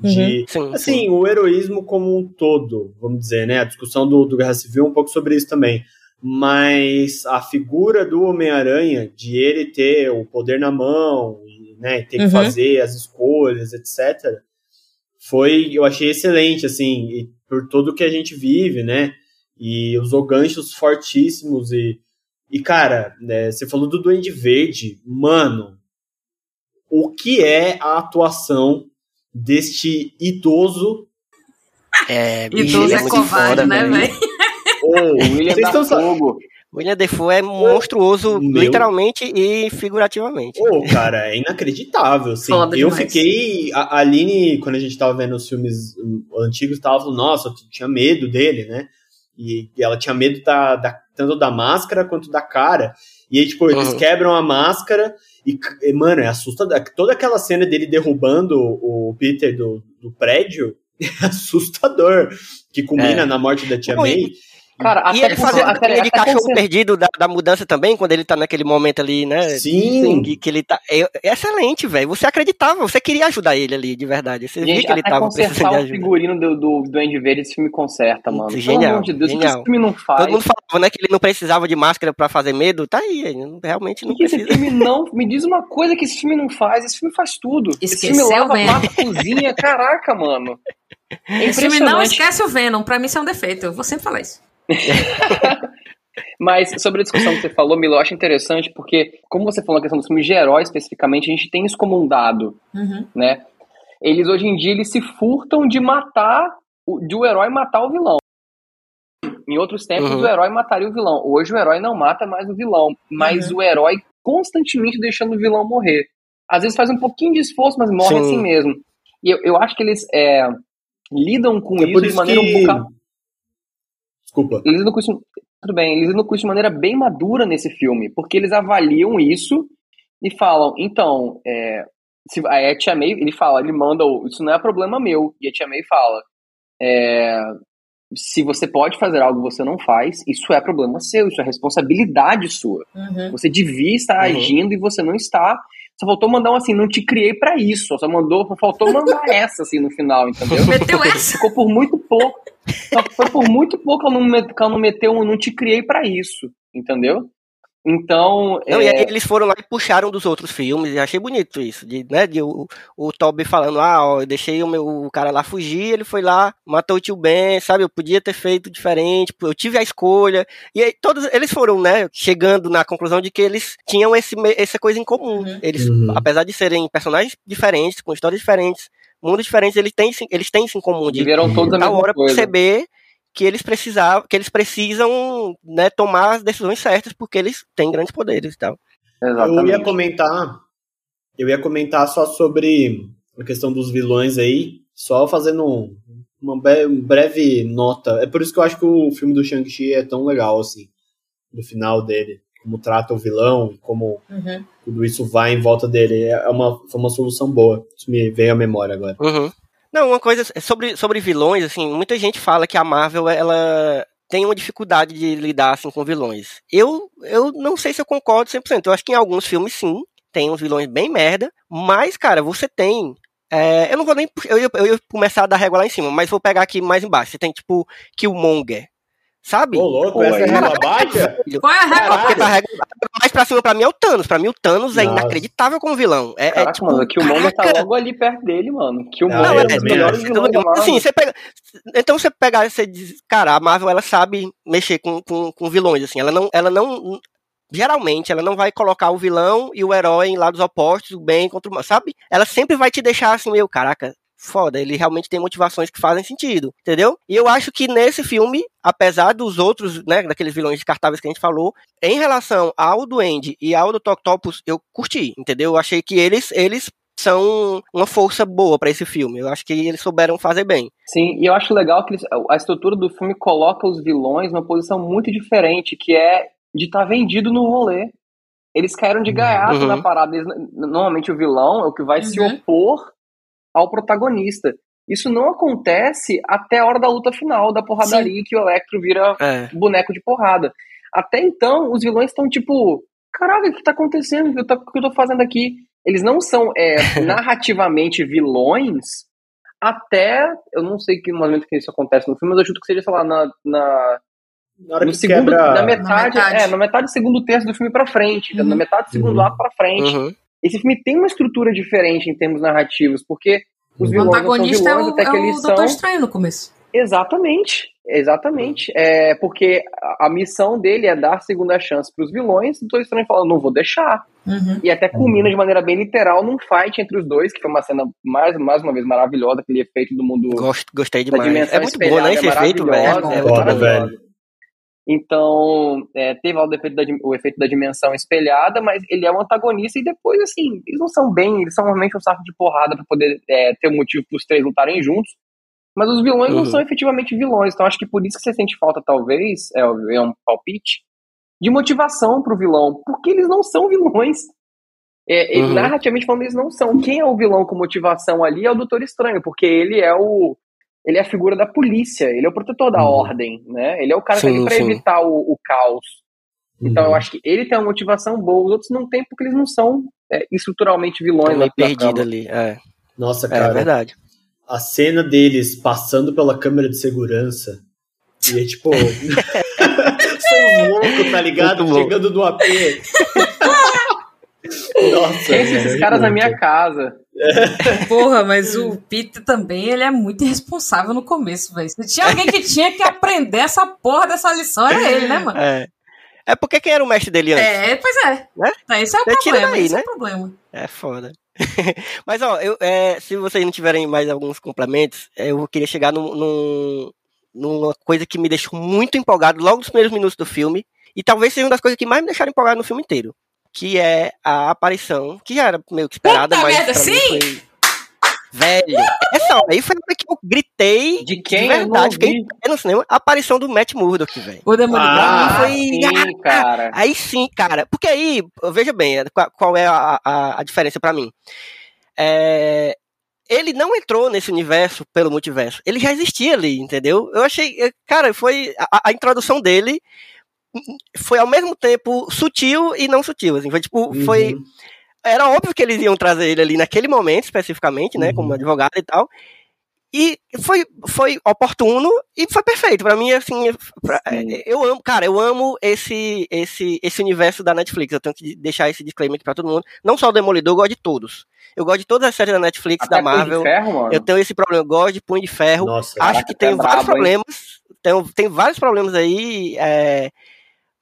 De, uhum. sim, assim, sim. o heroísmo como um todo, vamos dizer, né? A discussão do, do Guerra Civil é um pouco sobre isso também. Mas a figura do Homem-Aranha, de ele ter o poder na mão, né, ter que uhum. fazer as escolhas, etc., foi, eu achei excelente, assim, por tudo que a gente vive, né? E usou ganchos fortíssimos e, e cara, né, você falou do Duende Verde, mano, o que é a atuação deste idoso? É, idoso é, é covarde, né, velho? Oh, William da Fogo. William Defoe é monstruoso, Meu... literalmente e figurativamente. Pô, cara, é inacreditável. Assim. eu fiquei. A Aline, quando a gente tava vendo os filmes hum, antigos, tava falando, nossa, eu tinha medo dele, né? E ela tinha medo da, da, tanto da máscara quanto da cara. E aí, tipo, eles uhum. quebram a máscara e, e, mano, é assustador. Toda aquela cena dele derrubando o Peter do, do prédio é assustador. Que culmina é. na morte da tia May. Cara, e ele fazendo de cachorro perdido da, da, mudança também, quando ele tá naquele momento ali, né? Sim. Que, que ele tá. É, é excelente, velho. Você acreditava, você queria ajudar ele ali, de verdade. Você Gente, via que ele tava precisando de ajuda. o figurino do, do, do Andy Verde, esse filme conserta, mano. Genial, Pelo amor de Deus, genial. o que esse filme não faz? Todo mundo falava, né, que ele não precisava de máscara pra fazer medo. Tá aí, realmente não precisa. Esse filme não. Me diz uma coisa que esse filme não faz. Esse filme faz tudo. Esqueceu, esse filme lava, mata, cozinha. Caraca, mano. É esse filme não esquece o Venom. Pra mim isso é um defeito. Eu vou sempre falar isso. Mas sobre a discussão que você falou, Milo, eu acho interessante porque, como você falou na questão dos filmes de herói especificamente, a gente tem isso como um dado, uhum. né? Eles hoje em dia eles se furtam de matar, de o herói matar o vilão. Em outros tempos uhum. o herói mataria o vilão. Hoje o herói não mata mais o vilão, mas uhum. o herói constantemente deixando o vilão morrer. Às vezes faz um pouquinho de esforço, mas morre Sim. assim mesmo. E eu, eu acho que eles é, lidam com é isso, isso, de maneira que... um pouco Desculpa. Eles lidam com isso, tudo bem, eles lidam com isso de maneira bem madura nesse filme, porque eles avaliam isso e falam, então, é, se, a Tia May, ele fala, ele manda, isso não é problema meu, e a Tia May fala, é, se você pode fazer algo você não faz, isso é problema seu, isso é responsabilidade sua. Uhum. Você devia estar uhum. agindo e você não está. Só faltou mandar um assim, não te criei para isso. Só mandou, faltou mandar essa assim no final, entendeu? Meteu essa. Ficou por muito pouco. Só foi por muito pouco que ela não, que ela não meteu um não te criei para isso, entendeu? Então. Não, é... eles foram lá e puxaram dos outros filmes, e achei bonito isso. De, né, de o, o Toby falando, ah, ó, eu deixei o meu o cara lá fugir, ele foi lá, matou o tio Ben, sabe? Eu podia ter feito diferente, eu tive a escolha. E aí todos eles foram, né, chegando na conclusão de que eles tinham esse, essa coisa em comum. Uhum. Eles, uhum. apesar de serem personagens diferentes, com histórias diferentes, mundos diferentes, eles têm, eles têm isso em comum. De, Viveram todos a mesma hora coisa. perceber que eles precisavam, que eles precisam né, tomar as decisões certas porque eles têm grandes poderes e tal. Exatamente. Eu ia comentar, eu ia comentar só sobre a questão dos vilões aí, só fazendo uma breve nota. É por isso que eu acho que o filme do Shang-Chi é tão legal assim, no final dele, como trata o vilão, como uhum. tudo isso vai em volta dele, é uma foi uma solução boa. Isso me veio à memória agora. Uhum. Não, uma coisa sobre, sobre vilões, assim, muita gente fala que a Marvel, ela tem uma dificuldade de lidar, assim, com vilões. Eu, eu não sei se eu concordo 100%. Eu acho que em alguns filmes, sim, tem uns vilões bem merda, mas, cara, você tem é, eu não vou nem. Eu ia, eu ia, começar a dar régua lá em cima, mas vou pegar aqui mais embaixo. Você tem, tipo, Killmonger. Sabe? Ô, louco, essa é baixa? Qual é a régua? Porque pra régua, mais pra cima pra mim é o Thanos. Pra mim o Thanos é Nossa. inacreditável como vilão. É, Caraca, é tipo, mano, o Killmonger tá logo ali perto dele, mano. Killmonger não, é, é, melhores vilões assim, você pega, Então você pegar e você diz, cara, a Marvel ela sabe mexer com, com, com vilões, assim. Ela não, ela não geralmente ela não vai colocar o vilão e o herói em lados opostos, o bem contra o mal, sabe? Ela sempre vai te deixar assim, meio, caraca, foda, ele realmente tem motivações que fazem sentido, entendeu? E eu acho que nesse filme, apesar dos outros, né, daqueles vilões descartáveis que a gente falou, em relação ao Duende e ao do Octopus, eu curti, entendeu? Eu achei que eles, eles são uma força boa para esse filme. Eu acho que eles souberam fazer bem. Sim, e eu acho legal que eles, a estrutura do filme coloca os vilões numa posição muito diferente, que é de estar tá vendido no rolê. Eles caíram de gaiato uhum. na parada. Eles, normalmente o vilão é o que vai uhum. se opor ao protagonista. Isso não acontece até a hora da luta final, da porradaria, Sim. que o Electro vira é. boneco de porrada. Até então, os vilões estão tipo, caraca, o que tá acontecendo? O que eu tô, o que eu tô fazendo aqui? Eles não são é, narrativamente vilões até, eu não sei que momento que isso acontece no filme, mas eu chuto que seja, sei lá, na, na na, no segundo, quebra... na, metade, na metade, é, na metade do segundo terço do filme para frente, uhum. na metade do segundo uhum. ato para frente. Uhum. Esse filme tem uma estrutura diferente em termos narrativos, porque os vilões o antagonista são vilões, é o, até que é eles o Doutor são... Estranho no começo. Exatamente, exatamente. É porque a, missão dele é dar segunda chance para os vilões, o Doutor Estranho fala, não vou deixar. Uhum. E até culmina de maneira bem literal num fight entre os dois, que foi uma cena mais, mais uma vez maravilhosa, aquele efeito do mundo. Gosto, gostei demais. É muito bom, né? Esse é efeito, velho. É, é velho. Então, é, teve o, efeito da, o efeito da dimensão espelhada, mas ele é um antagonista e depois, assim, eles não são bem, eles são realmente um saco de porrada para poder é, ter um motivo para os três lutarem juntos. Mas os vilões uhum. não são efetivamente vilões, então acho que por isso que você sente falta, talvez, é, é um palpite, de motivação pro vilão, porque eles não são vilões. É, uhum. Narrativamente falando, eles não são. Quem é o vilão com motivação ali é o Doutor Estranho, porque ele é o, ele é a figura da polícia, ele é o protetor da uhum. ordem, né? Ele é o cara sim, que tá ali pra sim. evitar o, o caos. Então uhum. eu acho que ele tem uma motivação boa, os outros não têm porque eles não são é, estruturalmente vilões. Meio perdido ali, é. Nossa, cara. É verdade. A cena deles passando pela câmera de segurança e é tipo. São loucos, tá ligado? Chegando no AP. Nossa, Quem é esses caras na minha casa? Porra, mas o Peter também, ele é muito irresponsável no começo, velho. Se tinha alguém que tinha que aprender essa porra dessa lição, era ele, né, mano? É. É porque quem era o mestre dele antes? É, pois é. Né? É, esse é o problema, daí, esse né? é o problema. É foda. Mas, ó, eu, é, se vocês não tiverem mais alguns complementos, eu queria chegar num, num, numa coisa que me deixou muito empolgado logo nos primeiros minutos do filme, e talvez seja uma das coisas que mais me deixaram empolgado no filme inteiro que é a aparição, que já era meio que esperada, Puta mas merda, sim? foi... Velho, essa aí foi a que eu gritei de quem? De verdade, fiquei no cinema, a aparição do Matt Murdock, velho. O Demolidor. Ah, foi... sim, cara. Aí sim, cara. Porque aí, veja bem, qual é a, a, a diferença para mim. É, ele não entrou nesse universo pelo multiverso. Ele já existia ali, entendeu? Eu achei, cara, foi a, a introdução dele foi ao mesmo tempo sutil e não sutil, assim, foi tipo, uhum. foi era óbvio que eles iam trazer ele ali naquele momento, especificamente, né? Uhum. Como advogado e tal. E foi, foi oportuno e foi perfeito. para mim, assim, pra, é, eu amo, cara, eu amo esse, esse, esse universo da Netflix. Eu tenho que deixar esse disclaimer aqui pra todo mundo. Não só o Demolidor, eu gosto de todos. Eu gosto de todas as séries da Netflix, Até da Marvel. Ferro, eu tenho esse problema, eu gosto de Punho de Ferro. Nossa, Acho que tem é vários brabo, problemas. Tem, tem vários problemas aí. É,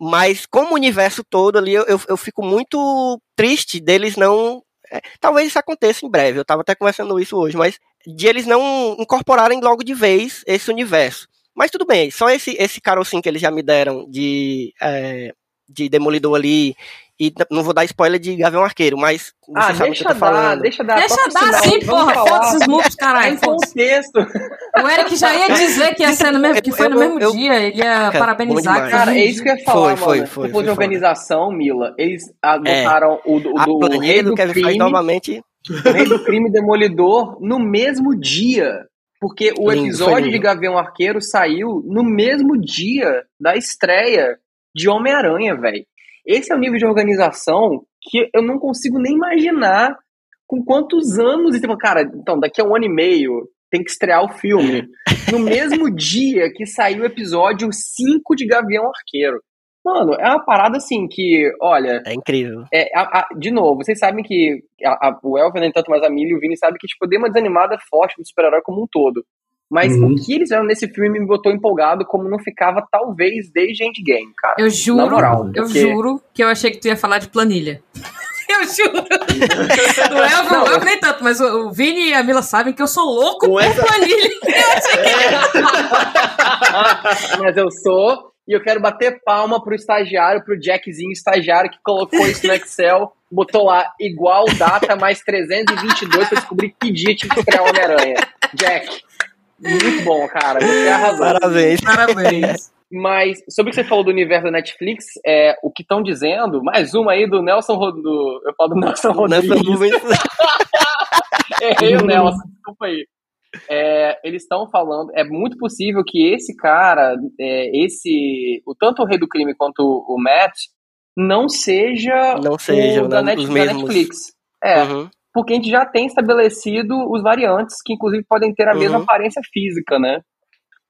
mas como o universo todo ali, eu, eu, eu fico muito triste deles não é, talvez isso aconteça em breve, eu estava até conversando isso hoje, mas de eles não incorporarem logo de vez esse universo. Mas tudo bem, só esse, esse carocinho que eles já me deram de, é, de Demolidor ali e não vou dar spoiler de Gavião Arqueiro, mas ah, deixa dar, falando. deixa dar, deixa dar sim, porra, foda esses moves, caralho. Contexto. O Eric já ia dizer que ia ser no mesmo, que foi no mesmo eu, dia, ele ia cara, parabenizar. Cara, é isso que eu ia falar, foi, mano. Foi, foi, foi, de organização, Mila, eles adotaram é, o, o do, rei do, do crime, novamente. o rei do crime demolidor no mesmo dia. Porque o episódio de Gavião Arqueiro saiu no mesmo dia da estreia de Homem-Aranha, velho. Esse é o nível de organização que eu não consigo nem imaginar com quantos anos. E tipo, cara, então, daqui a um ano e meio tem que estrear o filme. No mesmo dia que saiu o episódio 5 de Gavião Arqueiro. Mano, é uma parada assim que, olha. É incrível. É, a, a, de novo, vocês sabem que a, o Elvin, nem tanto, mas a Millie e o Vini sabem que, tipo, deu uma desanimada forte do super-herói como um todo. Mas uhum. o que eles fizeram nesse filme me botou empolgado como não ficava, talvez, desde Endgame, cara. Eu juro, moral, eu juro que eu achei que tu ia falar de planilha. Eu juro. Não é o não, eu... nem tanto, mas o Vini e a Mila sabem que eu sou louco Com por essa... planilha. É. mas eu sou, e eu quero bater palma pro estagiário, pro Jackzinho estagiário que colocou isso no Excel, botou lá igual data mais 322 pra descobrir que dia tinha que estrear o Homem-Aranha. Jack, muito bom, cara. Você arrasou. Parabéns. Parabéns. Mas sobre o que você falou do universo da Netflix, é, o que estão dizendo, mais uma aí do Nelson do, Eu falo do Nelson Rodrigues. Errei o Nelson, desculpa aí. É, eles estão falando, é muito possível que esse cara, é, esse, o tanto o Rei do Crime quanto o Matt, não seja, não seja o da, né, Net, da Netflix. É, uhum porque a gente já tem estabelecido os variantes que, inclusive, podem ter a uhum. mesma aparência física, né?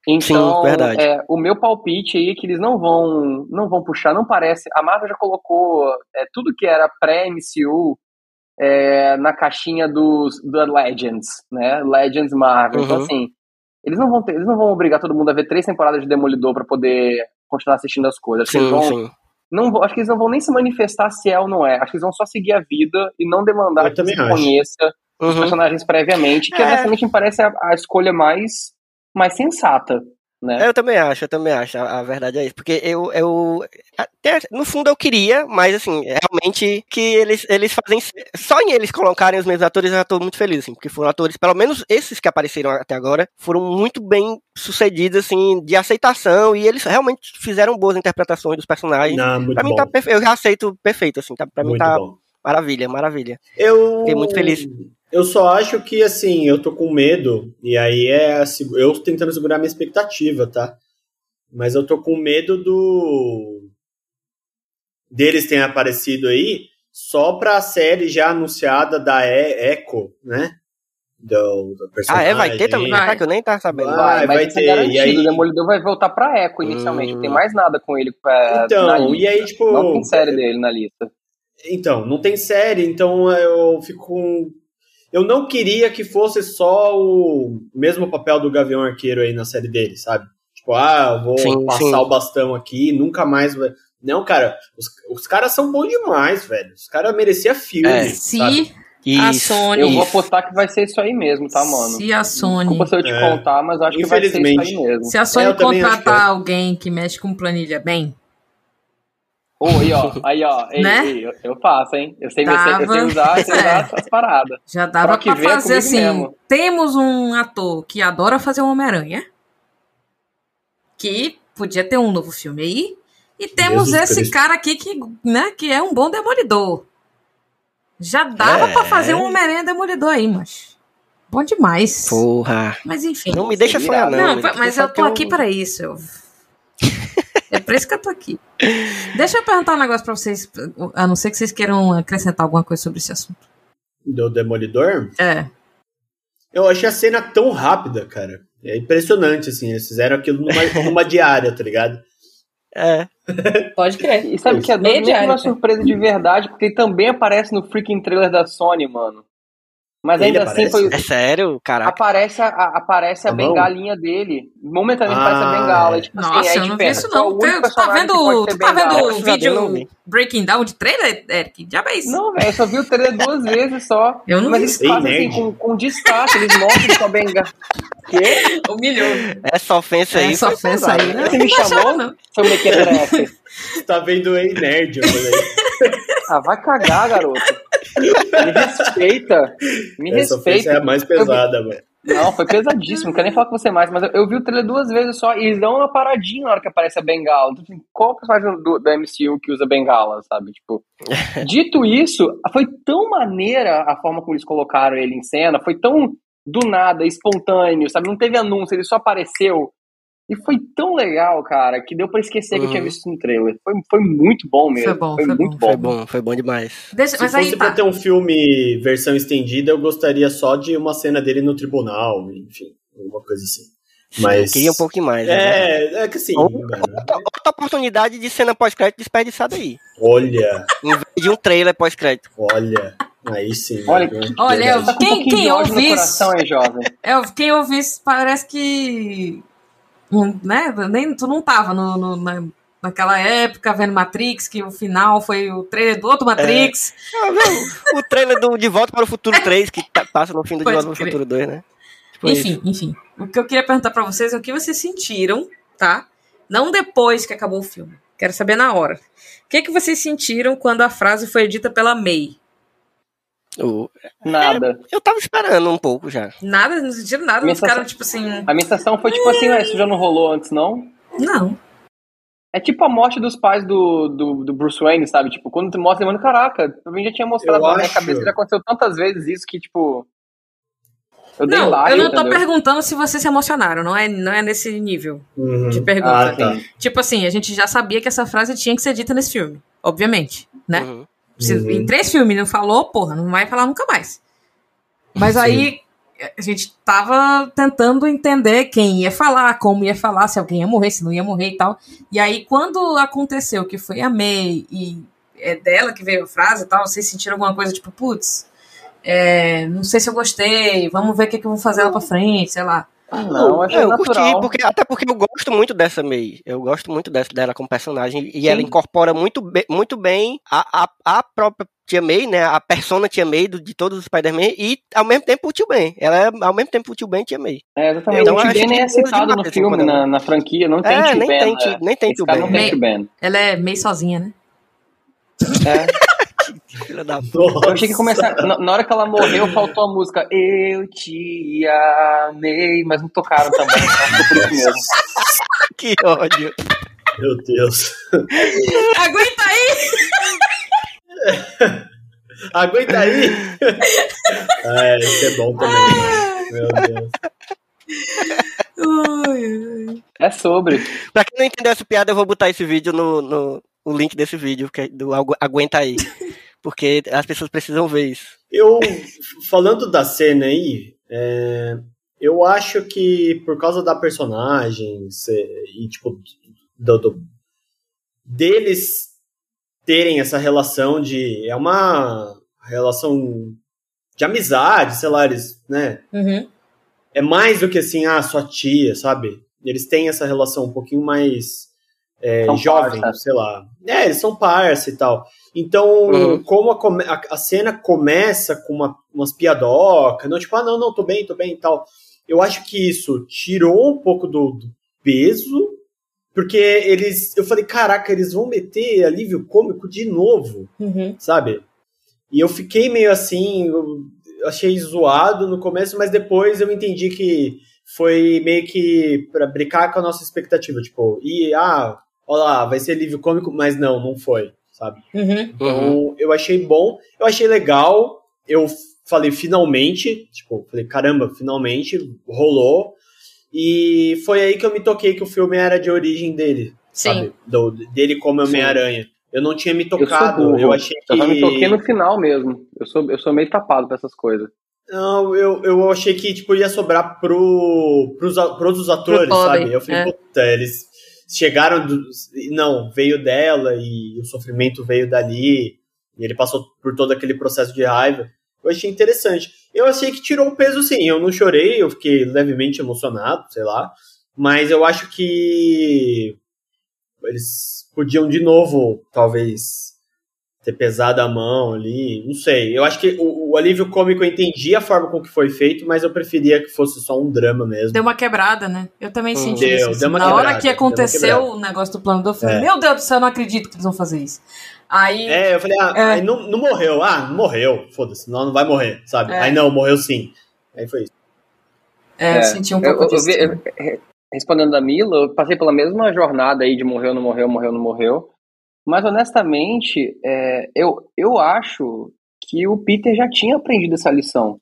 Então, Sim, verdade. É, o meu palpite aí é que eles não vão, não vão puxar, não parece. A Marvel já colocou é, tudo que era pré-MCU é, na caixinha dos da Legends, né? Legends Marvel. Então, uhum. Então, assim, eles não vão ter, eles não vão obrigar todo mundo a ver três temporadas de Demolidor para poder continuar assistindo as coisas. Sim, eles vão, sim. Não, acho que eles não vão nem se manifestar se é ou não é. Acho que eles vão só seguir a vida e não demandar Eu que você conheça uhum. os personagens previamente, que é. honestamente me parece a, a escolha mais, mais sensata. Né? Eu também acho, eu também acho, a, a verdade é isso, porque eu, eu até, no fundo eu queria, mas assim, realmente que eles, eles fazem, só em eles colocarem os mesmos atores eu já tô muito feliz, assim, porque foram atores, pelo menos esses que apareceram até agora, foram muito bem sucedidos, assim, de aceitação, e eles realmente fizeram boas interpretações dos personagens. Não, pra bom. mim tá perfeito, eu já aceito perfeito, assim, tá, pra muito mim tá bom. maravilha, maravilha. Eu... Fiquei muito feliz. Eu só acho que, assim, eu tô com medo, e aí é assim, eu tentando segurar minha expectativa, tá? Mas eu tô com medo do. deles terem aparecido aí só pra série já anunciada da e Echo, né? Do, do personagem. Ah, é? Vai ter também? Vai. que eu nem tava sabendo. Vai, vai, vai ter. Garantido. E aí... O Demolidor vai voltar pra Echo inicialmente. Hum... Não tem hum. mais nada com ele pra, Então, e aí, tipo. Não tem série dele na lista. Então, não tem série, então eu fico com eu não queria que fosse só o mesmo papel do Gavião Arqueiro aí na série dele, sabe? Tipo, ah, vou sim, passar sim. o bastão aqui, nunca mais vai. Não, cara, os, os caras são bons demais, velho. Os caras mereciam filme. É. Se a Sony. Eu vou apostar que vai ser isso aí mesmo, tá, mano? Se a Sony. Desculpa se eu te é. contar, mas acho que vai ser isso aí mesmo. Se a Sony é, contratar alguém que mexe com planilha bem, Oi, ó, aí, ó, ei, né? ei, eu, eu, faço, hein? Eu sei, dava... eu sei, usar, eu sei usar essas paradas. Já dava pra, pra fazer assim: mesmo. temos um ator que adora fazer o Homem-Aranha, que podia ter um novo filme aí, e temos Jesus esse Cristo. cara aqui que, né, que é um bom demolidor. Já dava é. pra fazer um Homem-Aranha demolidor aí, mas. Bom demais. Porra. Mas enfim. Não me deixa sonhar, não. Não, mas eu tô aqui eu... para isso. Eu... É por isso que eu tô aqui. Deixa eu perguntar um negócio pra vocês, a não ser que vocês queiram acrescentar alguma coisa sobre esse assunto. Do Demolidor? É. Eu achei a cena tão rápida, cara. É impressionante, assim. Eles fizeram aquilo numa, numa diária, tá ligado? É. Pode crer. E sabe que é uma surpresa de verdade, porque ele também aparece no freaking trailer da Sony, mano. Mas ele ainda assim aparece? foi. É sério, cara. Aparece a, aparece a tá bengalinha dele. Momentaneamente ah, aparece a bengala. Tipo, assim, Nossa, assim, eu não vi isso não. Tu tá vendo, tu tá vendo o vídeo Breaking Down de trailer, Eric? Já é isso. Não, velho, eu só vi o trailer duas vezes só. Eu não Mas vi. eles fazem assim, com, com destaque, eles mostram com a bengala. Quê? Humilhou. Essa ofensa aí. Essa ofensa aí. Você me chamou? Não. Foi uma Você tá vendo aí, nerd, eu falei. Ah, vai cagar, garoto. Me respeita. Me Essa respeita. é a mais pesada, mano. Não, foi pesadíssimo. Não quero nem falar com você mais, mas eu, eu, vi o trailer duas vezes só e eles dão uma paradinha na hora que aparece a bengala. Então, assim, qual personagem do, do MCU que usa bengala, sabe? Tipo, dito isso, foi tão maneira a forma como eles colocaram ele em cena, foi tão do nada, espontâneo, sabe? Não teve anúncio, ele só apareceu. E foi tão legal, cara, que deu pra esquecer uhum. que eu tinha uhum. visto no trailer. Foi, foi muito bom mesmo. Foi bom, foi, foi muito bom. Foi bom, foi bom demais. Deixa, Se fosse pra tá. ter um filme versão estendida, eu gostaria só de uma cena dele no tribunal, enfim, alguma coisa assim. Mas... Queria um pouco mais. É, né? é que assim. Outra, outra, oportunidade de cena pós-crédito desperdiçada aí. Olha. Em vez de um trailer pós-crédito. Olha. Aí sim. Olha, olha tá quem, um quem ouve isso. Coração, hein, jovem? É, quem ouve isso parece que né? Nem, tu não tava no, no na, naquela época vendo Matrix, que o final foi o trailer do outro Matrix. É. o trailer do De Volta para o Futuro 3, que tá, passa no fim do De Volta para o Futuro 2, né? Tipo enfim, isso. enfim. O que eu queria perguntar para vocês é o que vocês sentiram, tá? Não depois que acabou o filme. Quero saber na hora. O que, que vocês sentiram quando a frase foi dita pela May? Nada. É, eu tava esperando um pouco já. Nada, não sentiram nada, não ficaram tipo assim. A minha sensação foi tipo assim, isso já não rolou antes, não? Não. É tipo a morte dos pais do, do, do Bruce Wayne, sabe? Tipo, quando tu mostra, mano, caraca, também já tinha mostrado eu na minha cabeça que já aconteceu tantas vezes isso que, tipo. Eu não, eu não tô entendeu? perguntando se vocês se emocionaram, não é, não é nesse nível uhum. de pergunta. Ah, tá. Tipo assim, a gente já sabia que essa frase tinha que ser dita nesse filme, obviamente, né? Uhum. Se uhum. em três filmes não falou, porra, não vai falar nunca mais. Mas Sim. aí a gente tava tentando entender quem ia falar, como ia falar, se alguém ia morrer, se não ia morrer e tal. E aí, quando aconteceu que foi a May e é dela que veio a frase e tal, vocês sentiram alguma coisa tipo, putz, é, não sei se eu gostei, vamos ver o que, que eu vou fazer lá pra frente, sei lá. Não, acho eu natural. curti, porque, até porque eu gosto muito dessa May. Eu gosto muito dessa, dela como personagem. E Sim. ela incorpora muito, be, muito bem a, a, a própria Tia May, né? A persona Tia May do, de todos os Spider-Man e ao mesmo tempo o Tio Ben. Ela é ao mesmo tempo o Tio Ben e Tia May. É, exatamente. Então, o Tio Ben nem é citado no filme, na, na, franquia. Não tem é, Tio nem Ben. Tem, né? Nem tem Tio Ben. Não tem Tio Ben. Ela é meio sozinha, né? É. Filha da Eu achei que começar. Na, na, hora que ela morreu, faltou a música Eu te amei, mas não tocaram também. Então que ódio. Meu Deus. Aguenta aí! Aguenta aí! é, isso é bom também. Né? Meu Deus. É sobre. Pra quem não entendeu essa piada, eu vou botar esse vídeo no, no o link desse vídeo, que é do Aguenta aí porque as pessoas precisam ver isso. Eu, falando da cena aí, é, eu acho que por causa da personagem e, tipo, do, do, deles terem essa relação de. É uma relação de amizade, sei lá, eles, né? Uhum. É mais do que assim, ah, sua tia, sabe? Eles têm essa relação um pouquinho mais é, jovem, parça. sei lá. É, eles são parça e tal. Então, uhum. como a, a, a, cena começa com uma, umas piadocas, não tipo, ah, não, não, tô bem, tô bem e tal. Eu acho que isso tirou um pouco do, do peso, porque eles. Eu falei, caraca, eles vão meter alívio cômico de novo, uhum. sabe? E eu fiquei meio assim, achei zoado no começo, mas depois eu entendi que foi meio que para brincar com a nossa expectativa, tipo, e ah, olha lá, vai ser alívio cômico, mas não, não foi sabe? Uhum. Então, eu achei bom, eu achei legal, eu falei finalmente, tipo, falei, caramba, finalmente rolou. E foi aí que eu me toquei que o filme era de origem dele. Sim. sabe? Do, dele como Homem-Aranha. Eu não tinha me tocado, eu, eu achei que... Eu só me toquei no final mesmo. Eu sou, eu sou meio tapado pra essas coisas. Não, eu, eu achei que tipo, ia sobrar pro, pros, pros atores, pro sabe? Eu falei, é. puta, eles chegaram. Do, não, veio dela e o sofrimento veio dali. E ele passou por todo aquele processo de raiva. Eu achei interessante. Eu achei que tirou um peso, sim. Eu não chorei, eu fiquei levemente emocionado, sei lá. Mas eu acho que eles podiam de novo, talvez, ter pesado a mão ali, não sei. Eu acho que o, o, alívio cômico eu entendi a forma com que foi feito, mas eu preferia que fosse só um drama mesmo. Deu uma quebrada, né? Eu também senti deu, isso. Assim. Deu Na quebrada, hora que aconteceu o negócio do plano do filme, é. meu Deus do céu, eu não acredito que eles vão fazer isso. Aí. É, eu falei, ah, é. aí não, não morreu. Ah, não morreu. Foda-se, não, não vai morrer, sabe? É. Aí não, morreu sim. Aí foi isso. É, é senti um pouco eu, disso. Eu, eu, respondendo a Mila, eu passei pela mesma jornada aí de morreu, não morreu, morreu, não morreu. Mas honestamente, é, eu, eu acho que o Peter já tinha aprendido essa lição.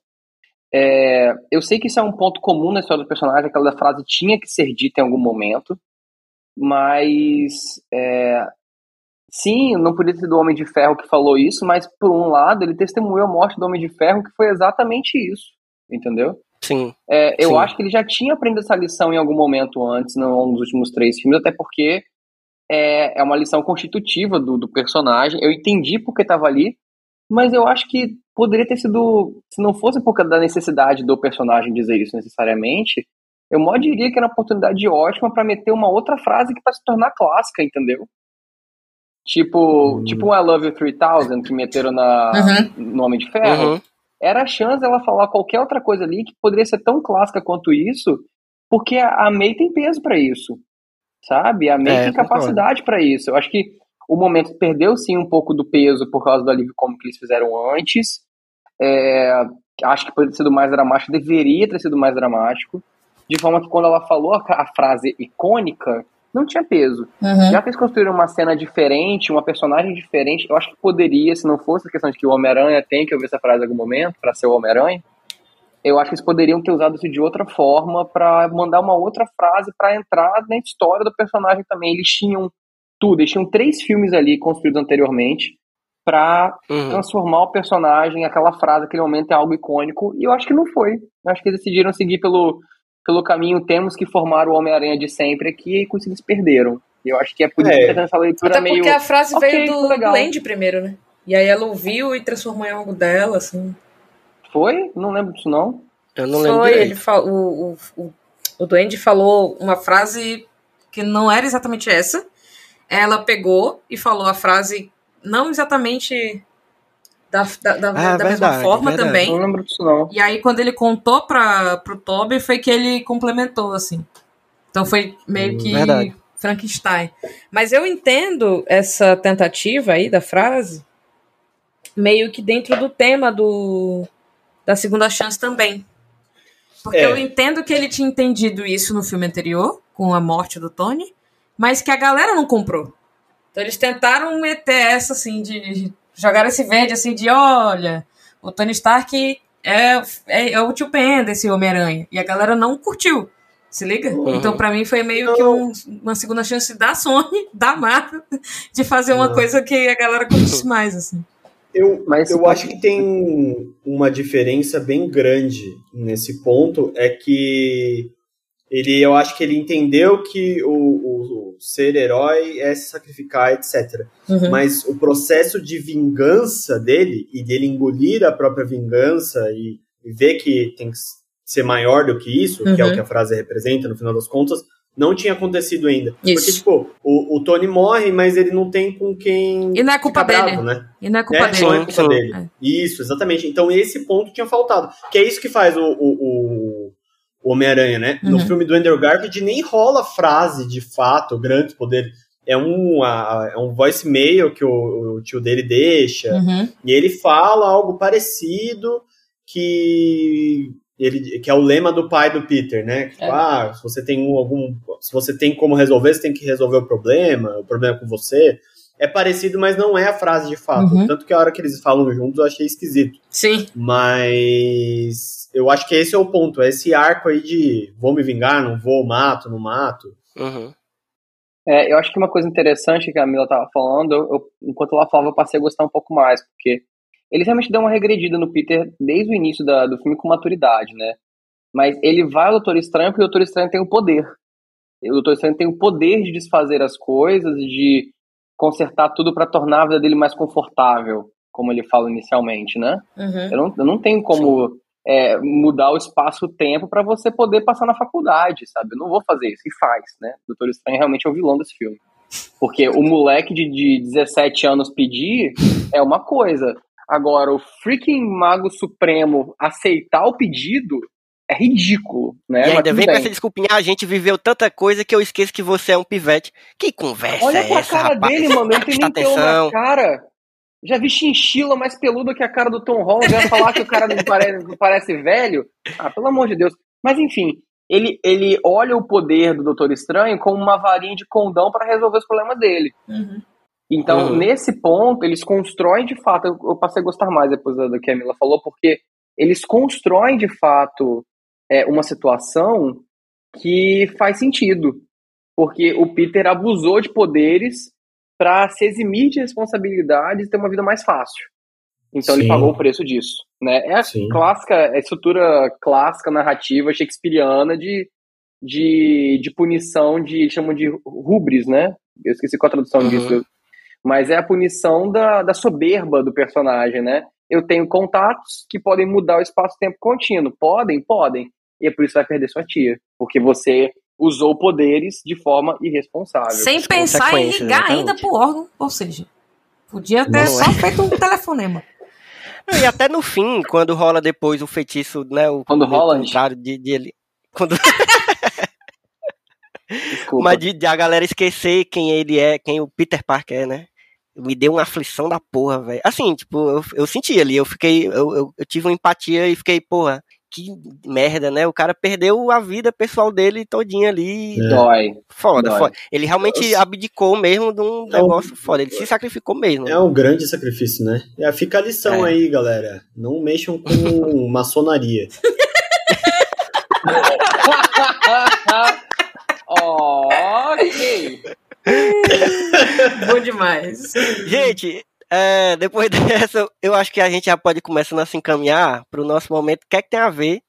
É, eu sei que isso é um ponto comum na história do personagem, aquela frase tinha que ser dita em algum momento, mas é, sim, não podia ter sido o Homem de Ferro que falou isso, mas por um lado ele testemunhou a morte do Homem de Ferro, que foi exatamente isso, entendeu? Sim. É, eu sim. acho que ele já tinha aprendido essa lição em algum momento antes, nos últimos três filmes, até porque é, é uma lição constitutiva do, do personagem. Eu entendi porque estava ali, mas eu acho que poderia ter sido, se não fosse por causa da necessidade do personagem dizer isso necessariamente, eu mó diria que era uma oportunidade ótima para meter uma outra frase que para se tornar clássica, entendeu? Tipo, uhum. tipo um I Love You 3000 que meteram na, uhum. no Homem de Ferro. Uhum. Era a chance dela falar qualquer outra coisa ali que poderia ser tão clássica quanto isso, porque a May tem peso para isso sabe? A May é, tem capacidade para isso. Eu acho que o momento perdeu sim um pouco do peso por causa do alívio como que eles fizeram antes. É, acho que poderia ter sido mais dramático, deveria ter sido mais dramático. De forma que quando ela falou a, a frase icônica, não tinha peso. Uhum. Já que eles construíram uma cena diferente, uma personagem diferente, eu acho que poderia, se não fosse a questão de que o Homem-Aranha tem que ouvir essa frase em algum momento para ser o Homem-Aranha, eu acho que eles poderiam ter usado isso de outra forma para mandar uma outra frase para entrar na história do personagem também. Eles tinham tudo, eles tinham três filmes ali construídos anteriormente para uhum. transformar o personagem, aquela frase, aquele momento é algo icônico, e eu acho que não foi. Eu acho que eles decidiram seguir pelo, pelo caminho, temos que formar o Homem-Aranha de sempre aqui, e com isso eles perderam. E eu acho que é por isso é. que essa leitura Até meio... porque a frase okay, veio do, do Andy primeiro, né? E aí ela ouviu e transformou em algo dela, assim. Foi? Não lembro disso, não. Eu não lembro. Foi, ele fal... o, o, o, o Duende falou uma frase que não era exatamente essa. Ela pegou e falou a frase não exatamente da, da, da, ah, da verdade, mesma forma verdade. também. Não lembro disso, não. E aí, quando ele contou para pro Toby, foi que ele complementou, assim. Então foi meio que verdade. Frankenstein. Mas eu entendo essa tentativa aí da frase meio que dentro do tema do, da segunda chance também. Porque é. eu entendo que ele tinha entendido isso no filme anterior, com a morte do Tony, mas que a galera não comprou. Então eles tentaram meter essa, assim, de jogar esse verde, assim, de olha, o Tony Stark é, é, é o tio Ben desse Homem-Aranha. E a galera não curtiu. Se liga? Uhum. Então, para mim, foi meio que um, uma segunda chance da Sony, da Marvel, de fazer uma uhum. coisa que a galera curtisse mais, assim. Eu, Mas eu acho que tem uma diferença bem grande nesse ponto, é que ele, eu acho que ele entendeu que o, o, o ser herói é se sacrificar, etc. Uhum. Mas o processo de vingança dele, e dele engolir a própria vingança e, e ver que tem que ser maior do que isso, uhum. que é o uhum. que a frase representa no final das contas, não tinha acontecido ainda. Isso. Porque, tipo, o, o, Tony morre, mas ele não tem com quem. E não é culpa dele. Bravo, né? E não é culpa é, dele. Não é culpa dele. É. Isso, exatamente. Então esse ponto tinha faltado. Que é isso que faz o, o, o Homem-Aranha, né? Uhum. No filme do Andrew Garfield nem rola frase de fato, grande poder. É um, é um voicemail que o, o tio dele deixa. Uhum. E ele fala algo parecido que ele, que é o lema do pai do Peter, né? Tipo, é. ah, se você tem um, algum, se você tem como resolver, você tem que resolver o problema, o problema é com você. É parecido, mas não é a frase de fato. Uhum. Tanto que a hora que eles falam juntos eu achei esquisito. Sim. Mas eu acho que esse é o ponto, é esse arco aí de vou me vingar, não vou, mato, não mato. Uhum. É, eu acho que uma coisa interessante que a Mila estava falando, eu, enquanto ela falava, eu passei a gostar um pouco mais, porque ele realmente deu uma regredida no Peter desde o início da, do filme com maturidade, né? Mas ele vai ao Doutor Estranho porque o Doutor Estranho tem o poder. O Doutor Estranho tem o poder de desfazer as coisas, de consertar tudo para tornar a vida dele mais confortável, como ele fala inicialmente, né? Uhum. Eu, não, eu não tenho como é, mudar o espaço-tempo para você poder passar na faculdade, sabe? Eu não vou fazer isso, e faz, né? O Doutor Estranho realmente é o vilão desse filme. Porque o moleque de, de 17 anos pedir é uma coisa. Agora, o freaking Mago Supremo aceitar o pedido é ridículo, né? E ainda vem com essa desculpinha, a gente viveu tanta coisa que eu esqueço que você é um pivete. Que conversa Olha é pra essa, cara rapaz? dele, mano, ele tem nem na cara. Já vi chinchila mais peluda que a cara do Tom Holland, vai falar que o cara não parece, não parece velho? Ah, pelo amor de Deus. Mas enfim, ele, ele olha o poder do Doutor Estranho como uma varinha de condão para resolver os problemas dele. Uhum. Então, uhum. nesse ponto, eles constroem de fato. Eu, passei a gostar mais depois do que a Mila falou, porque eles constroem de fato é, uma situação que faz sentido. Porque o Peter abusou de poderes para se eximir de responsabilidades e ter uma vida mais fácil. Então Sim. ele pagou o preço disso. Né? É a Sim. clássica, é a estrutura clássica narrativa shakespeariana de, de, de punição de. chamam de rubris, né? Eu esqueci qual a tradução uhum. disso. Mas é a punição da, da soberba do personagem, né? Eu tenho contatos que podem mudar o espaço-tempo contínuo. Podem? Podem e é por isso que vai perder sua tia. Porque você usou poderes de forma irresponsável. Sem pensar em ligar exatamente. ainda pro órgão, ou seja, podia ter só é. feito um telefonema. E até no fim, quando rola depois o feitiço, né? O, quando rola, de, de ele. Quando... Mas de, de, a galera esquecer quem ele é, quem o Peter Parker é, né? Me deu uma aflição da porra, velho. Assim, tipo, eu, eu senti ali, eu fiquei, eu, eu, eu, tive uma empatia e fiquei, porra, que merda, né? O cara perdeu a vida pessoal dele todinha ali. É. Dói. Foda, Dói. foda. Ele realmente abdicou mesmo de um é negócio um, foda. Ele se sacrificou mesmo. É um grande sacrifício, né? É, fica a lição é. aí, galera. Não mexam com maçonaria. ok. Bom demais. Gente, é, depois dessa, eu acho que a gente já pode começando a se encaminhar para o nosso momento. O que é que tem a ver?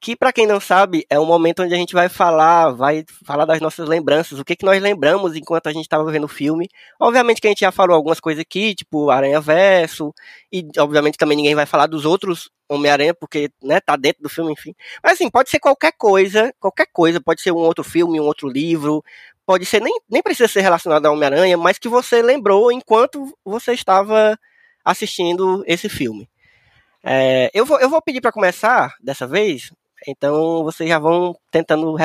Que, para quem não sabe, é um momento onde a gente vai falar, vai falar das nossas lembranças, o que, que nós lembramos enquanto a gente estava vendo o filme. Obviamente que a gente já falou algumas coisas aqui, tipo Aranha Verso, e obviamente também ninguém vai falar dos outros Homem-Aranha, porque, né, tá dentro do filme, enfim. Mas assim, pode ser qualquer coisa, qualquer coisa, pode ser um outro filme, um outro livro, pode ser, nem, nem precisa ser relacionado a Homem-Aranha, mas que você lembrou enquanto você estava assistindo esse filme. É, eu, vou, eu vou pedir para começar dessa vez, então vocês já vão tentando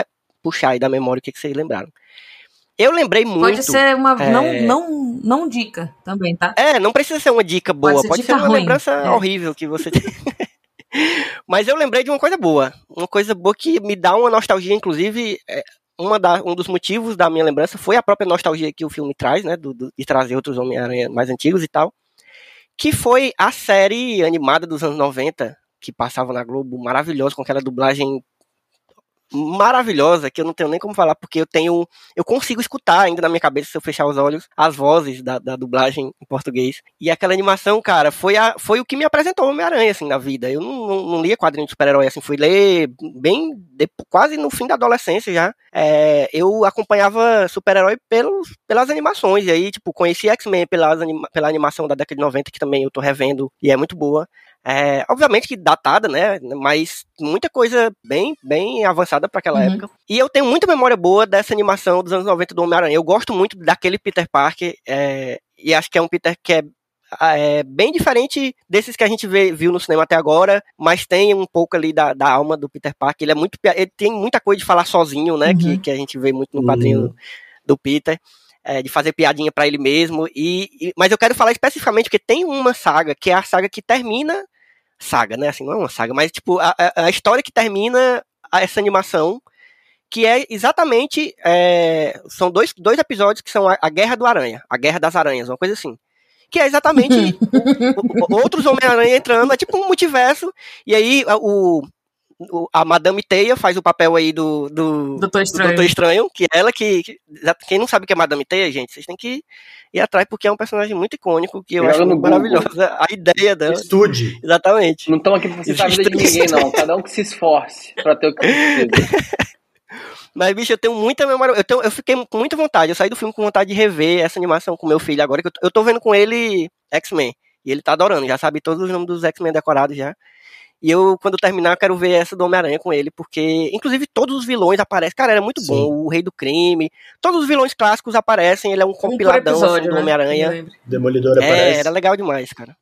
puxar aí da memória o que, que vocês lembraram. Eu lembrei muito. Pode ser uma é... não, não, não dica também, tá? É, não precisa ser uma dica boa, pode ser, pode ser uma ruim. lembrança é. horrível que você tem. Mas eu lembrei de uma coisa boa. Uma coisa boa que me dá uma nostalgia, inclusive, é, uma da, um dos motivos da minha lembrança foi a própria nostalgia que o filme traz, né? Do, do, de trazer outros Homem-Aranha mais antigos e tal. Que foi a série animada dos anos 90, que passava na Globo, maravilhosa, com aquela dublagem maravilhosa que eu não tenho nem como falar, porque eu tenho. Eu consigo escutar ainda na minha cabeça, se eu fechar os olhos, as vozes da, da dublagem em português. E aquela animação, cara, foi, a, foi o que me apresentou Homem-Aranha, assim, na vida. Eu não, não, não lia quadrinho de super-herói, assim, fui ler bem. De, quase no fim da adolescência já. É, eu acompanhava super-herói pelas animações. E aí, tipo, conheci X-Men pela animação da década de 90, que também eu tô revendo e é muito boa. É, obviamente que datada, né? Mas muita coisa bem, bem avançada para aquela uhum. época. E eu tenho muita memória boa dessa animação dos anos 90 do Homem-Aranha. Eu gosto muito daquele Peter Parker. É, e acho que é um Peter que é, é, bem diferente desses que a gente vê, viu no cinema até agora, mas tem um pouco ali da, da alma do Peter Parker. Ele é muito. Ele tem muita coisa de falar sozinho, né? Uhum. Que, que a gente vê muito no quadrinho uhum. do, do Peter. É, de fazer piadinha para ele mesmo. E, e, mas eu quero falar especificamente porque tem uma saga que é a saga que termina saga, né? Assim, não é uma saga, mas tipo, a, a história que termina essa animação, que é exatamente. É, são dois, dois episódios que são a, a, Guerra do Aranha, a Guerra das Aranhas, uma coisa assim. Que é exatamente o, o, outros Homem-Aranha entrando, é tipo um multiverso, e aí o, a Madame Teia faz o papel aí do, do, Doutor Estranho. do Doutor Estranho, que é ela que, que, Quem não sabe o que é Madame Teia, gente, vocês têm que ir atrás, porque é um personagem muito icônico, que eu Joga acho maravilhosa a ideia dela. Estude. Exatamente. Não estão aqui pra você saber de ninguém, não. Cada um que se esforce pra ter o que precisa. Mas, bicho, eu tenho muita memória. Eu, tenho, eu fiquei com muita vontade. Eu saí do filme com vontade de rever essa animação com meu filho agora, que eu, eu tô vendo com ele X-Men. E ele tá adorando, já sabe todos os nomes dos X-Men decorados já. E eu, quando terminar, eu quero ver essa do Homem-Aranha com ele, porque, inclusive, todos os vilões aparecem. Cara, era muito Sim. bom. O Rei do Crime. Todos os vilões clássicos aparecem. Ele é um compiladão assim, do né? Homem-Aranha. Demolidor é, aparece. Era legal demais, cara.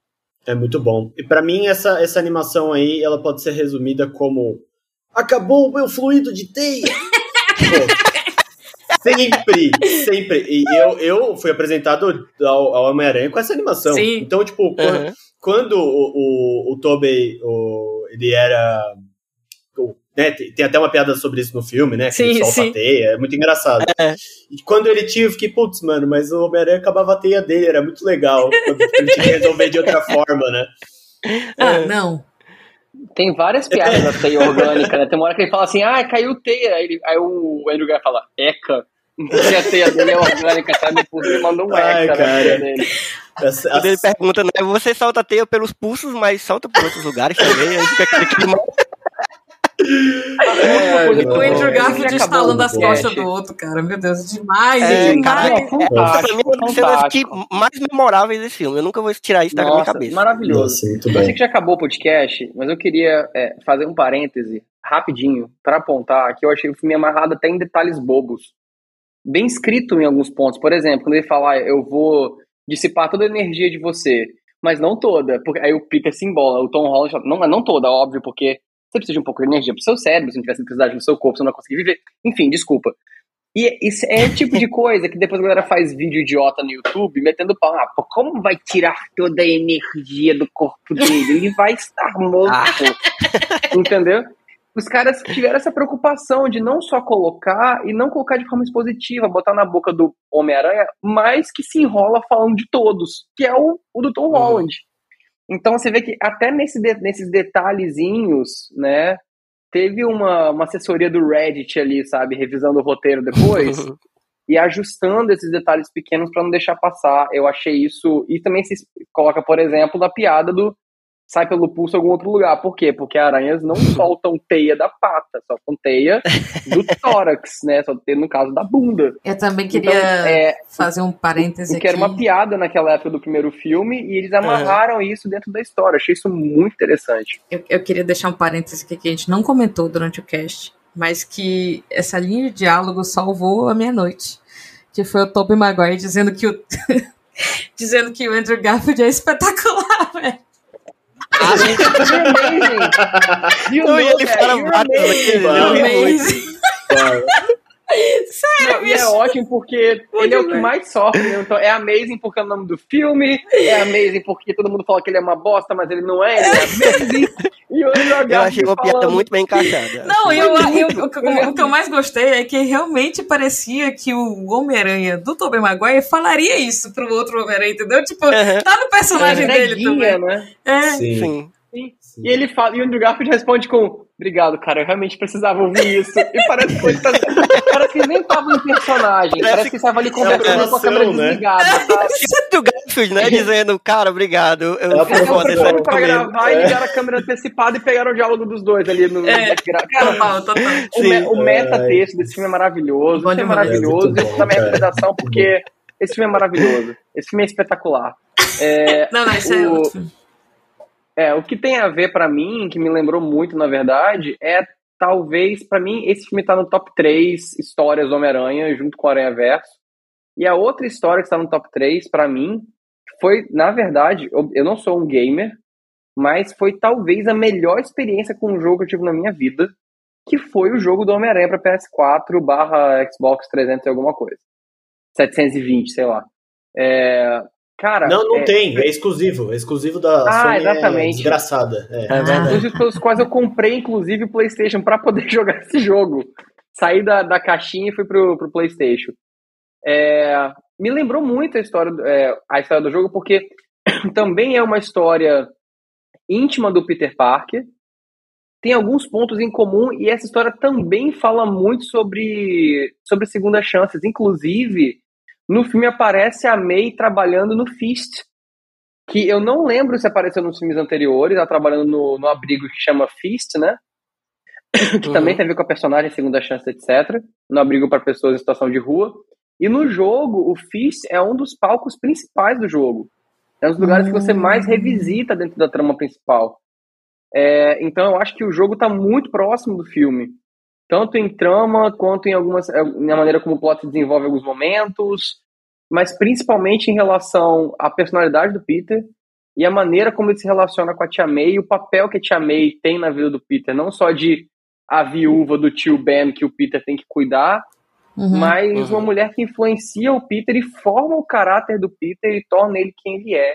É muito bom. E para mim, essa, essa animação aí, ela pode ser resumida como Acabou o meu fluido de teia! sempre, sempre. E eu, eu fui apresentado ao, ao Homem-Aranha com essa animação. Sim. Então, tipo, uhum. quando, quando, o, o, o Tobey, o, ele era... né, tem, tem, até uma piada sobre isso no filme, né? Que sim, ele solta a teia, é muito engraçado. É. E quando ele tinha, eu fiquei, putz, mano, mas o Homem-Aranha acabava a teia dele, era muito legal. ele tinha que resolver de outra forma, né? Ah, é. não. Tem várias piadas da teia orgânica, né? Tem uma hora que ele fala assim, ah, caiu teia. Aí, ele, aí o Andrew Guy fala, eca. Porque a teia dele é orgânica, sabe? Por ele mandou um Ai, eca cara. na dele. Quando ele pergunta, né? Você solta a teia pelos pulsos, mas solta por outros lugares também. Aí fica aquele clima é, o Andrew Garfield instalando as costas do outro, cara. Meu Deus, demais, é, demais. Cara, é, pra mim, é uma das cenas que mais memoráveis desse filme. Eu nunca vou tirar isso da minha cabeça. Maravilhoso. Nossa, eu sei que já acabou o podcast, mas eu queria é, fazer um parêntese rapidinho para apontar que eu achei o filme amarrado até em detalhes bobos. Bem escrito em alguns pontos. Por exemplo, quando ele fala, ah, eu vou dissipar toda a energia de você, mas não toda. Porque aí o Peter se embola. O Tom Holland fala, não, não toda, óbvio, porque você precisa de um pouco de energia pro seu cérebro, se não tivesse eletricidade no seu corpo, você não vai conseguir viver. Enfim, desculpa. E isso é o tipo de coisa que depois a galera faz vídeo idiota no YouTube, metendo pau. Ah, pô, como vai tirar toda a energia do corpo dele? Ele vai estar morto. Ah. Entendeu? Os caras tiveram essa preocupação de não só colocar, e não colocar de forma expositiva, botar na boca do Homem-Aranha, mas que se enrola falando de todos, que é o, o do Tom uhum. Holland. Então você vê que até nesse de, nesses detalhezinhos, né? Teve uma, uma assessoria do Reddit ali, sabe, revisando o roteiro depois e ajustando esses detalhes pequenos para não deixar passar. Eu achei isso. E também se coloca, por exemplo, na piada do sai pelo pulso em algum outro lugar. Por quê? Porque aranhas não soltam teia da pata, soltam teia do tórax, né? Só teia no caso da bunda. Eu também queria então, é, fazer um parêntese que era uma piada naquela época do primeiro filme e eles amarraram é. isso dentro da história. Achei isso muito interessante. Eu, eu queria deixar um parêntese aqui que a gente não comentou durante o cast, mas que essa linha de diálogo salvou a minha noite. Que foi o Tobey Maguire dizendo que o dizendo que o Andrew Garfield é espetacular, velho. Ah, gente, Não, e ele fala amazing. Sério, Não, e é ótimo porque ele é o que mais sofre, né? Então é amazing porque é o nome do filme, é amazing porque todo mundo fala que ele é uma bosta, mas ele não é, ele é amazing. e o eu achei uma piada muito bem encaixada. Não, eu, eu, eu, o, o que eu mais gostei é que realmente parecia que o Homem-Aranha do Tobey Maguire falaria isso pro outro Homem-Aranha, entendeu? Tipo, tá no personagem é, dele também. Né? É. Sim. Sim. Sim. E ele fala, e o Andrew Garfield responde com Obrigado, cara. Eu realmente precisava ouvir isso. E parece que, tá... parece que nem tava em personagem. Parece, que estava ali conversando com a câmera né? desligada. É, o Garfield, né? Dizendo, cara, obrigado. Eu é, fui foda isso pra gravar é. e ligaram a câmera antecipada e pegaram o diálogo dos dois ali no. É, cara, total, total. O, me, o meta-texto desse filme é maravilhoso. Esse filme é maravilhoso. É isso também é recomendação, porque esse filme é maravilhoso. Esse filme é espetacular. É, não, não, isso é o... é outro. É, o que tem a ver para mim, que me lembrou muito, na verdade, é talvez, para mim, esse filme tá no top 3 histórias do Homem-Aranha, junto com o Aranha Verso. E a outra história que está no top 3, para mim, foi, na verdade, eu, eu não sou um gamer, mas foi talvez a melhor experiência com um jogo que eu tive na minha vida, que foi o jogo do Homem-Aranha para PS4 barra Xbox 300 e alguma coisa. 720, sei lá. É, Cara, não, não é, tem, é exclusivo, é exclusivo da ah, Sony, é exatamente. É desgraçada. É, é verdade. pelos quais eu comprei, inclusive, o PlayStation para poder jogar esse jogo. Saí da, da caixinha e fui pro, pro PlayStation. É, me lembrou muito a história, é, a história do jogo, porque também é uma história íntima do Peter Parker, tem alguns pontos em comum e essa história também fala muito sobre, sobre segundas chances. Inclusive, no filme aparece a May trabalhando no Fist, que eu não lembro se apareceu nos filmes anteriores, ela trabalhando no, no abrigo que chama Fist, né? que uhum. também tem a ver com a personagem Segunda Chance, etc. No abrigo para pessoas em situação de rua. E no jogo, o Fist é um dos palcos principais do jogo. É um dos lugares uhum. que você mais revisita dentro da trama principal. É, então eu acho que o jogo está muito próximo do filme. Tanto em trama, quanto em algumas. Na maneira como o plot desenvolve alguns momentos, mas principalmente em relação à personalidade do Peter e a maneira como ele se relaciona com a Tia May e o papel que a Tia May tem na vida do Peter, não só de a viúva do tio Ben que o Peter tem que cuidar, uhum, mas uhum. uma mulher que influencia o Peter e forma o caráter do Peter e torna ele quem ele é.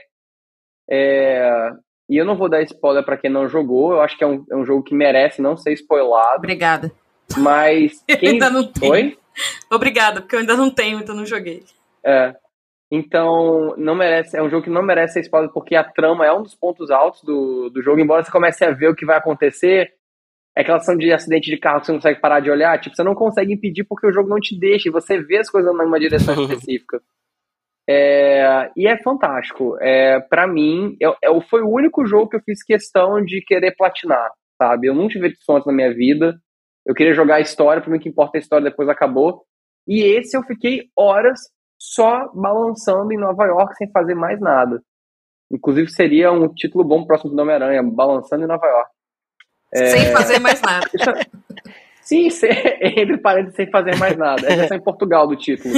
é e eu não vou dar spoiler para quem não jogou, eu acho que é um, é um jogo que merece não ser spoilado. Obrigada. Mas quem... ainda não tenho. Oi? Obrigada, porque eu ainda não tenho, então não joguei. É. Então, não merece, é um jogo que não merece ser spoiler porque a trama é um dos pontos altos do, do jogo, embora você comece a ver o que vai acontecer, é aquela ação de acidente de carro que você não consegue parar de olhar, tipo, você não consegue impedir porque o jogo não te deixa, e você vê as coisas numa direção específica. É, e é fantástico. É, para mim, eu, eu, foi o único jogo que eu fiz questão de querer platinar, sabe? Eu nunca tive antes na minha vida. Eu queria jogar a história, para mim que importa é a história, depois acabou. E esse eu fiquei horas só balançando em Nova York sem fazer mais nada. Inclusive seria um título bom próximo do Homem-Aranha, balançando em Nova York. É... Sem fazer mais nada. Sim, sem, entre parênteses, sem fazer mais nada. É só em Portugal do título.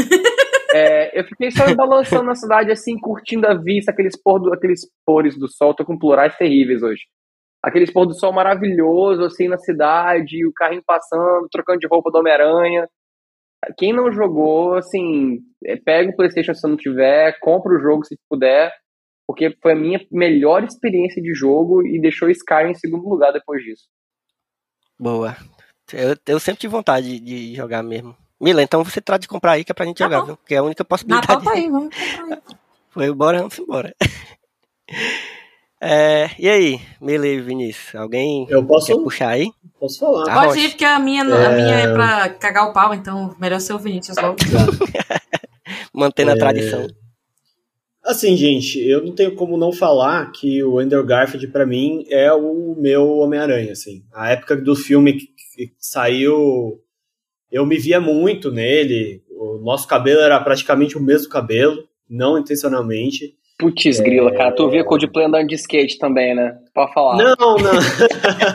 É, eu fiquei só balançando na cidade, assim, curtindo a vista, aqueles, pôr do, aqueles pores do sol. Tô com plurais terríveis hoje. Aqueles pôr do sol maravilhoso, assim, na cidade, o carrinho passando, trocando de roupa do Homem-Aranha. Quem não jogou, assim, é, pega o PlayStation se não tiver, compra o jogo se puder, porque foi a minha melhor experiência de jogo e deixou Skyrim em segundo lugar depois disso. Boa. Eu, eu sempre tive vontade de, jogar mesmo. Mila, então você trata de comprar aí que é pra gente tá jogar, viu? Que é a única possibilidade. Ah, aí, vamos comprar aí. Foi, bora, vamos embora. É, e aí, Mila e Vinícius, alguém eu posso, quer puxar aí? Posso falar. Tá, Pode ir, porque a minha, é... a minha é pra cagar o pau, então melhor ser o Vinícius logo. Mantendo é... a tradição. Assim, gente, eu não tenho como não falar que o Andrew Garfield, para mim, é o meu Homem-Aranha, assim. A época do filme que saiu, eu me via muito nele. O nosso cabelo era praticamente o mesmo cabelo, não intencionalmente. Putz, grila, cara, tu via Coldplay andando de skate também, né? Pode falar. Não, não.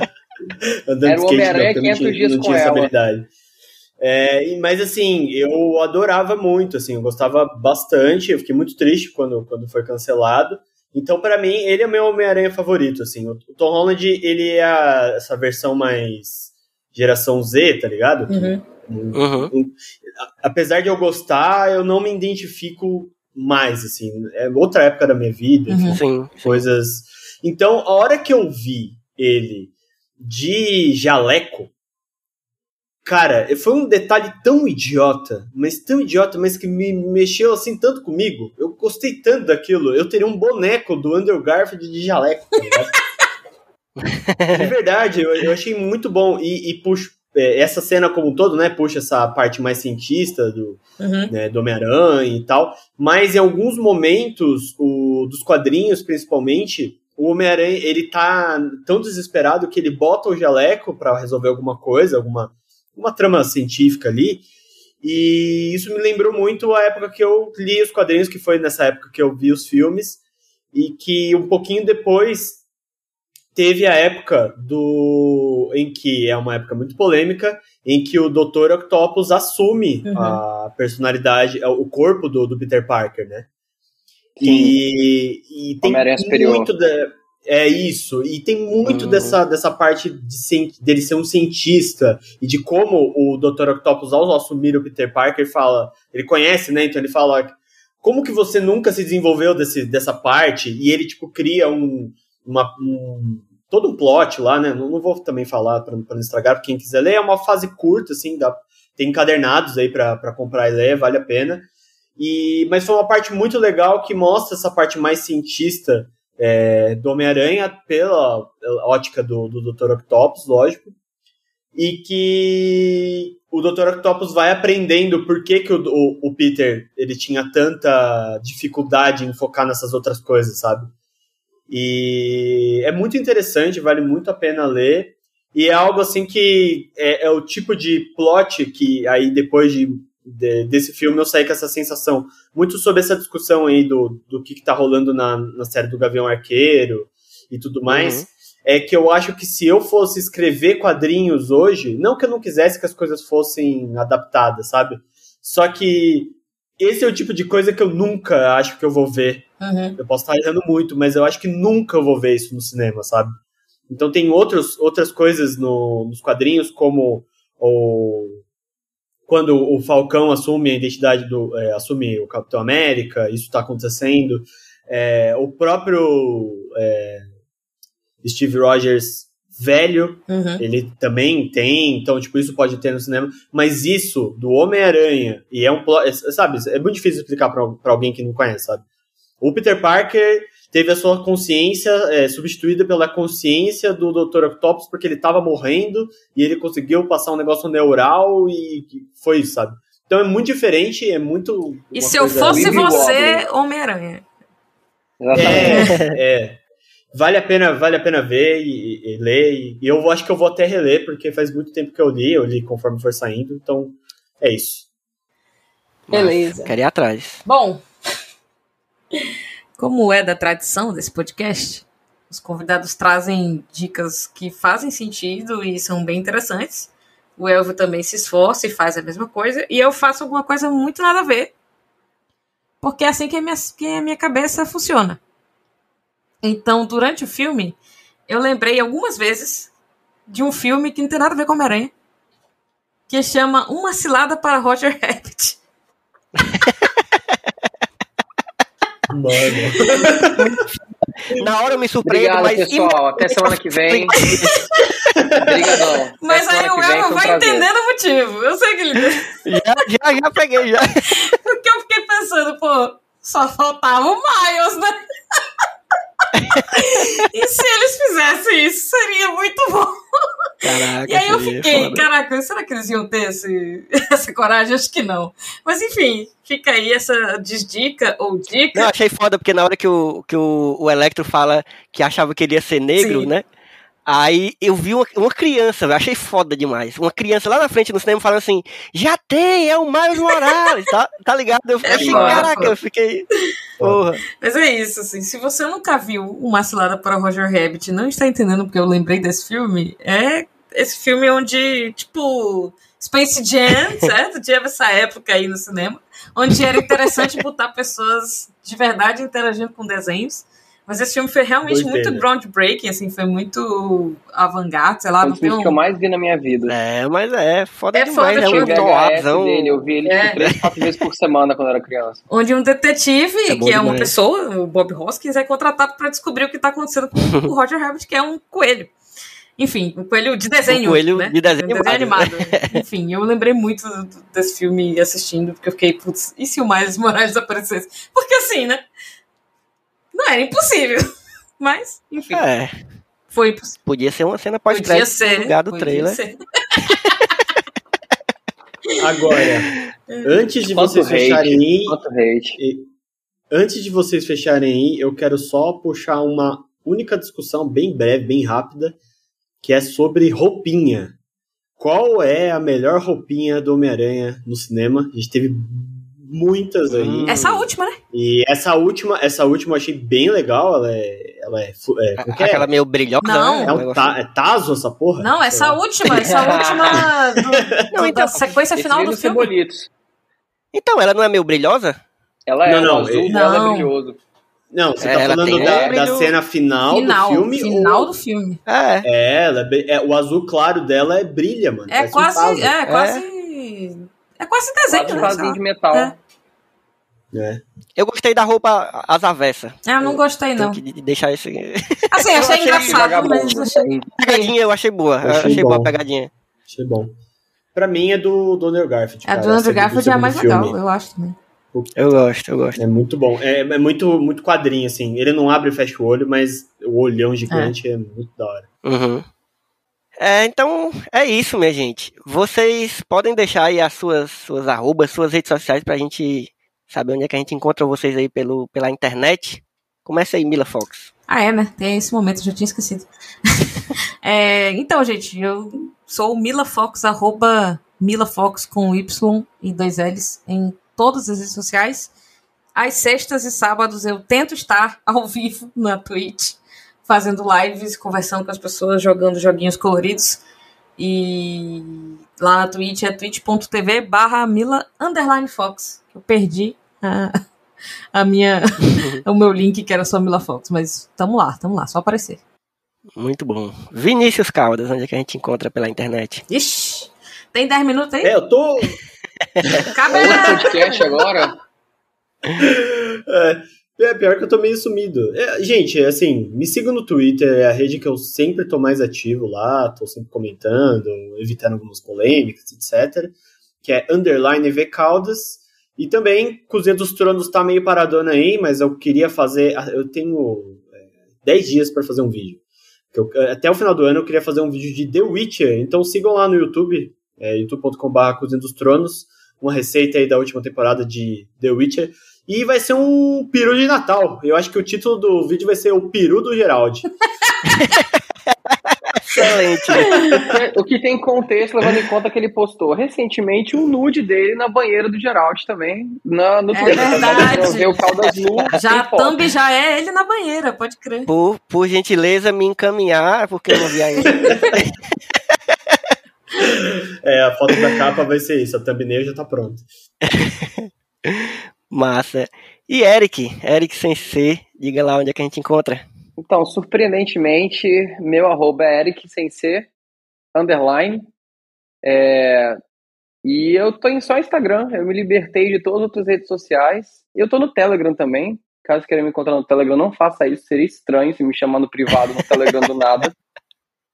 andando era o Homem-Aranha 500 dias não com tinha ela. Essa habilidade. É, mas assim, eu adorava muito, assim, eu gostava bastante, eu fiquei muito triste quando, quando foi cancelado. Então, para mim, ele é o meu Homem-Aranha favorito, assim. O, Tom Holland, ele é a, essa versão mais geração Z, tá ligado? Uhum. Uhum. Um, apesar de eu gostar, eu não me identifico mais, assim. É outra época da minha vida, uhum. sim, coisas... Então, a hora que eu vi ele de jaleco, Cara, foi um detalhe tão idiota, mas tão idiota, mas que me mexeu assim tanto comigo. Eu gostei tanto daquilo. Eu teria um boneco do Andrew Garfield de jaleco, tá De verdade, eu, eu, achei muito bom. E, e puxa, é, essa cena como um todo, né, puxa essa parte mais cientista do, uhum. né, do Homem-Aranha e tal. Mas em alguns momentos, o, dos quadrinhos principalmente, o Homem-Aranha, ele tá tão desesperado que ele bota o jaleco para resolver alguma coisa, alguma uma trama científica ali. E isso me lembrou muito a época que eu li os quadrinhos, que foi nessa época que eu vi os filmes, e que um pouquinho depois teve a época do em que é uma época muito polêmica, em que o Dr. Octopus assume uhum. a personalidade, o corpo do, do Peter Parker, né? E, e tem muito da, é isso, e tem muito uhum. dessa, dessa parte de, dele ser um cientista e de como o Dr. Octopus, ao assumir o Peter Parker, fala. Ele conhece, né? Então ele fala. Como que você nunca se desenvolveu desse, dessa parte? E ele, tipo, cria um. Uma, um todo um plot lá, né? Não, não vou também falar para não estragar, quem quiser ler. É uma fase curta, assim, dá, tem encadernados aí para comprar e ler, vale a pena. E, mas foi uma parte muito legal que mostra essa parte mais cientista é, do Homem-Aranha pela ótica do, do Dr. Octopus, lógico, e que o Dr. Octopus vai aprendendo por que, que o, o, o, Peter ele tinha tanta dificuldade em focar nessas outras coisas, sabe? E é muito interessante, vale muito a pena ler. E é algo assim que é, é o tipo de plot que aí depois de, de, desse filme eu saí com essa sensação. Muito sobre essa discussão aí do, do que, que tá rolando na, na série do Gavião Arqueiro e tudo mais. Uhum é que eu acho que se eu fosse escrever quadrinhos hoje, não que eu não quisesse que as coisas fossem adaptadas, sabe? Só que esse é o tipo de coisa que eu nunca acho que eu vou ver. Uhum. Eu posso estar errando muito, mas eu acho que nunca eu vou ver isso no cinema, sabe? Então tem outros, outras coisas no, nos quadrinhos, como o, quando o Falcão assume a identidade do. É, assume o Capitão América, isso está acontecendo. É, o próprio. É, Steve Rogers velho, uhum. ele também tem, então, tipo, isso pode ter no cinema, mas isso do Homem-Aranha, e é um plot, sabe, é muito difícil explicar para alguém que não conhece, sabe? O Peter Parker teve a sua consciência é, substituída pela consciência do Dr. Octopus porque ele tava morrendo e ele conseguiu passar um negócio neural e foi isso, sabe? Então é muito diferente, é muito. E se eu fosse você, Homem-Aranha? É, é vale a pena, vale a pena ver e, e, ler. E, e, eu acho que eu vou até reler, porque faz muito tempo que eu li, eu li conforme for saindo, então é isso. Beleza. Quero ir atrás. Bom, como é da tradição desse podcast, os convidados trazem dicas que fazem sentido e são bem interessantes. O Elvio também se esforça e faz a mesma coisa. E eu faço alguma coisa muito nada a ver. Porque é assim que a minha, que a minha cabeça funciona. Então, durante o filme, eu lembrei algumas vezes de um filme que não tem nada a ver com Homem-Aranha, que chama Uma Cilada para Roger Rabbit. Mano. Na hora eu me surpreendo, Obrigado, mas... pessoal. Até semana que vem. Obrigadão. Mas aí o Elmo vai entendendo o motivo. Eu sei que ele... Já, já, já peguei, já. Porque eu fiquei pensando, pô, só faltava o Miles, né? e se eles fizessem isso, seria muito bom. Caraca, e aí eu fiquei, caraca, será que eles iam ter esse, essa coragem? Acho que não. Mas enfim, fica aí essa desdica ou dica. Não, achei foda, porque na hora que o, que o, o Electro fala que achava que ele ia ser negro, Sim. né? Aí eu vi uma, uma criança, achei foda demais. Uma criança lá na frente no cinema falando assim: já tem, é o Miles Morales, tá, tá ligado? Eu é achei, caraca, eu fiquei. Porra. Mas é isso, assim, se você nunca viu Uma Cilada para Roger Rabbit não está entendendo porque eu lembrei desse filme, é esse filme onde, tipo, Space Jam, certo? Tinha essa época aí no cinema, onde era interessante botar pessoas de verdade interagindo com desenhos. Mas esse filme foi realmente muito groundbreaking, assim, foi muito avant-garde, sei lá. Foi o filme um... que eu mais vi na minha vida. É, mas é foda é demais. Foda, é um dele, eu vi ele é. tipo, três, quatro vezes por semana quando eu era criança. Onde um detetive, é que é uma pessoa, o Bob Hoskins, é contratado para descobrir o que tá acontecendo com o Roger Rabbit, que é um coelho. Enfim, um coelho de desenho. Um coelho né? de desenho, um desenho animado. Enfim, eu lembrei muito desse filme assistindo, porque eu fiquei, putz, e se o Miles Morales aparecesse? Porque assim, né? Não era impossível. Mas, enfim. É. Foi impossível. Podia ser uma cena pós-crédito no lugar do trailer. Ser. Agora, antes de Quanto vocês hate, fecharem aí, antes de vocês fecharem aí, eu quero só puxar uma única discussão bem breve, bem rápida, que é sobre roupinha. Qual é a melhor roupinha do Homem-Aranha no cinema? A gente teve muitas aí. Hum. Essa última, né? E essa última, essa última eu achei bem legal. Ela é. Ela é, é, é Aquela é? meio brilhosa. Não. Né? É, um ta, é Tazo essa porra? Não, essa última, essa última. Do, não, então, da sequência final do filme. Bonitos. Então, ela não é meio brilhosa? Ela é, não, não, azul não. dela é brilhoso. Não, você tá falando da, da, cena final, final, do filme? Final ou... do filme. É. É, ela é, o azul claro dela é brilha, mano. É quase, um é, quase. É quase desenho, quase né? de metal. É. É. Eu gostei da roupa às avessas. Eu não gostei, não. Tem que deixar isso. Assim, eu achei, engraçado, mas achei. Pegadinha, eu achei boa. Eu achei, achei boa a pegadinha. Achei bom. Pra mim é do, do Andrew Garfield. Cara, a do Andrew Garfield é a mais filme. legal, eu acho também. Eu gosto, eu gosto. É muito bom. É, é, muito, muito quadrinho, assim. Ele não abre e fecha o olho, mas o olhão gigante é, é muito da hora. Uhum. É, então, é isso, minha gente. Vocês podem deixar aí as suas, suas arrobas, suas redes sociais pra gente saber onde é que a gente encontra vocês aí pelo, pela internet. Começa aí, Mila Fox. Ah, é, né? Tem esse momento, já tinha esquecido. é, então, gente, eu sou Mila Fox, arroba Mila Fox com Y e dois L's em todas as redes sociais. Às sextas e sábados eu tento estar ao vivo na Twitch fazendo lives, conversando com as pessoas, jogando joguinhos coloridos. E lá na Twitch é twitch.tv barra Mila underline Fox. Eu perdi a, a minha, o meu link que era só Mila Fox, mas tamo lá, tamo lá, só aparecer. Muito bom. Vinícius Caldas, onde é que a gente encontra pela internet? Ixi, tem 10 minutos aí? É, eu tô. Cabe Outro podcast agora. É, é, pior que eu tô meio sumido. É, gente, assim, me sigam no Twitter, é a rede que eu sempre tô mais ativo lá, tô sempre comentando, evitando algumas polêmicas, etc. Que é underline V Caldas. E também, Cozinha dos Tronos tá meio paradona aí, mas eu queria fazer. Eu tenho é, 10 dias para fazer um vídeo. Eu, até o final do ano eu queria fazer um vídeo de The Witcher, então sigam lá no YouTube, é, youtube.com.br Cozinha dos Tronos, uma receita aí da última temporada de The Witcher. E vai ser um peru de Natal. Eu acho que o título do vídeo vai ser o peru do Geraldi. Excelente. O que tem contexto, levando em conta que ele postou recentemente um nude dele na banheira do Geraldi também, na, no é Twitter. verdade. O Caldas nu. Já a thumb já é ele na banheira, pode crer. Por, por gentileza, me encaminhar, porque eu não vi ainda. é, a foto da capa vai ser isso, a thumbnail já tá pronta. Massa. E Eric, Eric Sensei, diga lá onde é que a gente encontra. Então, surpreendentemente, meu arroba é Eric Sensei, underline. É, e eu tô em só Instagram, eu me libertei de todas as outras redes sociais. E eu tô no Telegram também. Caso queiram me encontrar no Telegram, não faça isso, seria estranho se me chamar no privado no Telegram do nada.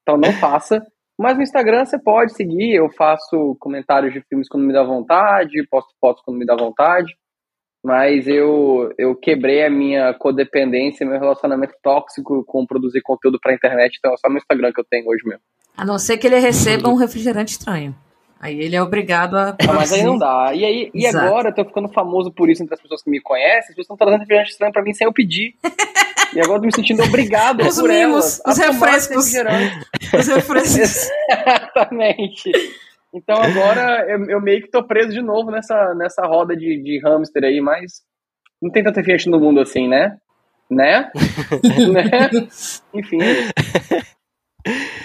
Então não faça. Mas no Instagram você pode seguir, eu faço comentários de filmes quando me dá vontade, posto fotos quando me dá vontade mas eu, eu quebrei a minha codependência, meu relacionamento tóxico com produzir conteúdo pra internet, então é só no Instagram que eu tenho hoje mesmo. A não ser que ele receba um refrigerante estranho. Aí ele é obrigado a. Mas aí não dá. E, aí, e agora eu tô ficando famoso por isso entre as pessoas que me conhecem, as pessoas estão trazendo refrigerante estranho pra mim sem eu pedir. E agora eu tô me sentindo obrigado os por mimos, elas. Os refrescos. Os refrescos. Exatamente. Então agora eu, eu, meio que tô preso de novo nessa, nessa roda de, de hamster aí, mas não tem tanta gente no mundo assim, né? Né? né? Enfim.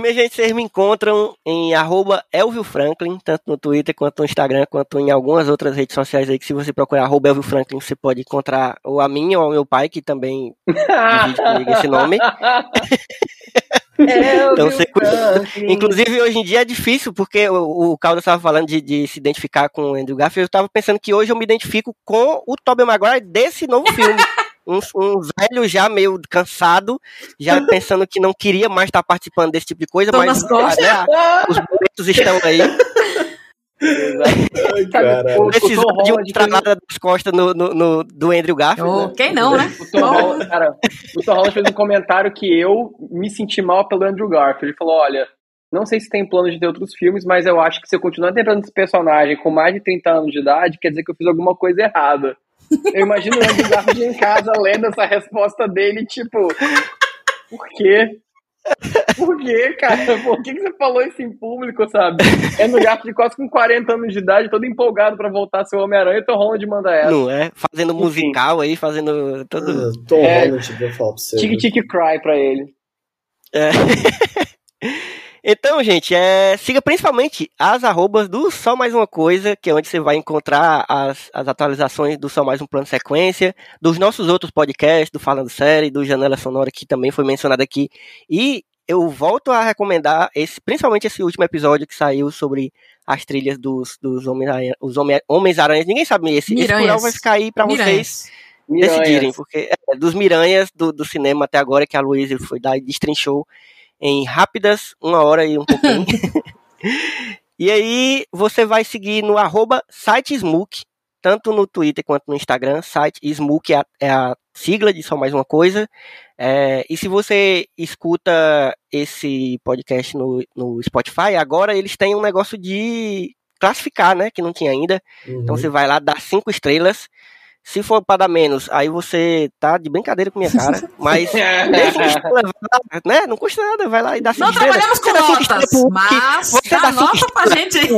Minha gente, vocês me encontram em arroba Elvio Franklin, tanto no Twitter quanto no Instagram, quanto em algumas outras redes sociais aí, que se você procurar arroba Elvio Franklin, você pode encontrar ou a minha ou ao meu pai, que também divide comigo esse nome. É, então, você... Inclusive, hoje em dia é difícil, porque o, o Caldo estava falando de, de, se identificar com o Andrew Garfield. Eu estava pensando que hoje eu me identifico com o Tobey Maguire desse novo filme. Um, um, velho já meio cansado, já pensando que não queria mais estar participando desse tipo de coisa, Tô mas né, os boletos estão aí. Ai, cara. Precisou de uma estralada das costas no, no, no, do Andrew Garfield. Oh, né? Quem não, né? O Tom, Holland, cara, o Tom Holland fez um comentário que eu me senti mal pelo Andrew Garfield. Ele falou: olha, não sei se tem plano de ter outros filmes, mas eu acho que se eu continuar interpretando esse personagem com mais de 30 anos de idade, quer dizer que eu fiz alguma coisa errada. Eu imagino o Andrew Garfield em casa lendo essa resposta dele, tipo, por quê? Por quê, cara? Por que, que você falou isso em público, sabe? É no gato de quase com 40 anos de idade, todo empolgado pra voltar a ser Homem-Aranha e Tom Holland manda essa. Não é? Fazendo Enfim. musical aí, fazendo todo... Uh, Tom é, Holland, vou falar pra você. Tique-tique cry pra ele. É. Então, gente, é, siga principalmente as arrobas do Só Mais Uma Coisa, que é onde você vai encontrar as, as atualizações do Só Mais Um Plano Sequência, dos nossos outros podcasts, do Falando Série, do Janela Sonora, que também foi mencionado aqui. E eu volto a recomendar, esse, principalmente esse último episódio que saiu sobre as trilhas dos, dos Homens-Aranhas. Homens Ninguém sabe esse. Miranhas. Esse plural vai ficar aí pra vocês Miranhas. decidirem, porque é, dos Miranhas do, do cinema até agora, que a Luísa foi dar e destrinchou em rápidas, uma hora e um pouquinho. e aí você vai seguir no arroba sitesmook, tanto no Twitter quanto no Instagram, site Smook é a, é a sigla de só mais uma coisa. É, e se você escuta esse podcast no, no Spotify, agora eles têm um negócio de classificar, né? Que não tinha ainda. Então uhum. Então você vai lá, dá cinco estrelas. Se for para dar menos, aí você tá de brincadeira com minha cara. Mas né? Não custa nada, vai lá e dá cinco Não estrelas. trabalhamos com notas, mas você dá, nota pra gente aí.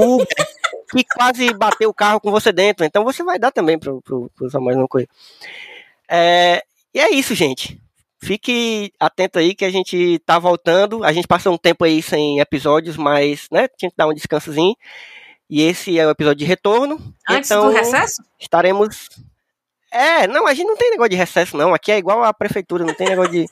Que quase bateu o carro com você dentro. Então você vai dar também pro, pro, pro mais uma coisa. É, e é isso, gente. Fique atento aí que a gente tá voltando. A gente passou um tempo aí sem episódios, mas, né, tinha que dar um descansozinho. E esse é o episódio de retorno. Antes então, do recesso? Estaremos. É, não, a gente não tem negócio de recesso, não. Aqui é igual a prefeitura, não tem negócio de.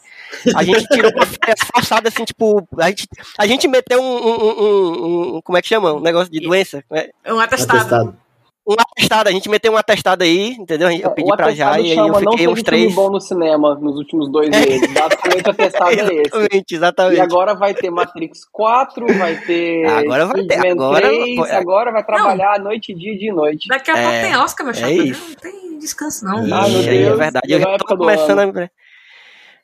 A gente tirou uma forçada assim, tipo. A gente, a gente meteu um, um, um, um Como é que chama? Um negócio de doença. Né? Um atestado. atestado um atestado, a gente meteu um atestado aí, entendeu? Eu é, pedi pra já e aí eu fiquei uns três. filme bom no cinema nos últimos dois meses. Basicamente, o atestado é esse. Exatamente, exatamente. E agora vai ter Matrix 4, vai ter. Agora vai ter. Agora, 3, agora vai trabalhar não. noite, dia, dia e noite. Daqui a pouco é, tem Oscar, meu chapa. É não tem descanso, não. Ah, meu Deus, é verdade. Eu já tô começando a.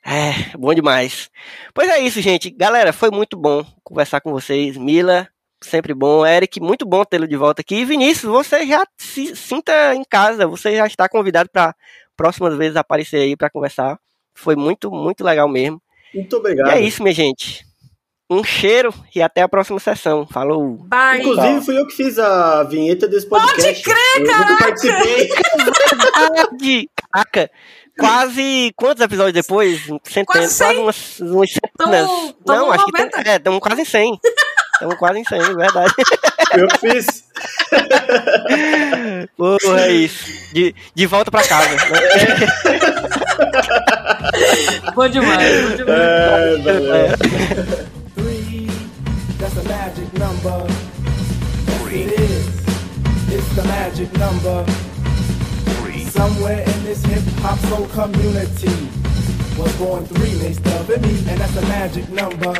É, bom demais. Pois é isso, gente. Galera, foi muito bom conversar com vocês. Mila, sempre bom. Eric, muito bom tê-lo de volta aqui. E Vinícius, você já se sinta em casa, você já está convidado para próximas vezes aparecer aí para conversar. Foi muito, muito legal mesmo. Muito obrigado. E é isso, minha gente. Um cheiro e até a próxima sessão. Falou. Bye. Inclusive, fui eu que fiz a vinheta desse podcast. Pode crer, cara! Eu participei. Verdade. Caraca. Quase. Quantos episódios depois? Centenas. Quase, quase umas, umas centenas. Tamo, tamo Não, acho 90. que tem, é, estamos quase em 100. Estamos quase em 100, é verdade. Eu fiz. Porra, é isso. De, de volta pra casa. Né? bom demais, bom demais. É, é. Three, that's a magic number. It is. It's the magic number. Somewhere in this hip hop soul community was born three, they stub me, and that's a magic number.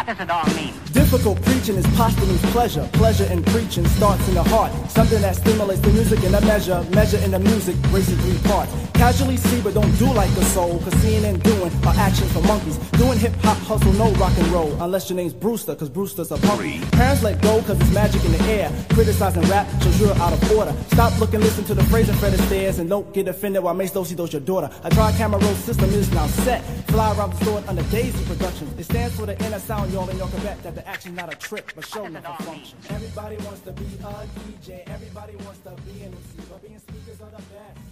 What does it all mean? Difficult preaching is posthumous pleasure. Pleasure in preaching starts in the heart. Something that stimulates the music in a measure. Measure in the music, racing three parts. Casually see, but don't do like a soul. Cause seeing and doing are actions for monkeys. Doing hip hop hustle, no rock and roll. Unless your name's Brewster, cause Brewster's a punk. Parents let go, cause it's magic in the air. Criticizing rap shows you're out of order. Stop looking, listen to the phrase and Fred Stairs. And don't get offended while Mace Dosey does your daughter. A tri camera roll system is now set. Fly around the store under Daisy Productions. It stands for the inner sound, and y'all can bet that the action's not a trick, but show never function. Everybody wants to be a DJ. Everybody wants to be an MC, but being speakers are the best.